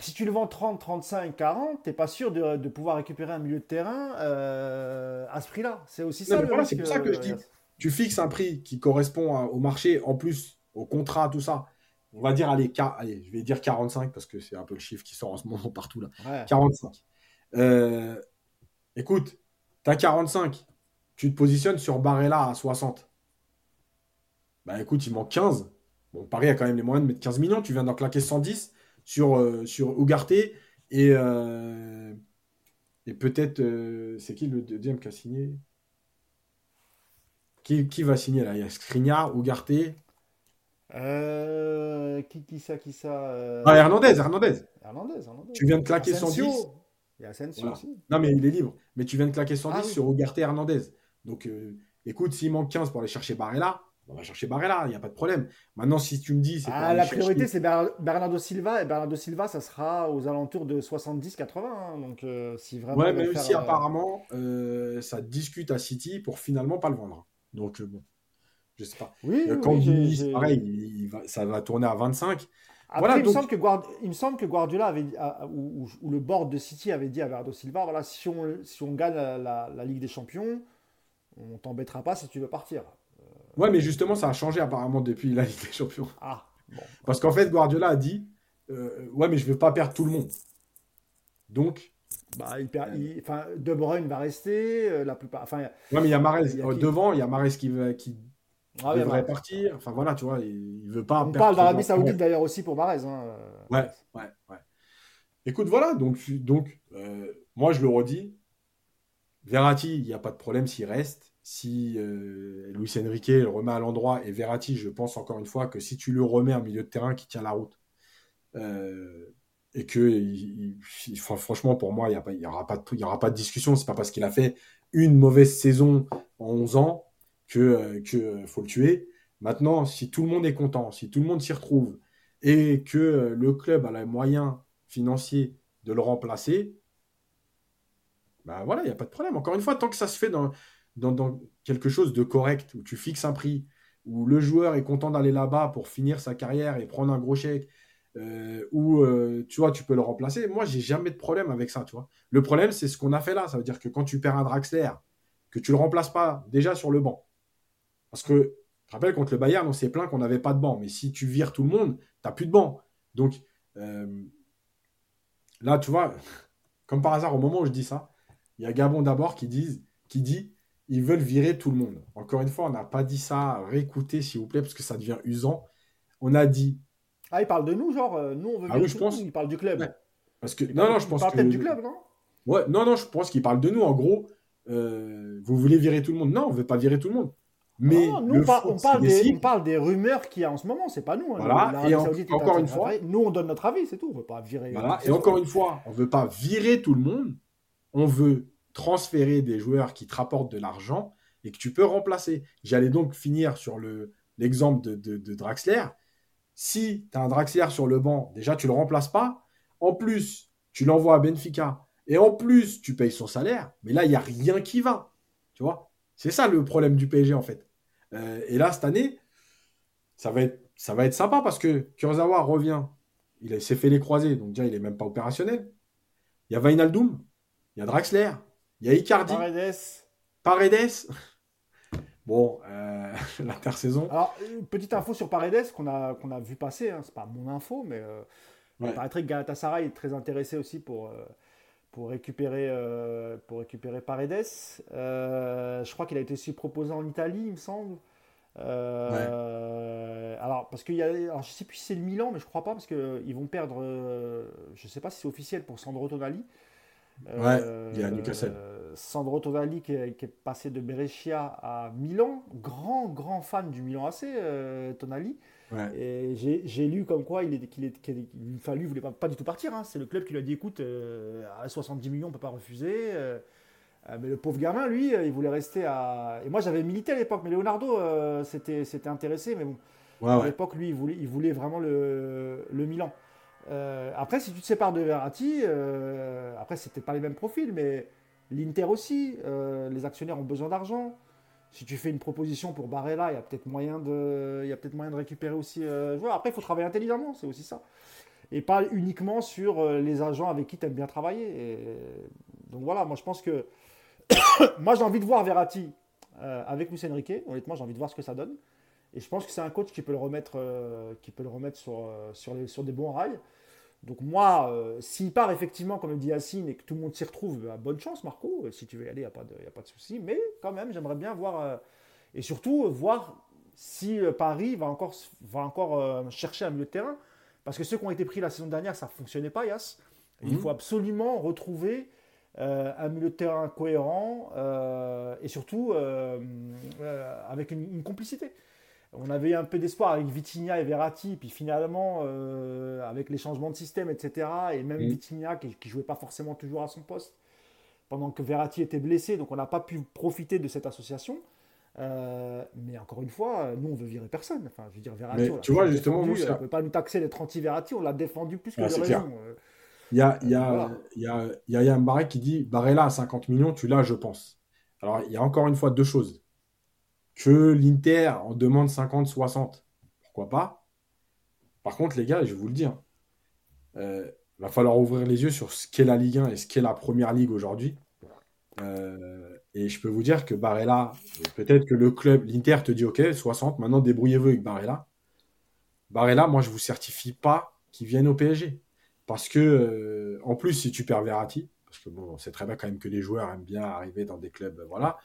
Si tu le vends 30, 35, 40, tu n'es pas sûr de, pouvoir récupérer un milieu de terrain euh, à ce prix-là. C'est aussi ça. C'est pour ça que je dis tu fixes un prix qui correspond au marché, en plus au contrat, tout ça. On va dire, allez, allez, je vais dire 45 parce que c'est un peu le chiffre qui sort en ce moment partout là. 45. Euh, écoute, T'as 45. Tu te positionnes sur Barella à 60. Bah écoute, il manque 15. Bon, Paris a quand même les moyens de mettre 15 millions. Tu viens d'en claquer 110 sur, euh, sur Ugarte. Et, euh, et peut-être. Euh, c'est qui le deuxième qui a signé? Qui, qui, va signer là? Il y a Skriniar, Ugarte. qui, qui ça Qui ça Ah, Hernandez, Hernandez. Hernandez, Tu viens de claquer 110. Il y a Asensio aussi. Non, mais il est libre. Mais tu viens de claquer 110 ah sur Ugarte Hernandez. Donc, euh, écoute, s'il manque 15 pour aller chercher Barrella, on va chercher Barella, il n'y a pas de problème. Maintenant, si tu me dis. Ah, la priorité, c'est Bernardo Silva. Et Bernardo Silva, ça sera aux alentours de 70-80. Hein. donc, euh, si vraiment. Ouais, mais aussi, apparemment, euh, ça discute à City pour finalement pas le vendre. Donc, bon, je sais pas. Oui, Quand oui, pareil, ça va tourner à 25. Après, il, me semble que il, me semble que Guardiola avait, ou, le board de City avait dit à Bernardo Silva voilà, si on, si on gagne la, la Ligue des Champions, on t'embêtera pas si tu veux partir. Ouais, mais justement, ça a changé apparemment depuis la Ligue des Champions. Ah, Parce qu'en fait, Guardiola a dit euh, Ouais, mais je ne veux pas perdre tout le monde. Donc. Bah, il perd, De Bruyne va rester, euh, la plupart. Enfin, ouais, mais il y a Mares. Euh, devant, il y a Mares qui, qui ah, devrait partir. Enfin, voilà, tu vois, il ne veut pas. On parle d'Arabie Saoudite d'ailleurs aussi pour Mares. Hein. Ouais, ouais, ouais. Écoute, voilà, donc, donc moi je le redis Verratti, il n'y a pas de problème s'il reste si euh, Luis Enrique le remet à l'endroit et Verratti, je pense encore une fois que si tu le remets en milieu de terrain qui tient la route euh, et que franchement pour moi il n'y aura, pas de, y aura pas de discussion, c'est pas parce qu'il a fait une mauvaise saison en 11 ans que, euh, que faut le tuer. Maintenant, si tout le monde est content, si tout le monde s'y retrouve et que le club a les moyens financiers de le remplacer, ben voilà, il n'y a pas de problème. Encore une fois, tant que ça se fait dans, dans, quelque chose de correct, où tu fixes un prix, où le joueur est content d'aller là-bas pour finir sa carrière et prendre un gros chèque, euh, où euh, tu vois, tu peux le remplacer. Moi, j'ai jamais de problème avec ça, tu vois. Le problème, c'est ce qu'on a fait là. Ça veut dire que quand tu perds un Draxler, que tu le remplaces pas déjà sur le banc. Parce que, je te rappelle, contre le Bayern, on s'est plaint qu'on n'avait pas de banc. Mais si tu vires tout le monde, tu n'as plus de banc. Donc, euh, là, tu vois, comme par hasard, au moment où je dis ça, il y a Gabon d'abord qui, qui dit ils veulent virer tout le monde. Encore une fois, on n'a pas dit ça. Réécoutez, s'il vous plaît, parce que ça devient usant. On a dit. Ah, il parle de nous, genre, euh, nous, on veut ah, virer je pense... Il parle du club. Parce que, non, non, je pense parle peut-être du club, non? Ouais, non, non, je pense qu'il parle de nous. En gros, euh, vous voulez virer tout le monde? Non, on ne veut pas virer tout le monde. Mais nous, on, parle des, on, parle des, rumeurs qu'il y a en ce moment, c'est pas nous. Hein. Voilà, et encore une fois, nous on donne notre avis, c'est tout. On veut pas virer. Voilà, et encore une fois, on veut pas virer tout le monde. On veut transférer des joueurs qui te rapportent de l'argent et que tu peux remplacer. J'allais donc finir sur l'exemple de, de, Draxler. Si tu as un Draxler sur le banc, déjà tu le remplaces pas. En plus, tu l'envoies à Benfica. Et en plus, tu payes son salaire. Mais là, il n'y a rien qui va. Tu vois? C'est ça le problème du PSG, en fait. Euh, et là, cette année, ça va être, ça va être sympa parce que Kurzawa revient. Il s'est fait les croiser, donc déjà, il n'est même pas opérationnel. Il y a Vainaldoum, il y a Draxler, il y a Icardi. Paredes. Paredes. Bon, euh, l'intersaison. Alors, une petite info sur Paredes qu'on a, qu'on a vu passer, hein, c'est pas mon info, mais euh, il paraîtrait que Galatasaray est très intéressé aussi pour, euh, pour, récupérer, euh, pour récupérer Paredes. je crois qu'il a été aussi proposé en Italie, il me semble. Alors, parce qu'il y a. Alors, je sais plus si c'est le Milan, mais je crois pas, parce qu'ils vont perdre. je sais pas si c'est officiel pour Sandro Tonali. Ouais, il y a Newcastle. Euh, Sandro Tonali qui est, passé de Brescia à Milan, grand grand fan du Milan AC, euh, Tonali. Et j'ai lu comme quoi il est, qu'il est, qu'il il voulait pas, pas, du tout partir. Hein. C'est le club qui lui a dit écoute, euh, à 70 millions on peut pas refuser. mais le pauvre gamin, lui, il voulait rester à. Et moi j'avais milité à l'époque, mais Leonardo s'était intéressé, mais bon. à l'époque, lui, il voulait, il voulait vraiment le, le Milan. Euh, après, si tu te sépares de Verratti, euh, après, c'était pas les mêmes profils, mais l'Inter aussi, euh, les actionnaires ont besoin d'argent. Si tu fais une proposition pour Barella, il y a peut-être moyen de, peut-être moyen de récupérer aussi. Après, il faut travailler intelligemment, c'est aussi ça, et pas uniquement sur les agents avec qui tu aimes bien travailler. Donc voilà, moi je pense que moi j'ai envie de voir Verratti avec Luis Enrique. Honnêtement, j'ai envie de voir ce que ça donne. Et je pense que c'est un coach qui peut le remettre, qui peut le remettre sur, sur, les, sur des bons rails. Donc moi, euh, s'il part effectivement, comme le dit Yacine, et que tout le monde s'y retrouve, bah, bonne chance Marco, si tu veux y aller, il n'y a, pas de, a pas de souci. Mais quand même, j'aimerais bien voir, euh, et surtout voir si euh, Paris va encore, va encore chercher un milieu de terrain. Parce que ceux qui ont été pris la saison dernière, ça ne fonctionnait pas, Yass. Il mhm. faut absolument retrouver un milieu de terrain cohérent et surtout avec une complicité on avait eu un peu d'espoir avec Vitinha et Verratti, puis finalement, euh, avec les changements de système, etc., et même mm. Vitinha qui, ne jouait pas forcément toujours à son poste, pendant que Verratti était blessé, donc on n'a pas pu profiter de cette association. mais encore une fois, nous, on veut virer personne. Enfin, je veux dire, Verratti, tu vois, justement, on ne peut pas nous taxer d'être anti-Verratti, on l'a défendu plus que ah, de raison. Il y a, il y a, il y a, il y a Barré qui dit Barrella à 50 millions, tu l'as, je pense. Alors, il y a encore une fois deux choses. Que l'Inter en demande 50, 60, pourquoi pas? Par contre, les gars, je vais vous le dire, euh, il va falloir ouvrir les yeux sur ce qu'est la Ligue 1 et ce qu'est la Première Ligue aujourd'hui. Euh, et je peux vous dire que Barella, peut-être que le club, l'Inter te dit OK, 60, maintenant débrouillez-vous avec Barella. Barella, moi je vous certifie pas qu'il vienne au PSG. Parce que, euh, en plus, si tu perds Verratti, parce que bon, c'est très bien quand même que les joueurs aiment bien arriver dans des clubs, voilà.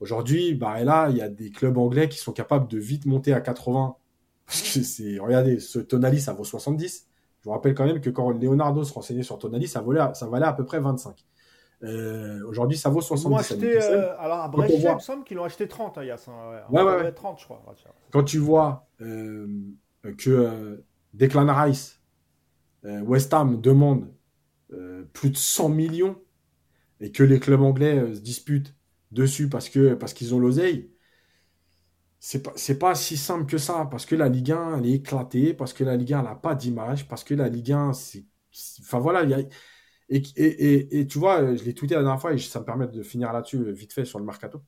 Aujourd'hui, Barella, il y a des clubs anglais qui sont capables de vite monter à 80. Parce que c'est, regardez, ce Tonali, ça vaut 70. Je vous rappelle quand même que quand Leonardo se renseignait sur Tonali, ça valait, ça valait à peu près 25. Euh, aujourd'hui, ça vaut 70. Acheté, euh, alors à Brest, il me semble qu'ils l'ont acheté 30, hein, Yass. Ouais, ouais, ouais, 30, je crois. Quand tu vois euh, que Declan Rice, West Ham demande plus de 100 millions et que les clubs anglais se disputent dessus parce que parce qu'ils ont l'oseille, c'est pas, pas si simple que ça, parce que la Ligue 1, elle est éclatée, parce que la Ligue 1, n'a pas d'image, parce que la Ligue 1, c'est... Enfin voilà, il y a... Et, et, et, tu vois, je l'ai tweeté la dernière fois et ça me permet de finir là-dessus vite fait sur le mercato.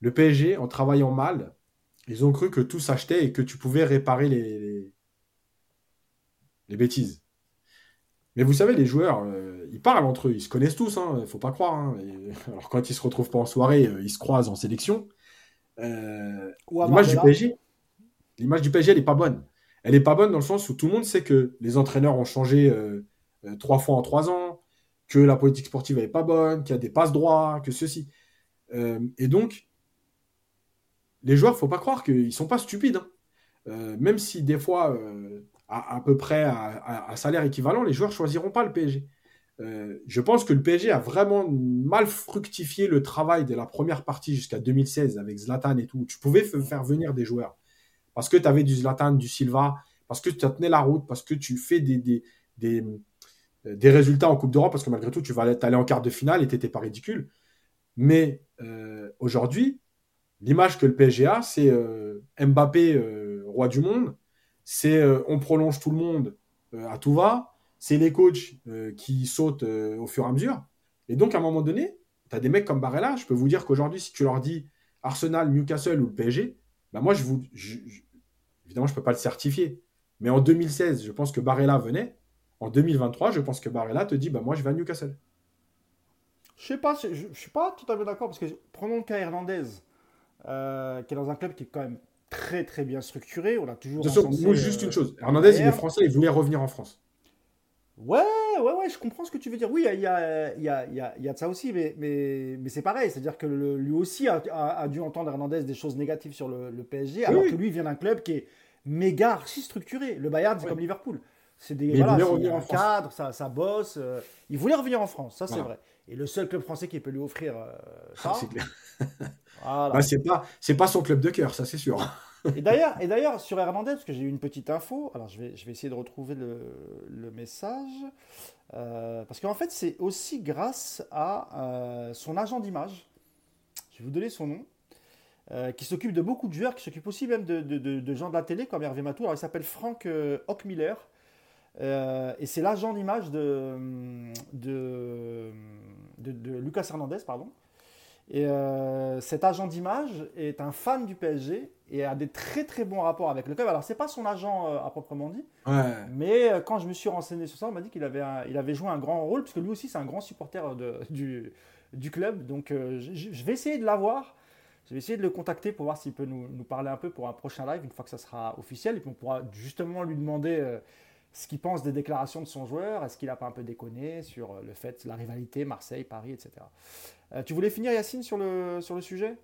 Le PSG, en travaillant mal, ils ont cru que tout s'achetait et que tu pouvais réparer les, les, bêtises. Mais vous savez, les joueurs, euh, ils parlent entre eux, ils se connaissent tous, il hein, ne faut pas croire. Hein. alors quand ils se retrouvent pas en soirée, euh, ils se croisent en sélection. l'image du PSG, l'image du PSG, elle n'est pas bonne. Elle n'est pas bonne dans le sens où tout le monde sait que les entraîneurs ont changé euh, trois fois en trois ans, que la politique sportive n'est pas bonne, qu'il y a des passes droits, que ceci. Euh, et donc, les joueurs, faut pas croire qu'ils sont pas stupides. Hein. Euh, même si des fois, à, peu près à, salaire équivalent, les joueurs choisiront pas le PSG. je pense que le PSG a vraiment mal fructifié le travail de la première partie jusqu'à 2016 avec Zlatan et tout. Tu pouvais faire venir des joueurs parce que tu avais du Zlatan, du Silva, parce que tu tenais la route, parce que tu fais des, des, euh, des résultats en Coupe d'Europe, parce que malgré tout, tu vas aller en quart de finale et t'étais pas ridicule. Mais euh, aujourd'hui, l'image que le PSG a, c'est euh, Mbappé, roi du monde, c'est on prolonge tout le monde à tout va, c'est les coachs qui sautent au fur et à mesure. Et donc, à un moment donné, tu as des mecs comme Barella, je peux vous dire qu'aujourd'hui, si tu leur dis Arsenal, Newcastle ou le PSG, bah moi, je vous, évidemment, je ne peux pas le certifier. Mais en 2016, je pense que Barella venait, en 2023, je pense que Barella te dit bah, Moi, je vais à Newcastle. Je sais pas, je, ne suis pas totalement d'accord parce que prenons le cas euh, qui est dans un club qui est quand même très très bien structuré. On a toujours. moi, juste une euh, chose Hernandez, il est français, il voulait revenir en France. Ouais, ouais, ouais, je comprends ce que tu veux dire. Oui, il y a, y, a, y, a, y a, de ça aussi, mais, mais, mais c'est pareil. C'est-à-dire que lui aussi a, dû entendre Hernandez des choses négatives sur le, PSG, alors que lui vient d'un club qui est méga archi structuré. Le Bayern, c'est comme Liverpool. C'est des voilà, un cadre, ça, ça bosse. Euh, il voulait revenir en France, ça c'est vrai. Et le seul club français qui peut lui offrir euh, ça, c'est clair. Bah, c'est pas, c'est pas son club de cœur, ça c'est sûr. et d'ailleurs, et d'ailleurs sur Hernandez, parce que j'ai eu une petite info, alors je vais, je vais essayer de retrouver le, le message, euh, parce qu'en fait c'est aussi grâce à son agent d'image. Je vais vous donner son nom. qui s'occupe de beaucoup de joueurs, qui s'occupe aussi même de, de, de, gens de la télé comme Hervé Matou. Alors il s'appelle Frank Hockmiller. Euh, et c'est l'agent d'image de, de, de, Lucas Hernandez. Pardon. Et euh, cet agent d'image est un fan du PSG et a des très très bons rapports avec le club. Alors, c'est pas son agent euh, à proprement dit, mais quand je me suis renseigné sur ça, on m'a dit qu'il avait, il avait joué un grand rôle, parce que lui aussi, c'est un grand supporter de, du, du club. Donc, je, vais essayer de l'avoir. Je vais essayer de le contacter pour voir s'il peut nous, nous, parler un peu pour un prochain live, une fois que ça sera officiel. Et puis, on pourra justement lui demander ce qu'il pense des déclarations de son joueur. Est-ce qu'il n'a pas un peu déconné sur le fait, la rivalité Marseille, Paris, etc. Euh, tu voulais finir, Yacine, sur le, sur le sujet?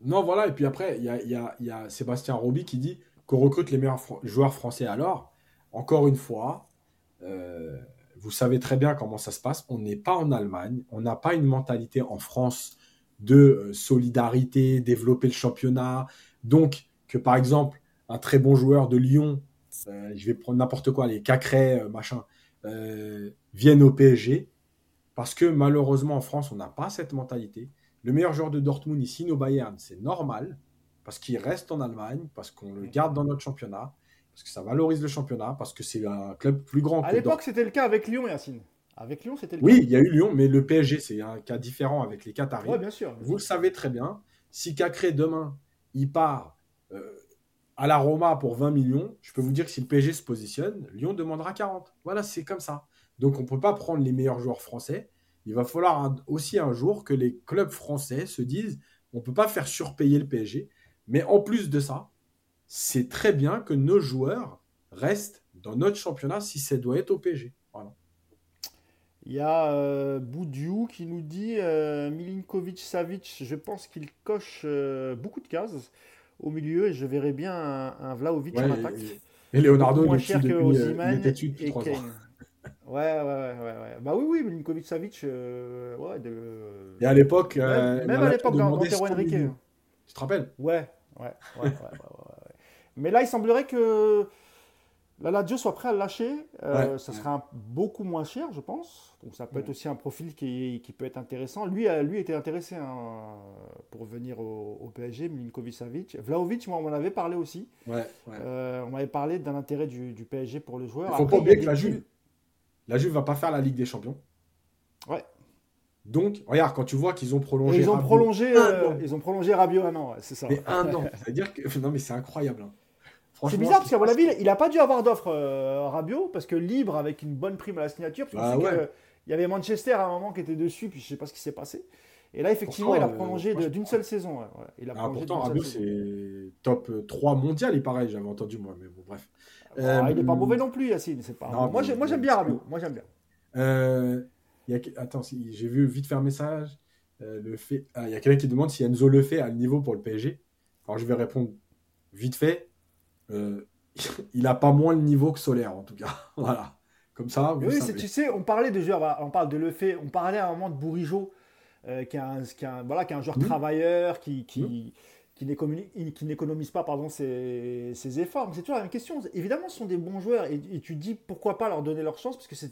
Non, voilà. Et puis après, il y a, Sébastien Roby qui dit qu'on recrute les meilleurs joueurs français alors. Encore une fois, euh, vous savez très bien comment ça se passe. On n'est pas en Allemagne. On n'a pas une mentalité en France de euh, solidarité, développer le championnat. Donc, que par exemple, un très bon joueur de Lyon euh, je vais prendre n'importe quoi, les Cacrets, euh, machin, euh, viennent au PSG, parce que malheureusement en France, on n'a pas cette mentalité. Le meilleur joueur de Dortmund, signe au Bayern, c'est normal, parce qu'il reste en Allemagne, parce qu'on le garde dans notre championnat, parce que ça valorise le championnat, parce que c'est un club plus grand. À l'époque, c'était le cas avec Lyon, Yacine. Avec Lyon, c'était le oui, cas. Oui, il y a eu Lyon, mais le PSG, c'est un cas différent avec les Qataris. Oui, bien sûr. Vous le savez très bien. Si Cacré, demain, il part euh, à la Roma pour 20 millions, je peux vous dire que si le PSG se positionne, Lyon demandera 40. Voilà, c'est comme ça. Donc on ne peut pas prendre les meilleurs joueurs français. Il va falloir aussi un jour que les clubs français se disent on ne peut pas faire surpayer le PSG. Mais en plus de ça, c'est très bien que nos joueurs restent dans notre championnat si ça doit être au PSG. Il y a euh, Boudiou qui nous dit euh, Milinkovic-Savic, je pense qu'il coche euh, beaucoup de cases au milieu et je verrais bien un, un Vlaovic en attaque. Et, Leonardo, moins cher que Ozyman et Kane. Ouais, ouais, ouais, ouais, Bah oui, oui, Milinkovic-Savic, ouais. De... Et à l'époque, même, à l'époque d'Antero Henrique. Tu te rappelles? Ouais ouais, ouais, ouais, ouais, Mais là, il semblerait que la Lazio soit prêt à le lâcher. Euh, ça serait beaucoup moins cher, je pense. Donc ça peut être aussi un profil qui, qui peut être intéressant. Lui, a, lui était intéressé hein, pour venir au, PSG, Milinkovic-Savic. Vlaovic, moi, on m'en avait parlé aussi. Ouais, euh, on m'avait parlé d'un intérêt du, du, PSG pour le joueur. Il faut pas oublier que la Juve, la Juve va pas faire la Ligue des Champions. Ouais. Donc, regarde, quand tu vois qu'ils ont prolongé. ils ont prolongé, euh, ils ont prolongé Rabiot un an, c'est ça. Mais un an, c'est-à-dire que non, mais c'est incroyable. Hein. C'est bizarre parce qu'à mon avis, il n'a pas dû avoir d'offre euh, Rabiot parce que libre avec une bonne prime à la signature. Parce bah il y avait Manchester à un moment qui était dessus, puis je sais pas ce qui s'est passé. Et là, effectivement, il a prolongé d'une seule saison. Il a ah, pourtant, Rabiot, c'est top 3 mondial, il pareil, j'avais entendu moi, mais bon, bref. Ah, il n'est pas euh, mauvais non plus, Yacine. Pas... moi, j'aime bien Rabiot. Moi, j'aime bien. Euh, y a... Attends, j'ai vu vite faire un message. Euh, le fait... Ah, il y a quelqu'un qui demande si Enzo le fait à le niveau pour le PSG. Alors, je vais répondre vite fait. Euh, il n'a pas moins le niveau que Solaire, en tout cas. voilà. Comme ça. Vous oui, tu sais, on parlait de joueurs, on parle de Le Fait, on parlait à un moment de Bourigeau, euh, qui, est un, qui, voilà, qui est un joueur mmh. travailleur, qui, qui, mmh. qui n'économise pas pardon, ses, ses efforts. C'est toujours la même question. Évidemment, ce sont des bons joueurs et, et tu dis pourquoi pas leur donner leur chance, parce que c'est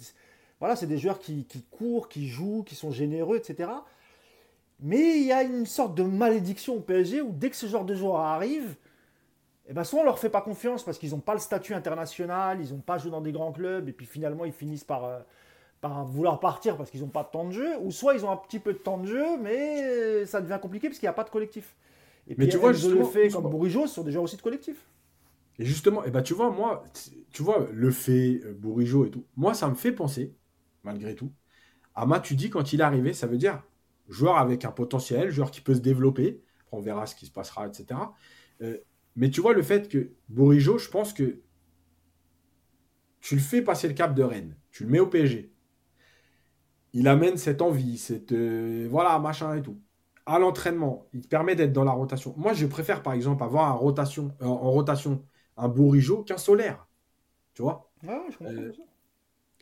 voilà, c'est des joueurs qui, qui, courent, qui jouent, qui sont généreux, etc. Mais il y a une sorte de malédiction au PSG où dès que ce genre de joueur arrive, eh ben soit on leur fait pas confiance parce qu'ils n'ont pas le statut international, ils n'ont pas joué dans des grands clubs, et puis finalement ils finissent par, euh, par vouloir partir parce qu'ils n'ont pas de temps de jeu, ou soit ils ont un petit peu de temps de jeu, mais ça devient compliqué parce qu'il n'y a pas de collectif. Et mais tu vois, le fait comme Bourigeau, ce sont des joueurs aussi de collectif. Et justement, et eh ben tu vois, moi, tu vois, le fait, euh, Bourigeau et tout, moi ça me fait penser, malgré tout, à Matuidi quand il est arrivé, ça veut dire joueur avec un potentiel, joueur qui peut se développer, on verra ce qui se passera, etc. Mais tu vois, le fait que Bourigeau, je pense que tu le fais passer le cap de Rennes, tu le mets au PSG. Il amène cette envie, cette. Euh, voilà, machin et tout. À l'entraînement, il te permet d'être dans la rotation. Moi, je préfère, par exemple, avoir un rotation, euh, en rotation un Bourigeau qu'un solaire. Tu vois? Ouais, je comprends. Euh,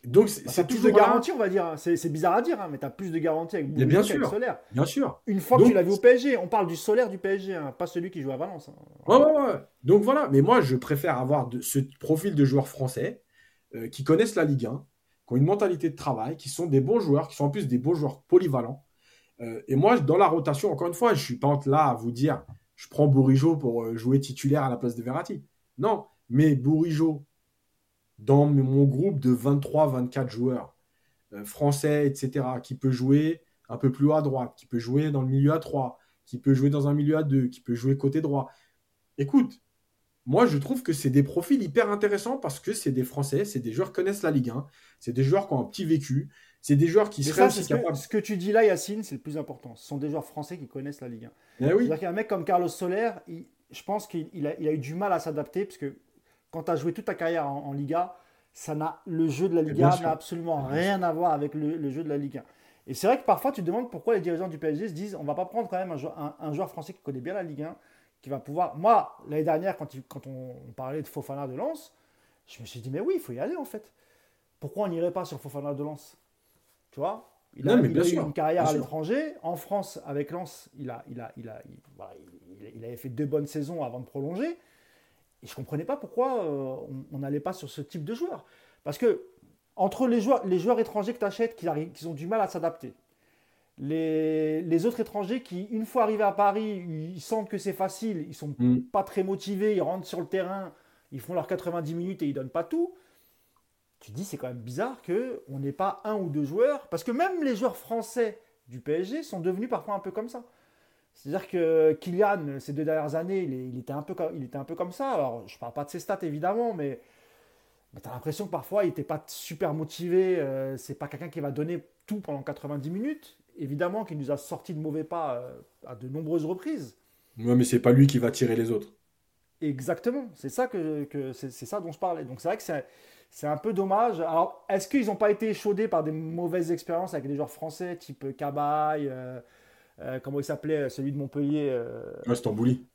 donc, bah, c'est plus de garantie, on va dire. C'est bizarre à dire, hein, mais tu as plus de garantie avec bien sûr, solaire. Bien sûr. Une fois que tu l'as vu au PSG, on parle du solaire du PSG, hein, pas celui qui joue à Valence. Hein. Ouais, ouais, ouais. Donc voilà, mais moi, je préfère avoir de, ce profil de joueurs français euh, qui connaissent la Ligue 1, qui ont une mentalité de travail, qui sont des bons joueurs, qui sont en plus des bons joueurs polyvalents. Euh, et moi, dans la rotation, encore une fois, je suis pas là à vous dire je prends Bourigeau pour euh, jouer titulaire à la place de Verratti. Non, mais Bourigeau, dans mon groupe de 23-24 joueurs euh, français, etc., qui peut jouer un peu plus haut à droite, qui peut jouer dans le milieu à 3, qui peut jouer dans un milieu à 2, qui peut jouer côté droit. Écoute, moi je trouve que c'est des profils hyper intéressants parce que c'est des Français, c'est des joueurs qui connaissent la Ligue 1, c'est des joueurs qui ont un petit vécu, c'est des joueurs qui seraient aussi capables. ce que tu dis là, Yacine, c'est le plus important. Ce sont des joueurs français qui connaissent la Ligue 1. Eh oui. C'est-à-dire qu'un mec comme Carlos Soler, je pense qu'il a, il a, eu du mal à s'adapter parce que quand tu as joué toute ta carrière en, Liga, ça n'a, le jeu de la Liga n'a absolument rien à voir avec le, jeu de la Ligue 1. Et c'est vrai que parfois, tu te demandes pourquoi les dirigeants du PSG se disent on va pas prendre quand même un joueur, français qui connaît bien la Ligue 1, qui va pouvoir. Moi, l'année dernière, quand, quand on, parlait de Fofana de Lens, je me suis dit mais oui, il faut y aller en fait. Pourquoi on n'irait pas sur Fofana de Lens? Tu vois? Il a, eu une carrière à l'étranger. En France, avec Lens, il, a, il, a, il, a, il, avait fait deux bonnes saisons avant de prolonger. Et je ne comprenais pas pourquoi euh, on n'allait pas sur ce type de joueur. Parce que entre les joueurs, les joueurs étrangers que tu achètes qui, qui ont du mal à s'adapter, les, autres étrangers qui, une fois arrivés à Paris, ils sentent que c'est facile, ils sont mm. pas très motivés, ils rentrent sur le terrain, ils font leurs 90 minutes et ils donnent pas tout. Tu te dis, c'est quand même bizarre qu'on n'ait pas un ou deux joueurs, parce que même les joueurs français du PSG sont devenus parfois un peu comme ça. C'est-à-dire que Kylian, ces deux dernières années, il, était un peu, il était un peu comme ça. Alors, je ne parle pas de ses stats évidemment, mais, tu as l'impression que parfois il n'était pas super motivé. Euh, c'est pas quelqu'un qui va donner tout pendant 90 minutes évidemment qu'il nous a sorti de mauvais pas euh, à de nombreuses reprises. Ouais, mais c'est pas lui qui va tirer les autres. Exactement, c'est ça que, c'est, ça dont je parlais. Donc c'est vrai que c'est, un peu dommage. Alors, est-ce qu'ils n'ont pas été échaudés par des mauvaises expériences avec des joueurs français, type Cabaye, euh, euh, comment il s'appelait, celui de Montpellier ouais, Stambouli.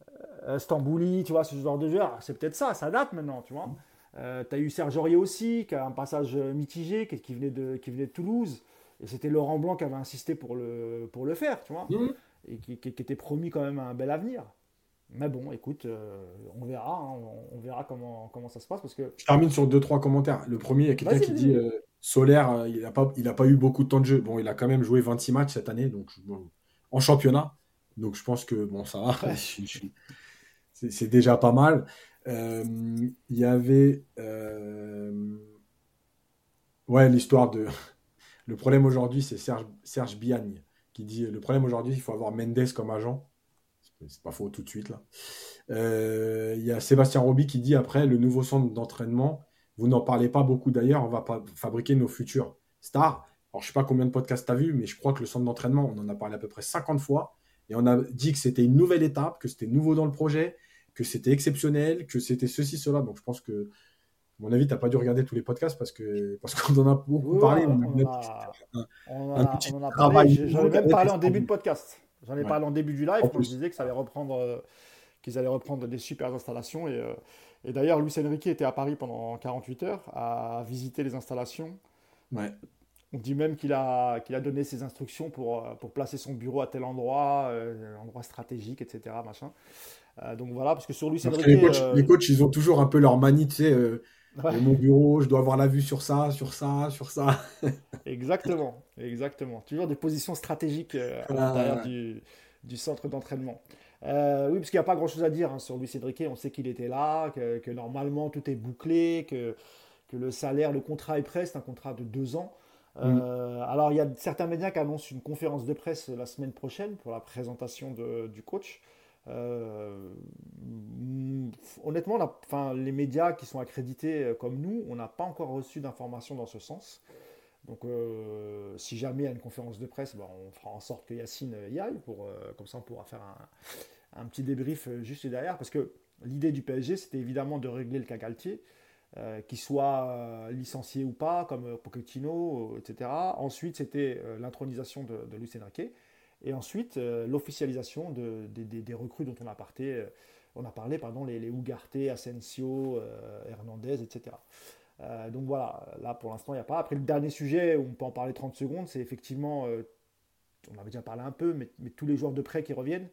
Stambouli, tu vois, ce genre de joueur. C'est peut-être ça, ça date maintenant, tu vois. tu as eu Serge Aurier aussi, qui a un passage mitigé, qui, venait, de, qui venait de Toulouse. Et c'était Laurent Blanc qui avait insisté pour le, pour le faire, tu vois. Mmh. Et qui, qui, était promis quand même un bel avenir. Mais bon, écoute, euh, on verra, hein, on, verra comment, comment ça se passe. Parce que... Je termine sur deux, trois commentaires. Le premier, il y a quelqu'un qui dit euh, Solaire, euh, il n'a pas, il a pas eu beaucoup de temps de jeu. Bon, il a quand même joué 26 matchs cette année, donc en championnat. Donc je pense que bon, ça va. c'est déjà pas mal. Il y avait. Ouais, l'histoire de. Le problème aujourd'hui, c'est Serge, Serge Biagne qui dit le problème aujourd'hui, il faut avoir Mendes comme agent. C'est pas faux tout de suite là. Euh, il y a Sébastien Roby qui dit après le nouveau centre d'entraînement, vous n'en parlez pas beaucoup d'ailleurs, on va pas fabriquer nos futurs stars. Alors je sais pas combien de podcasts tu as vu, mais je crois que le centre d'entraînement, on en a parlé à peu près 50 fois et on a dit que c'était une nouvelle étape, que c'était nouveau dans le projet, que c'était exceptionnel, que c'était ceci cela. Donc je pense que mon avis, tu n'as pas dû regarder tous les podcasts parce que parce qu'on en a beaucoup parlé. On, a, parlé. J'en ai même parlé en début de podcast. J'en ai parlé en début du live quand je disais que ça allait reprendre, euh, qu'ils allaient reprendre des super installations. Et, euh, et d'ailleurs, Luis Enrique était à Paris pendant 48 heures à visiter les installations. Ouais. On dit même qu'il a, qu'il a donné ses instructions pour, euh, pour placer son bureau à tel endroit, endroit stratégique, etc. Machin. donc voilà, parce que sur Luis Enrique. Les coachs, les coachs, ils ont toujours un peu leur manie, tu sais mon bureau, je dois avoir la vue sur ça, sur ça, sur ça. exactement, exactement. Toujours des positions stratégiques euh, à l'intérieur du, du, centre d'entraînement. Euh, oui, parce qu'il n'y a pas grand-chose à dire hein, sur Luis Cédric. On sait qu'il était là, que, normalement tout est bouclé, que, que, le salaire, le contrat est prêt, c'est un contrat de deux ans. Euh, mm. Alors, il y a certains médias qui annoncent une conférence de presse la semaine prochaine pour la présentation du coach. Euh, honnêtement, les médias qui sont accrédités euh, comme nous, on n'a pas encore reçu d'informations dans ce sens. Donc, euh, si jamais il y a une conférence de presse, ben, on fera en sorte que Yacine y aille. Pour, comme ça, on pourra faire un, petit débrief juste derrière. Parce que l'idée du PSG, c'était évidemment de régler le cas Galtier, qu'il soit licencié ou pas, comme Pochettino, etc. Ensuite, c'était l'intronisation de, de Luis Enrique. Et ensuite, euh, l'officialisation de, des recrues dont on a, parlé, euh, on a parlé, pardon, les, les Ugarte, Asensio, euh, Hernandez, etc. donc voilà, là pour l'instant, il n'y a pas. Après, le dernier sujet, on peut en parler 30 secondes, c'est effectivement, on avait déjà parlé un peu, mais, mais, tous les joueurs de prêt qui reviennent.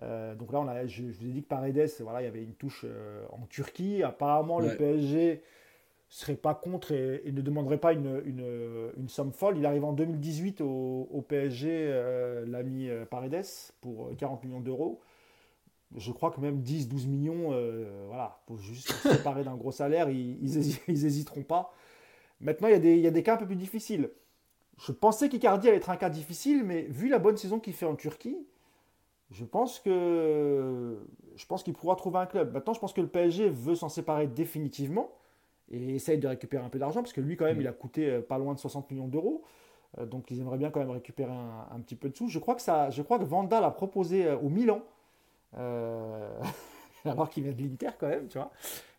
Donc là, on a, je, vous ai dit que Paredes, voilà, il y avait une touche en Turquie. Apparemment, le PSG serait pas contre et, ne demanderait pas une, une, somme folle. Il arrive en 2018 au, PSG, euh, l'ami euh, Paredes, pour 40 euh, millions d'euros. Je crois que même 10-12 millions, voilà, pour juste se séparer d'un gros salaire, ils, ils, hésiteront pas. Maintenant, il y, a des, il y, a des, cas un peu plus difficiles. Je pensais qu'Icardi allait être un cas difficile, mais vu la bonne saison qu'il fait en Turquie, je pense que je pense qu'il pourra trouver un club. Maintenant, je pense que le PSG veut s'en séparer définitivement et essaye de récupérer un peu d'argent, parce que lui, quand même, mm. il a coûté euh, pas loin de 60 millions d'euros. Euh, donc, ils aimeraient bien quand même récupérer un, petit peu de sous. Je crois que, ça, je crois que Vanda l'a proposé euh, au Milan, alors qu'il vient de l'Inter quand même, tu vois.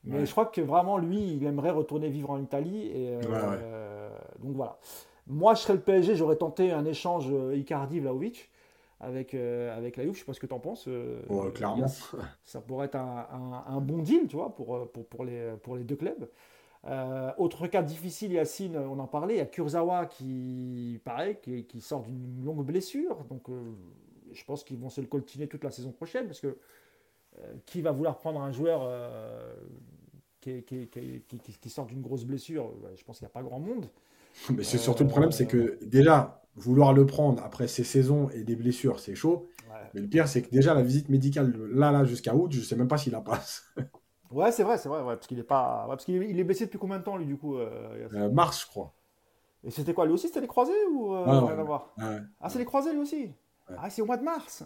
Mais je crois que vraiment, lui, il aimerait retourner vivre en Italie. Et, donc voilà. Moi, je serais le PSG, j'aurais tenté un échange Icardi-Vlaovic avec, avec la Juve. Je sais pas ce que tu en penses. clairement. Ça, pourrait être un, un, bon deal, tu vois, pour, pour, pour, les, pour les deux clubs. Euh, autre cas difficile, Yacine, on en parlait, il y a Kurzawa qui, pareil, qui, sort d'une longue blessure. Donc, euh, je pense qu'ils vont se le coltiner toute la saison prochaine parce que euh, qui va vouloir prendre un joueur qui, qui, sort d'une grosse blessure? Je pense qu'il n'y a pas grand monde. Mais c'est surtout le problème, c'est que déjà, vouloir le prendre après ces saisons et des blessures, c'est chaud. Mais le pire, c'est que déjà la visite médicale, là, là, jusqu'à août, je sais même pas s'il la passe. ouais, c'est vrai, c'est vrai, parce qu'il est pas, parce qu'il est blessé depuis combien de temps lui du coup euh, euh, Mars, je crois. Et c'était quoi lui aussi C'était les croisés ou rien à voir Ah, c'est les croisés lui aussi. Ah, c'est au mois de mars.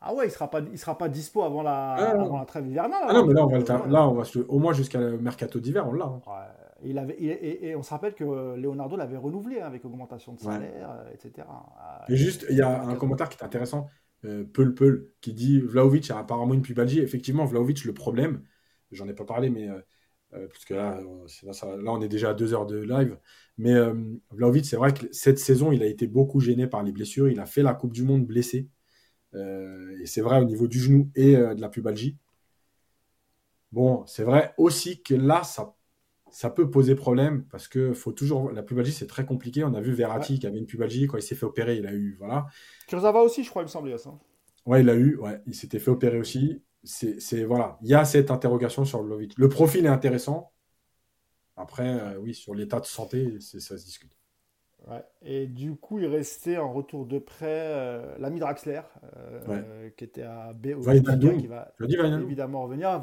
Ah ouais, il sera pas, il sera pas dispo avant la, avant la trêve hivernale. Ah non, mais là, on va, le là, on va au moins jusqu'à le mercato d'hiver, on l'a. Hein. Ouais. Il avait, et, on se rappelle que Leonardo l'avait renouvelé hein, avec augmentation de salaire, euh, etc. Et juste, il y a un commentaire qui est intéressant, euh, Peul Peul, qui dit Vlaovic a apparemment une pubalgie. Effectivement, Vlaovic, le problème, j'en ai pas parlé, mais euh, euh, parce que là, là, on est déjà à deux heures de live. Mais Vlaovic, c'est vrai que cette saison, il a été beaucoup gêné par les blessures. Il a fait la Coupe du Monde blessé. et c'est vrai au niveau du genou et de la pubalgie. Bon, c'est vrai aussi que là, ça ça peut poser problème parce que faut toujours la pubalgie c'est très compliqué. On a vu Verratti qui avait une pubalgie quand il s'est fait opérer, il a eu voilà. Kurzawa aussi, je crois, il me semblait ça. Ouais, il a eu, ouais, il s'était fait opérer aussi. C'est voilà, il y a cette interrogation sur le Lovitch. Le profil est intéressant. Après, euh, oui, sur l'état de santé, ça se discute. Ouais. Et du coup, il restait en retour de près euh, l'ami Draxler, euh, qui était à B. Qui va évidemment revenir.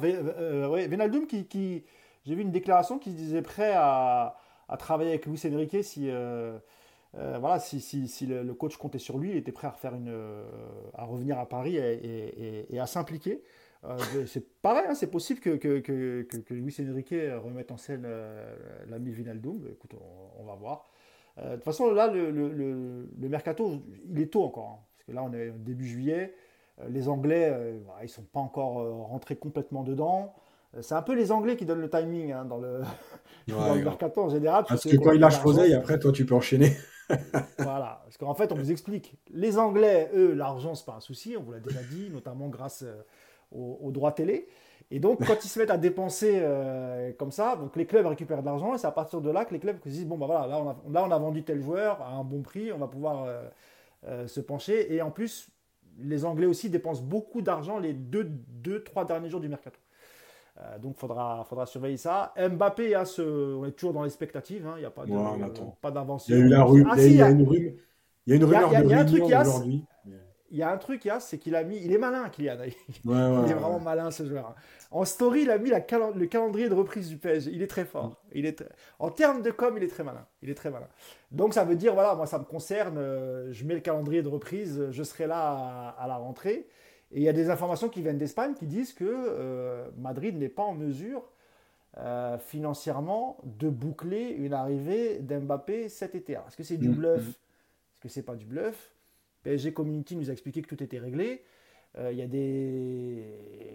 Qui, qui j'ai vu une déclaration qui se disait prêt à, travailler avec Luis Enrique si, euh, euh, voilà, si, le, coach comptait sur lui, il était prêt à, une, euh, revenir à Paris et, à s'impliquer. c'est pareil, hein, c'est possible que, que, que, Luis Enrique remette en scène l'ami Vinaldoom. Écoute, on, va voir. de toute façon, là, le, mercato, il est tôt encore. Hein, parce que là, on est début juillet. les Anglais, ils ne sont pas encore rentrés complètement dedans. C'est un peu les Anglais qui donnent le timing hein, dans le, mercato en général. Parce que quand il lâche et après, toi, tu peux enchaîner. voilà, parce qu'en fait, on vous explique. Les Anglais, eux, l'argent, c'est pas un souci, on vous l'a déjà dit, notamment grâce euh, aux, droits télé. Et donc, quand ils se mettent à dépenser euh, comme ça, donc les clubs récupèrent de l'argent, et c'est à partir de là que les clubs se disent bon, bah voilà, là on, a, là, on a vendu tel joueur à un bon prix, on va pouvoir euh, se pencher. Et en plus, les Anglais aussi dépensent beaucoup d'argent les deux, deux, trois derniers jours du mercato. Euh, donc, il faudra, faudra surveiller ça. Mbappé, a ce... on est toujours dans l'expectative. Hein. Il n'y a pas d'invention. il y a eu la rue. Ah, il, y a, une rumeur il y a une rumeur aujourd'hui. Il y a un truc, c'est qu'il a mis. Il est malin, Kylian. il est vraiment malin, ce joueur. Hein. En story, il a mis la le calendrier de reprise du PSG. Il est très fort. Il est En termes de com, il est très malin. Il est très malin. Donc, ça veut dire, voilà, moi, ça me concerne. Euh, je mets le calendrier de reprise. Je serai là à la rentrée. Et il y a des informations qui viennent d'Espagne qui disent que euh, Madrid n'est pas en mesure euh, financièrement de boucler une arrivée d'Mbappé cet été. Est-ce que c'est du mm, bluff? mm. Est-ce que c'est pas du bluff? PSG Community nous a expliqué que tout était réglé. Euh, il y a des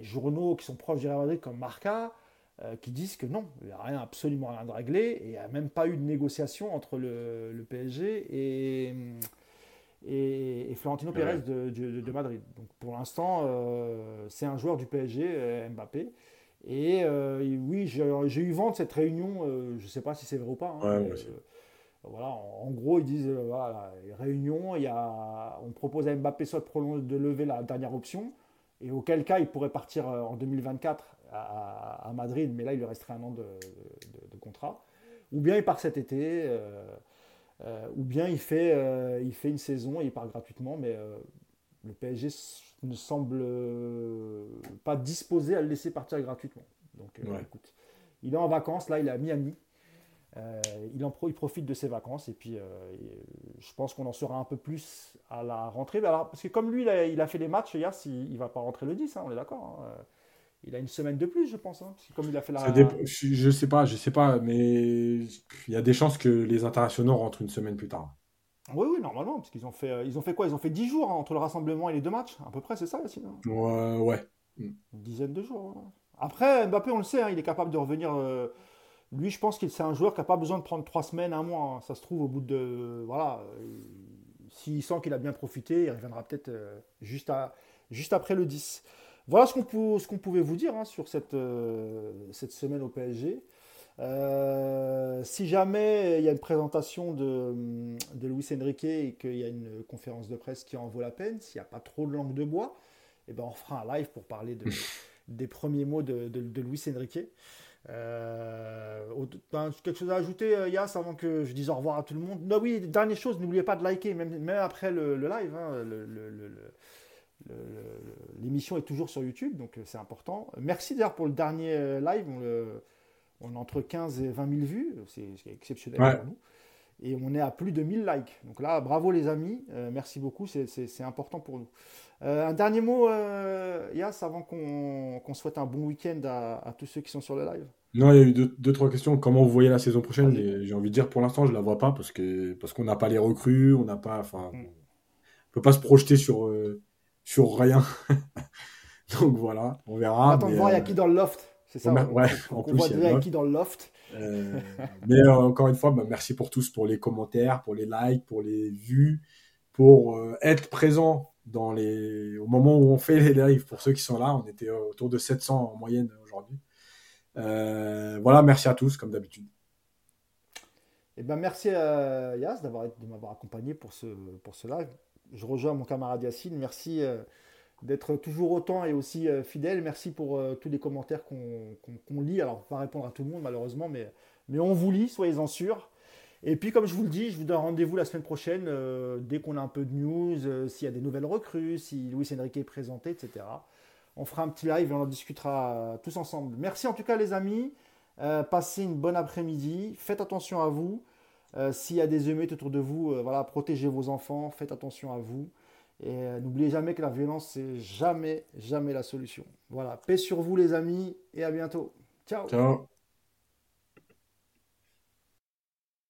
journaux qui sont proches du Real Madrid comme Marca qui disent que non, il n'y a rien, absolument rien de réglé et il n'y a même pas eu de négociation entre le, le PSG et et, Florentino Pérez de, Madrid. Donc pour l'instant, euh, c'est un joueur du PSG, euh, Mbappé. Et euh, oui, j'ai eu vent de cette réunion, je ne sais pas si c'est vrai ou pas. Hein, voilà, en, gros, ils disent voilà, réunion, il y a, on propose à Mbappé soit de, de lever la dernière option, et auquel cas il pourrait partir en 2024 à, Madrid, mais là il lui resterait un an de, contrat, ou bien il part cet été. Euh, ou bien il fait, euh, il fait une saison et il part gratuitement, mais euh, le PSG ne semble pas disposé à le laisser partir gratuitement. Donc écoute, il est en vacances, là il est à Miami. il, en il profite de ses vacances et puis je pense qu'on en saura un peu plus à la rentrée. parce que comme lui, il a, fait les matchs hier, il ne va pas rentrer le 10, hein, on est d'accord. Hein. Il a une semaine de plus, je pense. Hein, comme il a fait la. Je sais pas, je sais pas, mais il y a des chances que les internationaux rentrent une semaine plus tard. Oui, oui, normalement, parce qu'ils ont fait, euh, ils ont fait quoi? Ils ont fait 10 jours hein, entre le rassemblement et les deux matchs, à peu près, c'est ça, Yacine Ouais, ouais. Une dizaine de jours. Hein. Après, Mbappé, on le sait, il est capable de revenir. Euh, lui, je pense qu'il c'est un joueur qui n'a pas besoin de prendre 3 semaines, un mois. Ça se trouve au bout de. Voilà. S'il sent qu'il a bien profité, il reviendra peut-être euh, juste, à, juste après le 10. Voilà ce qu'on pouvait vous dire hein, sur cette, euh, cette, semaine au PSG. Euh, si jamais il y a une présentation de, de Luis Enrique et qu'il y a une conférence de presse qui en vaut la peine, s'il n'y a pas trop de langue de bois, eh ben on fera un live pour parler de, des premiers mots de, de, Luis Enrique. Ben, quelque chose à ajouter, Yas, avant que je dise au revoir à tout le monde? Non, oui, dernière chose, n'oubliez pas de liker, même, même après le, live. Hein, l'émission est toujours sur YouTube, donc c'est important. Merci d'ailleurs pour le dernier live. On, le, on a entre 15 et 20 000 vues, c'est exceptionnel pour nous et on est à plus de 1000 likes. Donc là, bravo les amis, euh, merci beaucoup, c'est important pour nous. Euh, un dernier mot, euh, Yas, avant qu'on souhaite un bon week-end à, tous ceux qui sont sur le live? Non, il y a eu deux, trois questions. Comment vous voyez la saison prochaine? J'ai envie de dire pour l'instant, je ne la vois pas parce que parce qu'on n'a pas les recrues, on n'a pas, enfin, mm. on peut pas se projeter sur euh, sur rien. Donc voilà, on verra. Attends de voir, il y a qui dans le loft C'est ça Ouais, on, voit déjà qui dans le loft. Euh, mais euh, encore une fois, bah, merci pour tous, pour les commentaires, pour les likes, pour les vues, pour euh, être présent dans les... au moment où on fait les lives. Pour ceux qui sont là, on était autour de 700 en moyenne aujourd'hui. voilà, merci à tous, comme d'habitude. eh ben, merci à Yas d'avoir, de m'avoir accompagné pour ce, pour ce live. Je rejoins mon camarade Yacine. Merci d'être toujours autant et aussi euh, fidèle. Merci pour euh, tous les commentaires qu'on lit. Alors, on va répondre à tout le monde malheureusement, mais, on vous lit, soyez-en sûrs. Et puis, comme je vous le dis, je vous donne rendez-vous la semaine prochaine, euh, dès qu'on a un peu de news, s'il y a des nouvelles recrues, si Louis Enrique est présenté, etc. On fera un petit live et on en discutera tous ensemble. Merci en tout cas, les amis. passez une bonne après-midi. Faites attention à vous. S'il y a des émeutes autour de vous, voilà, protégez vos enfants. Faites attention à vous. Et euh, n'oubliez jamais que la violence, c'est jamais, jamais la solution. Voilà, paix sur vous les amis et à bientôt. Ciao.